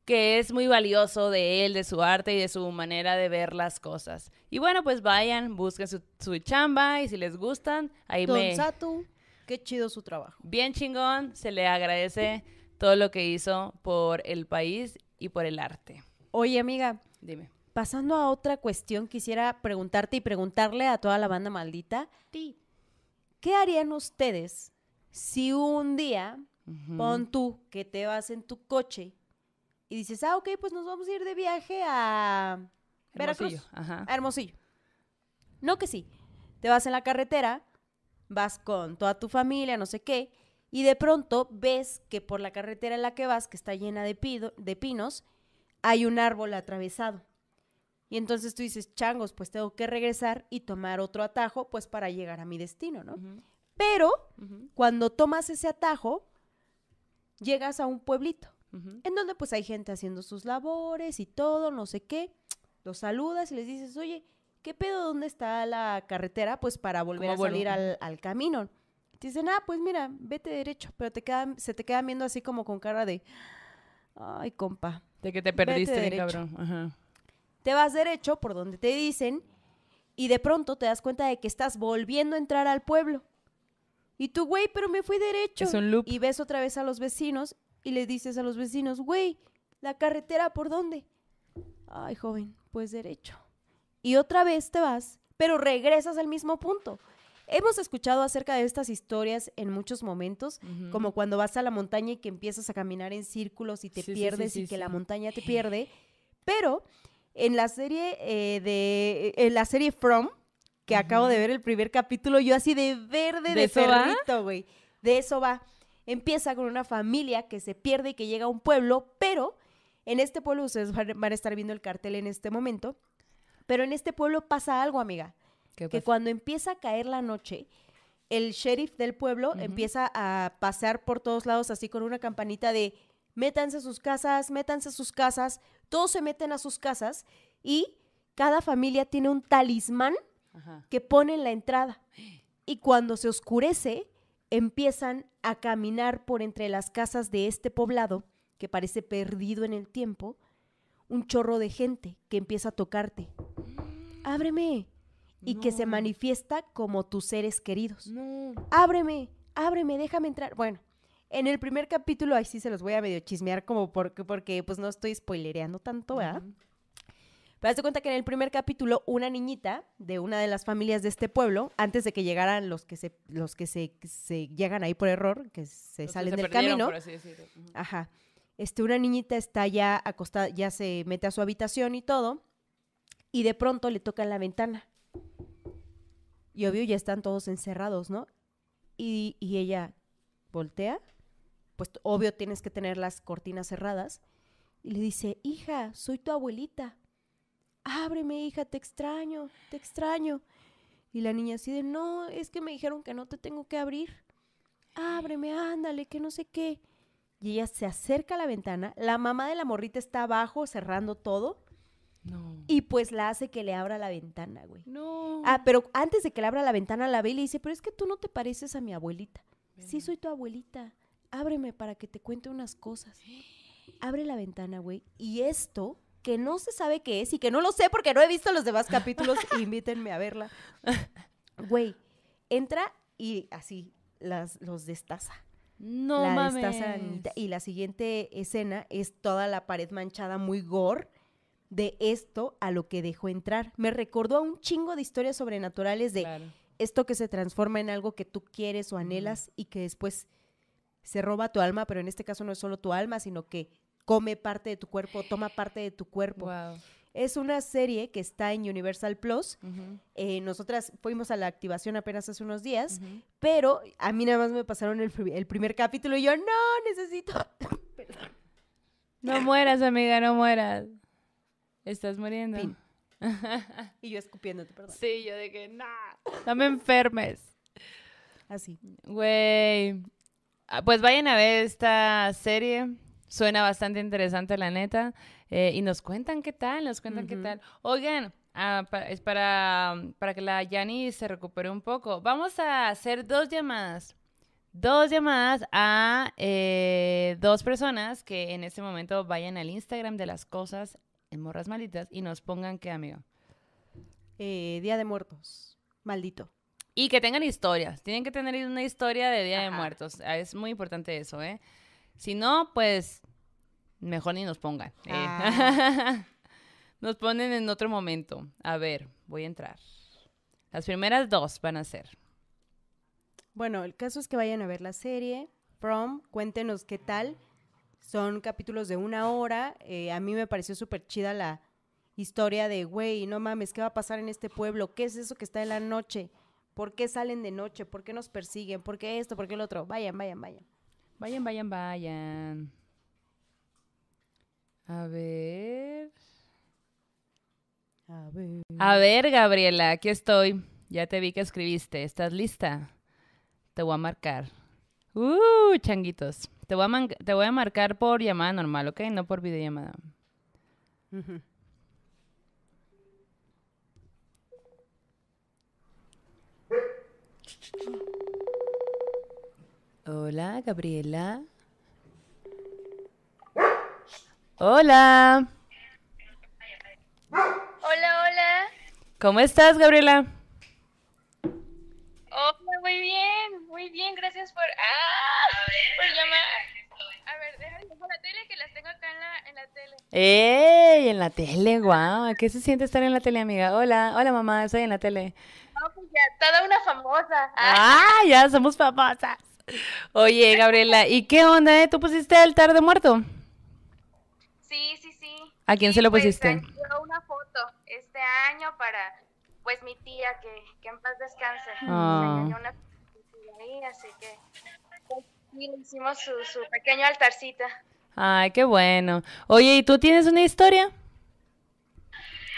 que es muy valioso de él, de su arte y de su manera de ver las cosas. Y bueno, pues vayan, busquen su, su chamba y si les gustan, ahí Don me... Satu, qué chido su trabajo. Bien chingón, se le agradece todo lo que hizo por el país y por el arte. Oye, amiga. Dime. Pasando a otra cuestión, quisiera preguntarte y preguntarle a toda la banda maldita. ¿Qué harían ustedes si un día, pon tú, que te vas en tu coche y dices, ah, ok, pues nos vamos a ir de viaje a Veracruz, a Hermosillo. No que sí. Te vas en la carretera, vas con toda tu familia, no sé qué, y de pronto ves que por la carretera en la que vas, que está llena de, de pinos, hay un árbol atravesado. Y entonces tú dices, changos, pues tengo que regresar y tomar otro atajo, pues para llegar a mi destino, ¿no? Pero cuando tomas ese atajo, llegas a un pueblito, en donde pues hay gente haciendo sus labores y todo, no sé qué. Los saludas y les dices, oye, ¿qué pedo? ¿Dónde está la carretera? Pues para volver a salir al, al camino. Te dicen, ah, pues mira, vete derecho, pero te quedan, se te quedan viendo así como con cara de, ay, compa. De que te perdiste, cabrón. Te vas derecho por donde te dicen y de pronto te das cuenta de que estás volviendo a entrar al pueblo. Y tú, güey, pero me fui derecho. Es un loop. Y ves otra vez a los vecinos y le dices a los vecinos, güey, ¿la carretera por dónde? Ay, joven, pues derecho. Y otra vez te vas, pero regresas al mismo punto. Hemos escuchado acerca de estas historias en muchos momentos, como cuando vas a la montaña y que empiezas a caminar en círculos y te pierdes y que la montaña te pierde. Pero en la serie eh, de en la serie From, que acabo de ver el primer capítulo, yo así de verde de, perrito, güey. De eso va. Empieza con una familia que se pierde y que llega a un pueblo, pero en este pueblo ustedes van a estar viendo el cartel en este momento. Pero en este pueblo pasa algo, amiga que cuando empieza a caer la noche, el sheriff del pueblo empieza a pasear por todos lados así con una campanita de métanse a sus casas, métanse a sus casas, todos se meten a sus casas y cada familia tiene un talismán que pone en la entrada. Y cuando se oscurece, empiezan a caminar por entre las casas de este poblado, que parece perdido en el tiempo, un chorro de gente que empieza a tocarte. Ábreme. Y que se manifiesta como tus seres queridos. No. Ábreme, ábreme, déjame entrar. Bueno, en el primer capítulo, ahí sí se los voy a medio chismear como porque, porque pues no estoy spoilereando tanto, ¿verdad? Pero haz de cuenta que en el primer capítulo, una niñita de una de las familias de este pueblo, antes de que llegaran los que se, los que se, se llegan ahí por error, que se Los que salen se del camino, por así decirlo. Ajá, este, una niñita está ya acostada, ya se mete a su habitación y todo, y de pronto le tocan la ventana. Y obvio ya están todos encerrados, ¿no? Y, y ella voltea, pues obvio tienes que tener las cortinas cerradas, y le dice, hija, soy tu abuelita. Ábreme, hija, te extraño, te extraño. Y la niña así de, no, es que me dijeron que no te tengo que abrir. Ábreme, ándale, que no sé qué. Y ella se acerca a la ventana, la mamá de la morrita está abajo cerrando todo No. y pues la hace que le abra la ventana, güey. No. Ah, pero antes de que le abra la ventana la ve y le dice, pero es que tú no te pareces a mi abuelita. Sí, soy tu abuelita. Ábreme para que te cuente unas cosas. Abre la ventana, güey. Y esto, que no se sabe qué es y que no lo sé porque no he visto los demás capítulos, invítenme a verla. Güey, entra y así las, los destaza. No la mames. destaza. Y la siguiente escena es toda la pared manchada, muy gore, de esto a lo que dejó entrar. Me recordó a un chingo de historias sobrenaturales de Claro. esto que se transforma en algo que tú quieres o anhelas y que después se roba tu alma, pero en este caso no es solo tu alma, sino que come parte de tu cuerpo, toma parte de tu cuerpo. Wow. Es una serie que está en Universal Plus. Eh, nosotras fuimos a la activación apenas hace unos días, pero a mí nada más me pasaron el primer capítulo y yo, no, necesito... No mueras, amiga, no mueras. Estás muriendo. Fin. y yo escupiéndote, perdón. Sí, yo de que no, no me enfermes. Así. Güey. Ah, Pues vayan a ver esta serie. Suena bastante interesante, la neta. Eh, y nos cuentan qué tal, nos cuentan qué tal. Oigan, ah, es para, para que la Yani se recupere un poco. Vamos a hacer dos llamadas. Dos llamadas a eh, dos personas que en este momento vayan al Instagram de las cosas en Morras Malditas y nos pongan qué, amigo. Eh, Día de Muertos. Maldito. Y que tengan historias. Tienen que tener una historia de Día de. Muertos. Ah, Es muy importante eso, ¿eh? Si no, pues mejor ni nos pongan. eh. Ah. nos ponen en otro momento. A ver, voy a entrar. Las primeras dos van a ser. Bueno, el caso es que vayan a ver la serie. From, cuéntenos qué tal. Son capítulos de una hora. Eh, a mí me pareció súper chida la historia de, güey, no mames, ¿qué va a pasar en este pueblo? ¿Qué es eso que está en la noche? ¿Por qué salen de noche? ¿Por qué nos persiguen? ¿Por qué esto? ¿Por qué el otro? Vayan, vayan, vayan. Vayan, vayan, vayan. A ver. A ver. A ver, Gabriela, aquí estoy. Ya te vi que escribiste. ¿Estás lista? Te voy a marcar. Uh, changuitos. Te voy a, man- te voy a marcar por llamada normal, ¿ok? No por videollamada. Hola, Gabriela. Hola. Hola, hola. ¿Cómo estás, Gabriela? Hola, muy bien, muy bien, gracias por, ah, por llamar. A ver, déjame la tele que las tengo acá en la, en la tele. ¡Ey! En la tele, guau. ¿Qué se siente estar en la tele, amiga? Hola, hola, mamá, estoy en la tele. No, pues ya, toda una famosa. Ah, ¡Ah! Ya somos famosas. Oye, Gabriela, ¿y qué onda, eh? ¿Tú pusiste altar de muerto? sí, sí, sí. ¿A quién Sí, se lo pues, pusiste? salió una foto este año para, pues, mi tía, que, que en paz descanse. Se añadió así que, hicimos su, su pequeño altarcita. Ay, qué bueno. Oye, ¿y tú tienes una historia?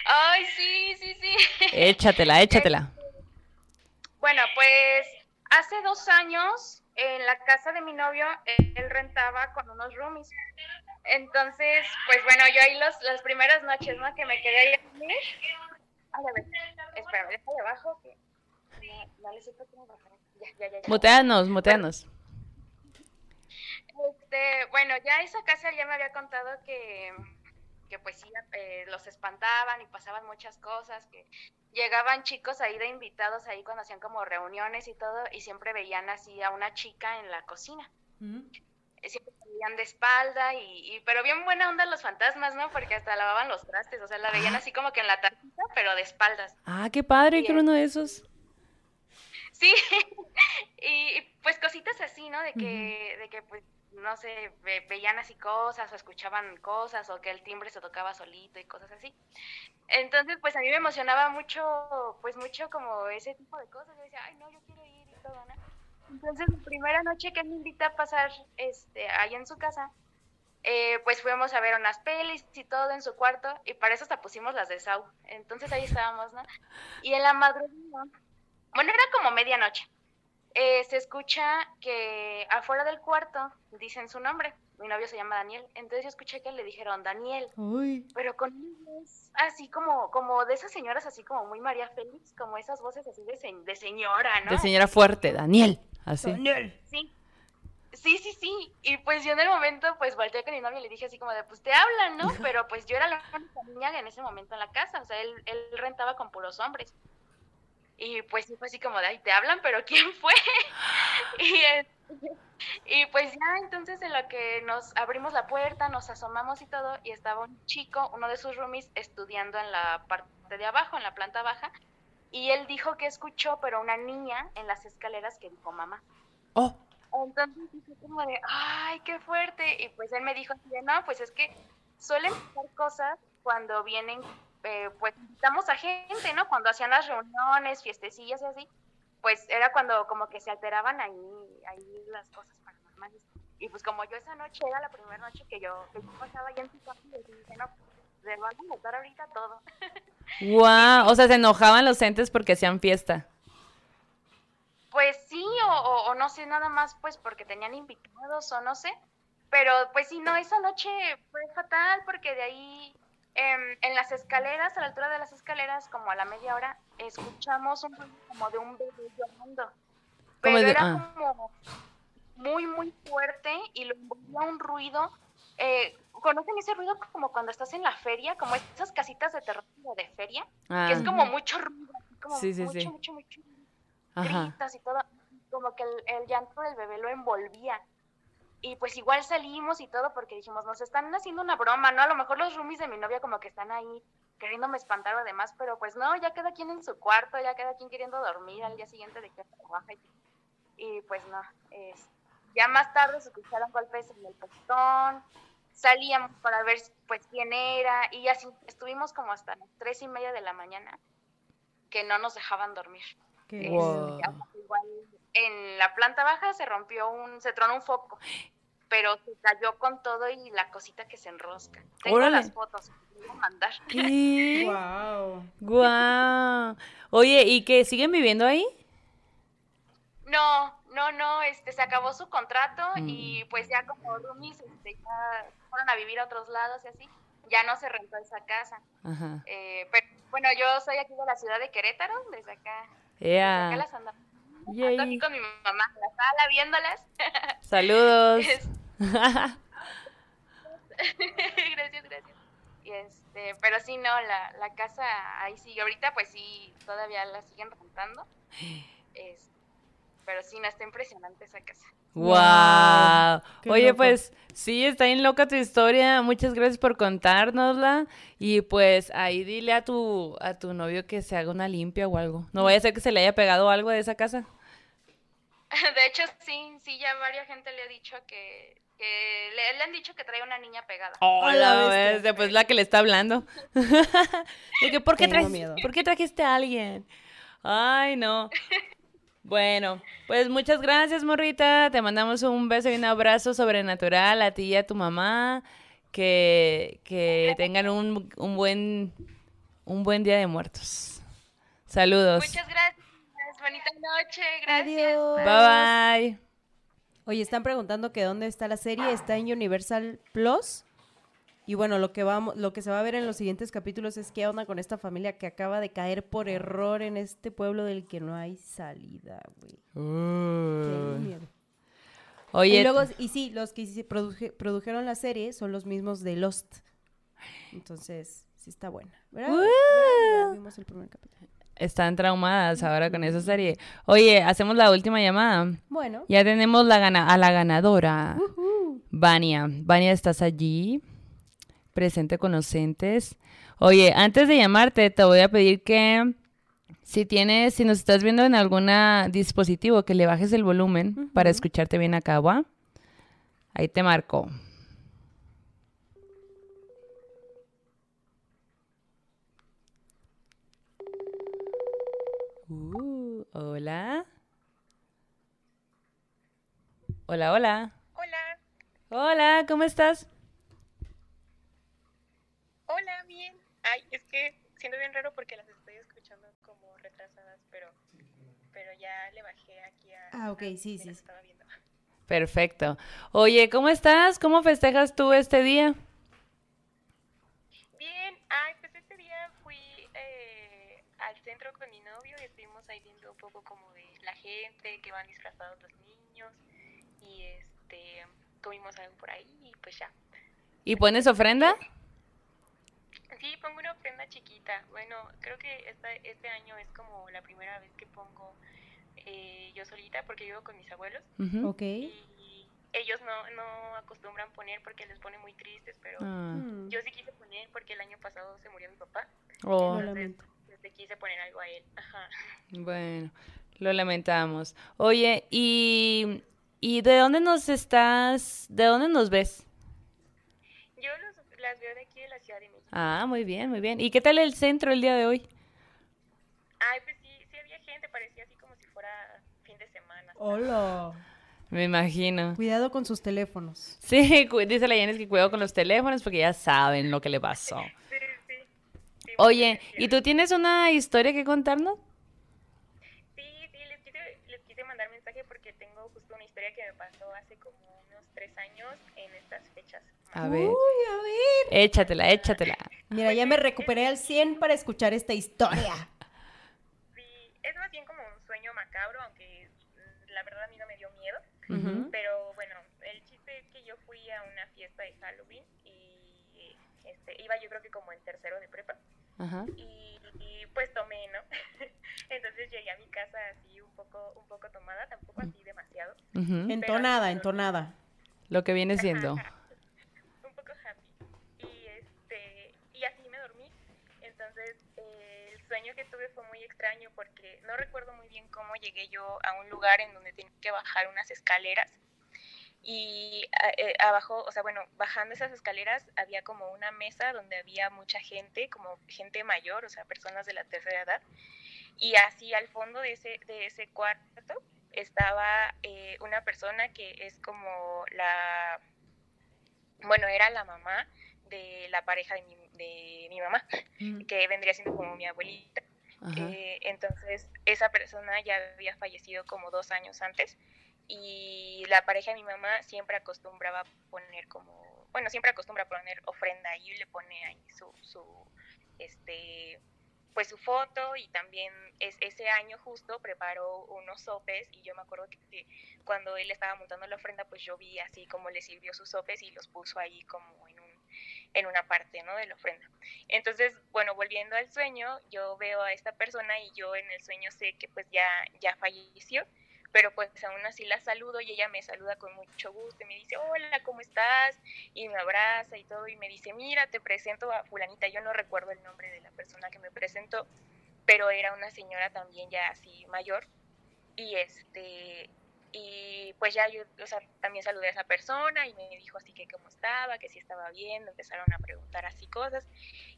Ay, sí, sí, sí. Échatela, échatela. Bueno, pues hace dos años en la casa de mi novio él rentaba con unos roomies. Entonces, pues bueno, yo ahí los, las primeras noches, ¿no? Que me quedé ahí a dormir. Ay, a ver, espérame, déjale abajo. Que... No, no le supe cómo bajar. Ya, ya, ya. ya. Muteanos, muteanos. Este, bueno, ya esa casa ya me había contado que, que pues sí, eh, los espantaban y pasaban muchas cosas, que llegaban chicos ahí de invitados ahí cuando hacían como reuniones y todo, y siempre veían así a una chica en la cocina. Eh, siempre se veían de espalda, y, pero bien buena onda los fantasmas, ¿no? Porque hasta lavaban los trastes, o sea, la veían ah. así como que en la tarjeta, pero de espaldas. Ah, qué padre, que uno de esos. Sí, y, pues cositas así, ¿no? De que, de que pues no sé, veían así cosas o escuchaban cosas o que el timbre se tocaba solito y cosas así. Entonces, pues a mí me emocionaba mucho, pues mucho como ese tipo de cosas. Yo decía, ay, no, yo quiero ir y todo, ¿no? Entonces, la primera noche que me invita a pasar este, ahí en su casa, eh, pues fuimos a ver unas pelis y todo en su cuarto y para eso hasta pusimos las de Sau. Entonces ahí estábamos, ¿no? Y en la madrugada, bueno, era como medianoche. Eh, se escucha que afuera del cuarto dicen su nombre. Mi novio se llama Daniel. Entonces yo escuché que le dijeron Daniel. Pero con voz así como, como de esas señoras, así como muy María Félix, como esas voces así de, de señora, ¿no? De señora fuerte, Daniel. Así. Daniel. Sí. Sí, sí, sí. Y pues yo en el momento, pues volteé con mi novio y le dije así como de, pues te hablan, ¿no? Pero pues yo era la única niña en ese momento en la casa. O sea, él, él rentaba con puros hombres. Y pues sí fue así como de, ahí te hablan, pero ¿quién fue? y, pues ya entonces en lo que nos abrimos la puerta, nos asomamos y todo, y estaba un chico, uno de sus roomies, estudiando en la parte de abajo, en la planta baja, y él dijo que escuchó, pero una niña en las escaleras que dijo mamá. Oh. Entonces dije como de, ay, qué fuerte. Y pues él me dijo así de, no, pues es que suelen pasar cosas cuando vienen eh, pues invitamos a gente, ¿no? Cuando hacían las reuniones, fiestecillas y así, pues era cuando como que se alteraban ahí, ahí las cosas paranormales. Y pues como yo esa noche era la primera noche que yo, que yo pasaba allá en su casa y dije, no, se van a notar ahorita todo. ¡Guau! O sea, se enojaban los entes porque hacían fiesta. Pues sí, o, o, no sé, nada más pues porque tenían invitados o no sé. Pero pues sí, no, esa noche fue fatal porque de ahí Em, en las escaleras, a la altura de las escaleras, como a la media hora, escuchamos un ruido como de un bebé llorando. Pero era ah. como muy, muy fuerte y lo envolvía un ruido. Eh, ¿Conocen ese ruido como cuando estás en la feria? Como esas casitas de terror de feria, que es ah. como mucho ruido, como mucho, mucho, mucho, gritas y todo. Como que el, el llanto del bebé lo envolvía y pues igual salimos y todo porque dijimos, nos están haciendo una broma, ¿no? A lo mejor los roomies de mi novia como que están ahí queriéndome espantar o demás, pero pues no, ya queda quien en su cuarto, ya queda quien queriendo dormir al día siguiente de que trabaja y, y pues no, ya más tarde se escucharon golpes en el postón, salíamos para ver pues quién era y así estuvimos como hasta las tres y media de la mañana que no nos dejaban dormir. igual en la planta baja se rompió un, se tronó un foco pero se cayó con todo y la cosita que se enrosca. Tengo las fotos, voy a mandar. Wow. Wow. Oye, ¿y que siguen viviendo ahí? No, no, no, este, se acabó su contrato mm. y pues ya como roomies este, ya fueron a vivir a otros lados y así, ya no se rentó esa casa. Ajá. Eh, pero bueno, yo soy aquí de la ciudad de Querétaro, desde acá. Desde acá las andamos. Aquí con mi mamá en la sala viéndolas. Saludos. gracias, gracias. Y este, pero sí, no, la, la casa ahí sí, ahorita pues sí, todavía la siguen rentando. pero sí, no, está impresionante esa casa. ¡Wow! Oye, pues sí, está bien loca tu historia. Muchas gracias por contárnosla. Y pues ahí dile a tu, a tu novio que se haga una limpia o algo. No vaya a ser que se le haya pegado algo de esa casa. De hecho, sí, sí, ya varias gente le ha dicho que, le, han dicho que trae una niña pegada. Hola, ves, después la que le está hablando. y ¿por qué, ¿por qué trajiste a alguien? Ay, no. Bueno, pues muchas gracias, morrita. Te mandamos un beso y un abrazo sobrenatural a ti y a tu mamá. Que, que tengan un, un, buen, un buen día de muertos. Saludos. Muchas gracias bonita noche, gracias. Bye bye. Oye, están preguntando que dónde está la serie, está en Universal Plus. Y bueno, lo que vamos, lo que se va a ver en los siguientes capítulos es qué onda con esta familia que acaba de caer por error en este pueblo del que no hay salida, güey. Oye. Y luego, y sí, los que produjeron la serie son los mismos de Lost. Entonces, sí está buena. ¿Verdad? ¡Woo! ¿Verdad? Ya Vimos el primer capítulo. Están traumadas ahora con esa serie. Oye, hacemos la última llamada. Bueno. Ya tenemos la gana a la ganadora. Vania. Vania, ¿estás allí? Presente con los entes. Oye, antes de llamarte, te voy a pedir que si tienes, si nos estás viendo en algún dispositivo, que le bajes el volumen para escucharte bien acá, ¿va? Ahí te marco. Uh, hola. Hola, hola. Hola, Hola, ¿cómo estás? hola, bien. Ay, es que siento bien raro porque las estoy escuchando como retrasadas, pero pero ya le bajé aquí a Ah, ok, a- sí, sí. las estaba viendo. Perfecto. Oye, ¿cómo estás? ¿Cómo festejas tú este día? Bien, ay, pues este día fui eh, al centro con mi novio y estuvimos ahí viendo un poco como de la gente, que van disfrazados los niños y este tuvimos algo por ahí y pues ya. ¿Y pones ofrenda? Sí, pongo una ofrenda chiquita. Bueno, creo que esta, este año es como la primera vez que pongo eh, yo solita porque vivo con mis abuelos Ujú. Ok. y ellos no, no acostumbran poner porque les pone muy tristes, pero Ah. Mm, yo sí quise poner porque el año pasado se murió mi papá. Oh. Entonces le quise poner algo a él. Ajá. bueno, lo lamentamos. Oye, ¿y, ¿y de dónde nos estás? ¿De dónde nos ves? Yo los, las veo de aquí de la Ciudad de México. Ah, muy bien, muy bien. ¿Y qué tal el centro el día de hoy? Ay, pues sí, sí había gente, parecía así como si fuera fin de semana. Hola. Me imagino. Cuidado con sus teléfonos. Sí, dice la Yanis que cuidado con los teléfonos porque ya saben lo que le pasó. Oye, ¿y tú tienes una historia que contarnos? Sí, sí, les quise, les quise mandar mensaje porque tengo justo una historia que me pasó hace como unos tres años en estas fechas. A ver, Uy, a ver. échatela, échatela. Mira, ya me recuperé al 100 para escuchar esta historia. Sí, es más bien como un sueño macabro, aunque la verdad a mí no me dio miedo. Pero bueno, el chiste es que yo fui a una fiesta de Halloween y este, iba yo creo que como en tercero de prepa Ajá. y, y, pues tomé, ¿no? Entonces llegué a mi casa así un poco, un poco tomada, tampoco así demasiado. Entonada, entonada. Lo que viene siendo. un poco happy. Y este, y así me dormí. Entonces eh, el sueño que tuve fue muy extraño porque no recuerdo muy bien cómo llegué yo a un lugar en donde tenía que bajar unas escaleras. Y a- eh, abajo, o sea, bueno, bajando esas escaleras había como una mesa donde había mucha gente, como gente mayor, o sea, personas de la tercera edad. Y así al fondo de ese, de ese cuarto estaba eh, una persona que es como la, bueno, era la mamá de la pareja de mi, de mi mamá, Mm. que vendría siendo como mi abuelita. Eh, entonces, esa persona ya había fallecido como dos años antes y la pareja de mi mamá siempre acostumbraba poner como, bueno, siempre acostumbra poner ofrenda y le pone ahí su, su, este, pues su foto y también es, ese año justo preparó unos sopes y yo me acuerdo que, cuando él estaba montando la ofrenda pues yo vi así como le sirvió sus sopes y los puso ahí como en un en una parte ¿no? de la ofrenda. Entonces, bueno, volviendo al sueño, yo veo a esta persona y yo en el sueño sé que pues ya, ya falleció, pero pues aún así la saludo y ella me saluda con mucho gusto y me dice, hola, ¿cómo estás? Y me abraza y todo y me dice, mira, te presento a fulanita, yo no recuerdo el nombre de la persona que me presentó, pero era una señora también ya así mayor y este y pues ya yo o sea, también saludé a esa persona y me dijo así que cómo estaba, que si estaba bien, empezaron a preguntar así cosas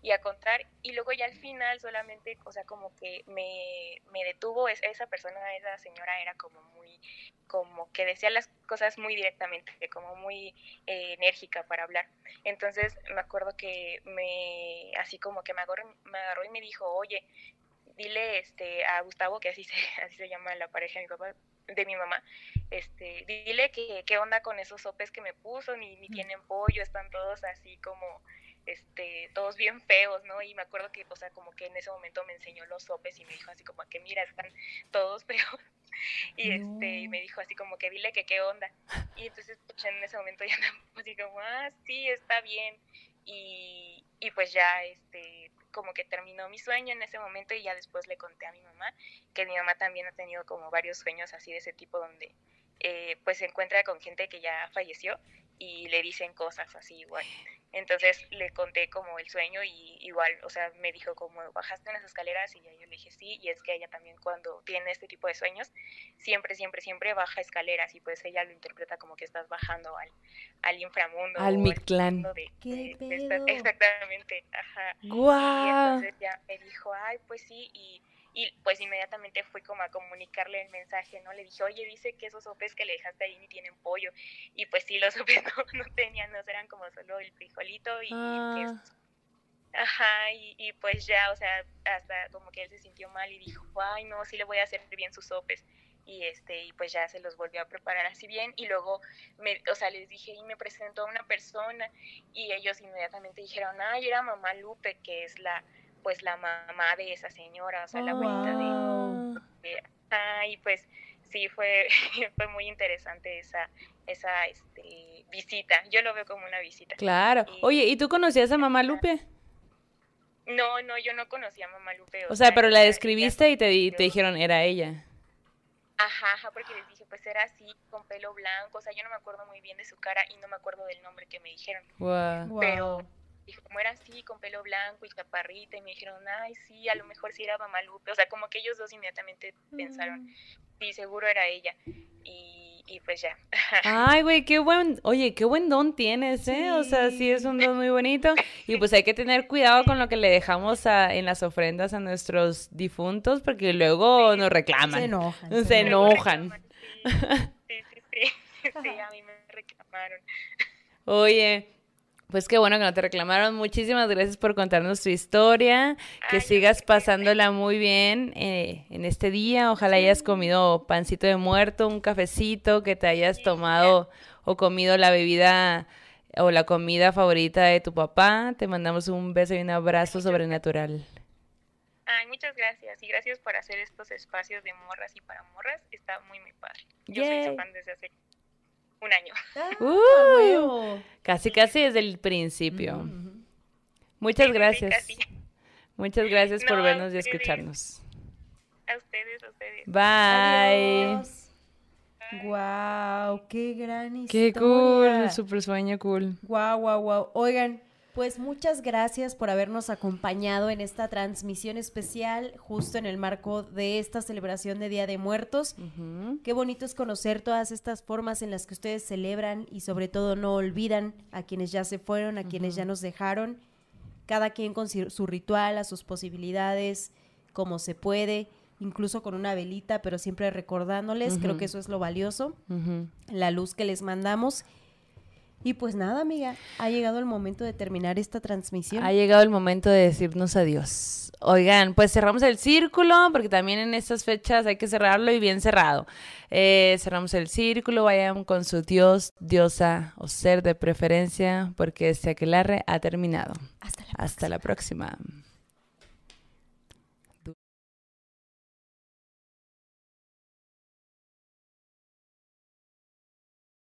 y a contar y luego ya al final solamente, o sea, como que me, me detuvo, es, esa persona, esa señora era como muy, como que decía las cosas muy directamente, como muy eh, enérgica para hablar. Entonces me acuerdo que me, así como que me agarró, me agarró y me dijo, oye, dile este a Gustavo, que así se, así se llama la pareja de mi papá, de mi mamá, este, dile que qué onda con esos sopes que me puso, ni, ni tienen pollo, están todos así como, este, todos bien feos, ¿no? Y me acuerdo que, o sea, como que en ese momento me enseñó los sopes y me dijo así como que mira, están todos feos. Y este, y me dijo así como que dile que qué onda. Y entonces pues, en ese momento ya me así como, ah, sí, está bien. Y, y pues ya este como que terminó mi sueño en ese momento y ya después le conté a mi mamá que mi mamá también ha tenido como varios sueños así de ese tipo donde eh, pues se encuentra con gente que ya falleció y le dicen cosas así igual. Entonces le conté como el sueño y igual, o sea, me dijo como bajaste unas escaleras y yo le dije sí, y es que ella también cuando tiene este tipo de sueños, siempre, siempre, siempre baja escaleras y pues ella lo interpreta como que estás bajando al, al inframundo. Al Mictlán. exactamente, ajá. ¡Guau! Y entonces ya me dijo, ay, pues sí, y y pues inmediatamente fui como a comunicarle el mensaje, ¿no? Le dije, oye, dice que esos sopes que le dejaste ahí ni tienen pollo. Y pues sí, los sopes no, tenían, no eran como solo el frijolito y ah. Ajá, y, y, pues ya, o sea, hasta como que él se sintió mal y dijo, ay, no, sí le voy a hacer bien sus sopes. Y este, y pues ya se los volvió a preparar así bien. Y luego, me, o sea, les dije, y me presentó a una persona, y ellos inmediatamente dijeron, ay, era mamá Lupe, que es la, pues la mamá de esa señora, o sea, la abuelita de, ah, y pues sí fue fue muy interesante esa esa este, visita. Yo lo veo como una visita. Claro. Oye, ¿y tú conocías a mamá Lupe? No, no, yo no conocía a mamá Lupe. O, sea, pero la describiste y te, te dijeron era ella. Ajá, ajá, porque les dije, pues era así, con pelo blanco, o sea, yo no me acuerdo muy bien de su cara y no me acuerdo del nombre que me dijeron. Wow. Pero dijo, como era así, con pelo blanco y chaparrita, y me dijeron, ay, sí, a lo mejor sí era Mamalupe. O sea, como que ellos dos inmediatamente pensaron, mm. sí, seguro era ella. Y, y pues ya. Ay, güey, qué buen, oye, qué buen don tienes, ¿eh? O sea, sí es un don muy bonito. Y pues hay que tener cuidado con lo que le dejamos a, en las ofrendas a nuestros difuntos, porque luego nos reclaman. Se enojan. Se, enojan. Sí, sí, sí. Sí, a mí me reclamaron. Oye, pues qué bueno que no te reclamaron. Muchísimas gracias por contarnos tu historia. Que sigas pasándola muy bien eh, en este día. Ojalá hayas comido pancito de muerto, un cafecito, que te hayas tomado o comido la bebida o la comida favorita de tu papá. Te mandamos un beso y un abrazo sobrenatural. Ay, muchas gracias. Y gracias por hacer estos espacios de morras y para morras. Está muy, muy padre. Yo soy su fan desde hace un año. Ah, uh, casi, casi desde el principio. Muchas gracias. Muchas gracias por vernos y escucharnos. A ustedes, a ustedes. Bye. Wow, qué gran historia. Qué cool, super sueño cool. Wow, wow, wow. Oigan, pues muchas gracias por habernos acompañado en esta transmisión especial justo en el marco de esta celebración de Día de Muertos. Qué bonito es conocer todas estas formas en las que ustedes celebran y sobre todo no olvidan a quienes ya se fueron, a quienes ya nos dejaron, cada quien con su ritual, a sus posibilidades, como se puede incluso con una velita, pero siempre recordándoles, creo que eso es lo valioso, la luz que les mandamos y pues nada, amiga, ha llegado el momento de terminar esta transmisión. Ha llegado el momento de decirnos adiós. Oigan, pues cerramos el círculo, porque también en estas fechas hay que cerrarlo y bien cerrado. Eh, cerramos el círculo, vayan con su dios, diosa o ser de preferencia, porque este aquelarre ha terminado. Hasta la Hasta la próxima.